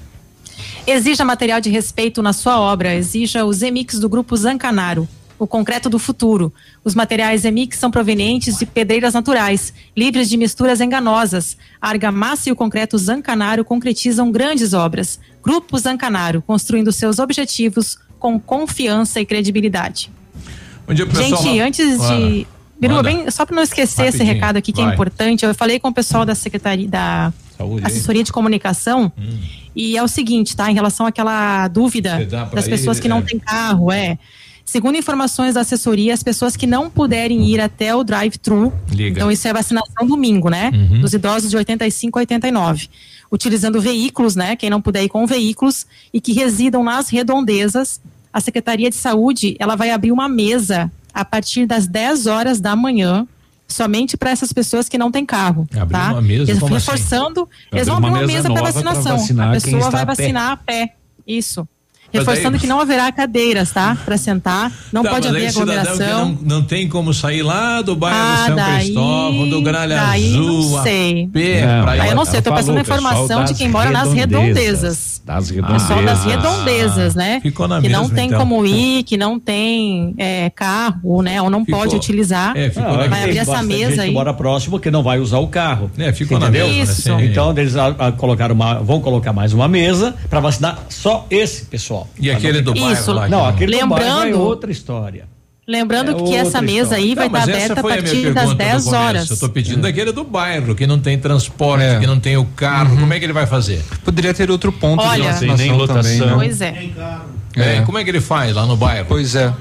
Exija material de respeito na sua obra. Exija os Emix do Grupo Zancanaro. O concreto do futuro. Os materiais Emix são provenientes de pedreiras naturais, livres de misturas enganosas. A argamassa e o concreto Zancanaro concretizam grandes obras. Grupo Zancanaro, construindo seus objetivos com confiança e credibilidade. Bom dia, pessoal. Gente, antes de. Biruba, bem, só para não esquecer esse Rapidinho, recado aqui que é vai. importante, eu falei com o pessoal da Secretaria da Saúde, hein? Assessoria de Comunicação e é o seguinte, tá? Em relação àquela dúvida das pessoas ir, que não é. têm carro, é. Segundo informações da assessoria, as pessoas que não puderem ir até o drive-thru, então isso é vacinação domingo, né? Uhum. Dos idosos de 85 a 89. Utilizando veículos, né? Quem não puder ir com veículos e que residam nas redondezas, a Secretaria de Saúde, ela vai abrir uma mesa a partir das 10 horas da manhã somente para essas pessoas que não têm carro, Abrir tá? uma mesa, Eles assim? reforçando, Abrir eles vão abrir uma mesa para vacinação. a pessoa vai a vacinar a pé. Isso. Reforçando daí- que não haverá cadeiras, tá? Para sentar, não Tá, pode haver aglomeração. Não, não tem como sair lá do bairro Ah, São daí- Cristóvão, do Gralha daí Azul, não sei. pé, Não, pra ir Aí eu não sei, eu tô passando a informação de quem mora nas redondezas. Das Pessoal das redondezas. redondezas, né? Ficou na que não mesma, tem então. como ir, que não tem é, carro, né? Ou não Ficou- pode utilizar. É, ficou Não, na é vai abrir essa mesa aí. que mora próximo que não vai usar o carro. É, ficou na. Isso. assim. Então eles ah, ah, colocaram vão colocar mais uma mesa para vacinar só esse pessoal. E aquele do bairro Isso. lá? Não, aquele do bairro é Lembrando- outra história. Lembrando É que essa mesa aí vai Não, mas estar essa aberta a foi a minha partir das pergunta do 10 começo. horas. Eu tô pedindo daquele do bairro, que não tem transporte, É. que não tem o carro. Como é que ele vai fazer? Poderia ter outro ponto Olha, de Não tem nem lotação. também, né? Pois é. É, É. como é que ele faz lá no bairro? Pois é.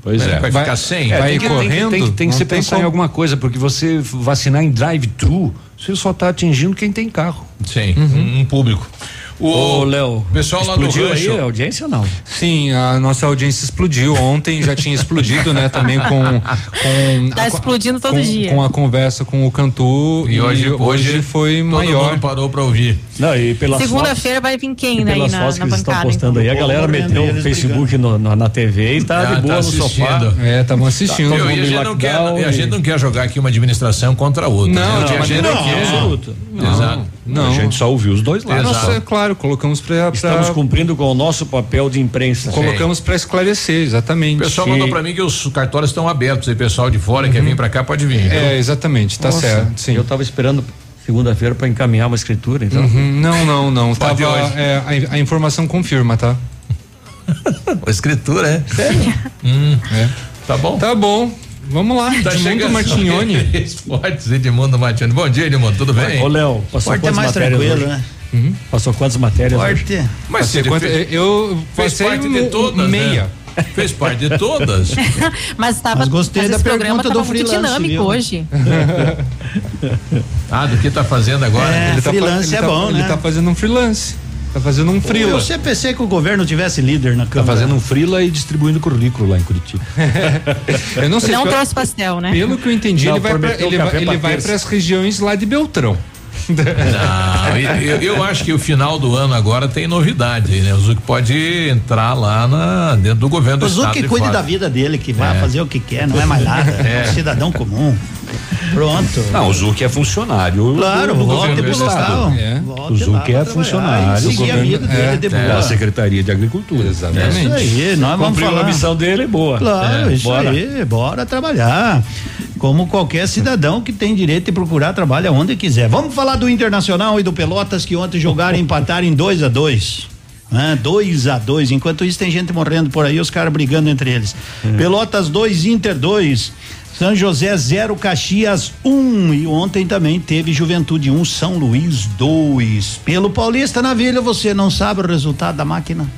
Pois é. Vai ficar sem? vai tem que, correndo, Tem que, tem tem que se pensar como. em alguma coisa, porque você vacinar em drive-thru, você só está atingindo quem tem carro. Sim, um, um público. O Ô, Léo, pessoal lá do explodiu rancho. aí a audiência ou não? Sim, a nossa audiência explodiu ontem, já tinha explodido, né? Também com. com Tá a- explodindo todo com, dia. Com a conversa com o Cantu E hoje, hoje foi todo maior. mundo parou para ouvir. Não, e pelas Segunda-feira vai vir quem e né, aí pelas na, fotos que na eles estão bancada? postando aí, a então? galera meteu o Facebook no- no- na TV e tá Ah, de boa tá no sofá. É, estavam assistindo. Todo Eu, e a, gente não quer, e a e- gente não quer jogar aqui uma administração contra a outra. Não, né? de a gente não quer. Absoluto. Exato. Não. A gente só ouviu os dois lados. Exato. Nossa, é claro, colocamos para Estamos cumprindo com o nosso papel de imprensa. colocamos para esclarecer, exatamente. O pessoal Que- mandou para mim que os cartórios estão abertos. E pessoal de fora quer vir para cá, pode vir. É, exatamente, tá Nossa, certo. Sim. Eu tava esperando segunda-feira para encaminhar uma escritura, então. Uhum, não, não, não. Pode Tava, hoje. é, a, a informação confirma, tá? A escritura, é? Sério? Hum, É. Tá bom? Tá bom. Vamos lá, Tá Edmundo. Martignoni. Esportes, Edmundo Martignoni. Bom dia, Edmundo, tudo bem? Ô, Léo, passou é mais tranquilo, hoje? né? Passou quantas matérias hoje? Porte. Mas Você ele quanto- fez, eu fez passei parte de todas, meia. né? Fez parte de todas. Mas tava, Mas gostei mas da programa pergunta tava do muito freelance, dinâmico viu? hoje. Ah, do que tá fazendo agora? É, Ele tá freelance é ele tá- bom, Ele né? tá fazendo um freelance. Tá fazendo um freela. Eu sempre pensei que o governo tivesse líder na Tá Câmara. fazendo um frila e distribuindo currículo lá em Curitiba. Eu não sei. Não trouxe pastel, né? Pelo que eu entendi, Não, ele vai ele ele vai para as regiões lá de Beltrão. Não, eu, eu acho que o final do ano agora tem novidade, né? O Zuc pode entrar lá na, dentro do governo do O estado. Zuc de cuide da vida dele, que vai É. fazer o que quer, não é mais nada. É um cidadão comum. Pronto. Não, o Zuc é funcionário. Claro, do, do volte governo pro do estado. local. É. Volte O Zuc é funcionário seguir a governo. vida dele É, de É, boa. da Secretaria de Agricultura. É isso Exatamente. aí, nós vamos Cumpriu falar. a missão dele, boa. Claro, É, isso bora. aí, bora trabalhar. Como qualquer cidadão que tem direito de procurar trabalho onde quiser. Vamos falar do Internacional e do Pelotas que ontem jogaram e empataram em 2 a 2 né? 2 a 2 Enquanto isso, tem gente morrendo por aí, os caras brigando entre eles. Pelotas 2, Inter 2. São José 0, Caxias 1. Um. E ontem também teve Juventude 1, um, São Luís 2. Pelo Paulista na Vila, você não sabe o resultado da máquina?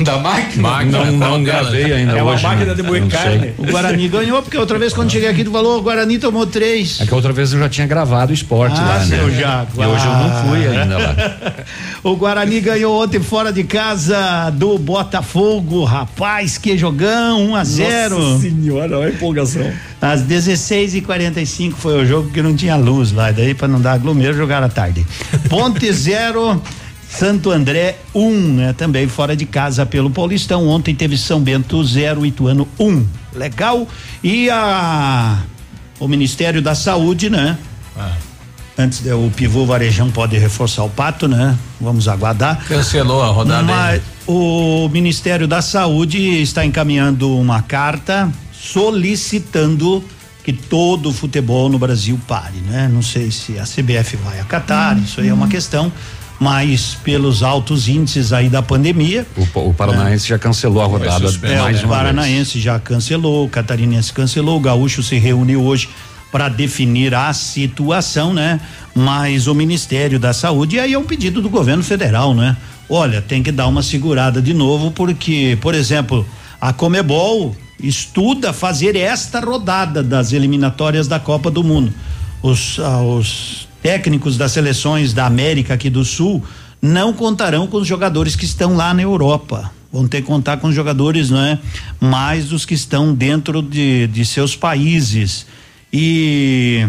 Da máquina? Máquina, Não, não gravei ainda É uma hoje. máquina né? de Eu moer carne. sei. O Guarani ganhou, porque outra vez quando cheguei aqui, tu falou, o Guarani tomou três. É que outra vez eu já tinha gravado o esporte Ah, lá, né? seu Jaguar. E hoje eu não fui ainda lá. O Guarani ganhou ontem fora de casa do Botafogo. Rapaz, que jogão, 1 a 0 Nossa senhora, olha a empolgação. Às 16h45 foi o jogo que não tinha luz lá. Daí, para não dar aglomero, jogaram à tarde. Ponte 0. Santo André 1, um, né? Também fora de casa pelo Paulistão. Ontem teve São Bento 0, Ituano 1. Um. Legal. E a o Ministério da Saúde, né? Ah, Antes o pivô Varejão pode reforçar o pato, né? Vamos aguardar. cancelou a rodada. Mas o Ministério da Saúde está encaminhando uma carta solicitando que todo o futebol no Brasil pare, né? Não sei se a CBF vai acatar, isso aí é uma questão, mas pelos altos índices aí da pandemia, O, o Paranaense já cancelou a rodada suspender, mais é, o Paranaense já cancelou, o Catarinense cancelou, o Gaúcho se reúne hoje para definir a situação, né? Mas o Ministério da Saúde, e aí é um pedido do governo federal, né? Olha, tem que dar uma segurada de novo, porque, por exemplo, a Comebol estuda fazer esta rodada das eliminatórias da Copa do Mundo. Os, ah, os técnicos das seleções da América aqui do Sul não contarão com os jogadores que estão lá na Europa. Vão ter que contar com os jogadores, não é? Mais dos que estão dentro de, de seus países. e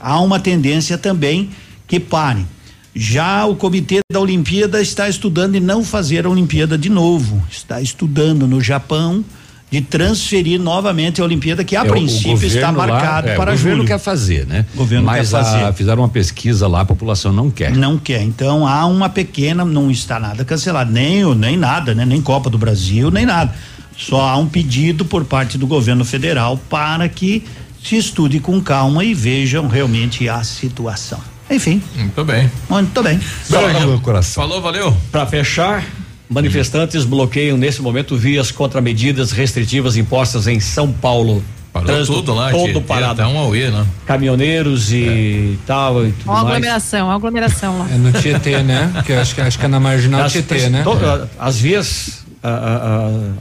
há uma tendência também que parem. Já o comitê da Olimpíada está estudando em não fazer a Olimpíada de novo. Está estudando no Japão de transferir novamente a Olimpíada, que a É, o princípio está governo lá- marcado é, para O governo julho. quer fazer, né? O governo Mas quer fazer. a- fizeram uma pesquisa lá, a população não quer. Não quer. Então há uma pequena, não está nada cancelado, nem, o- nem nada, né? Nem Copa do Brasil, nem nada. Só há um pedido por parte do governo federal para que se estude com calma e vejam realmente a situação. Enfim. Muito bem. Muito bem. Falou, valeu. Para fechar, manifestantes bloqueiam nesse momento vias contra medidas restritivas impostas em São Paulo. Parou Trânsito tudo lá, todo parado. um auê, né? Caminhoneiros e tal e tudo Uma aglomeração, uma aglomeração lá. É no Tietê, né? Que acho que acho que é na marginal As- Tietê, né? to- As vias, ah, ah,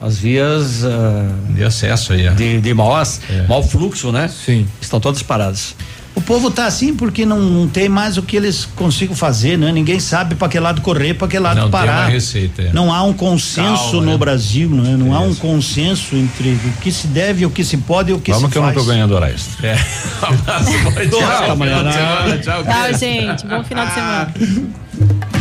ah, as vias ah, de acesso aí, é. de, de maior, maior fluxo, né? Sim. Estão todas paradas. O povo tá assim porque não, não tem mais o que eles consigam fazer, né? Ninguém sabe para que lado correr, para que lado Não tem parar. uma receita, é. Não há um consenso Calma, no né? Brasil, né? Não há um consenso entre o que se deve, o que se pode e o que Vamos se que eu não faz. tô ganhando hora extra. É. Um abraço, dia. Tchau, semana, Tchau, Tchau, gente. Bom final de semana.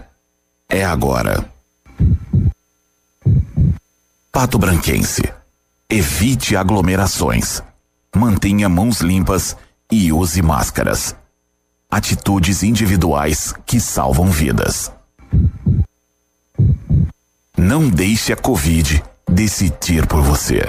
É agora. Pato Branquense. Evite aglomerações. Mantenha mãos limpas e use máscaras. Atitudes individuais que salvam vidas. Não deixe a Covid decidir por você.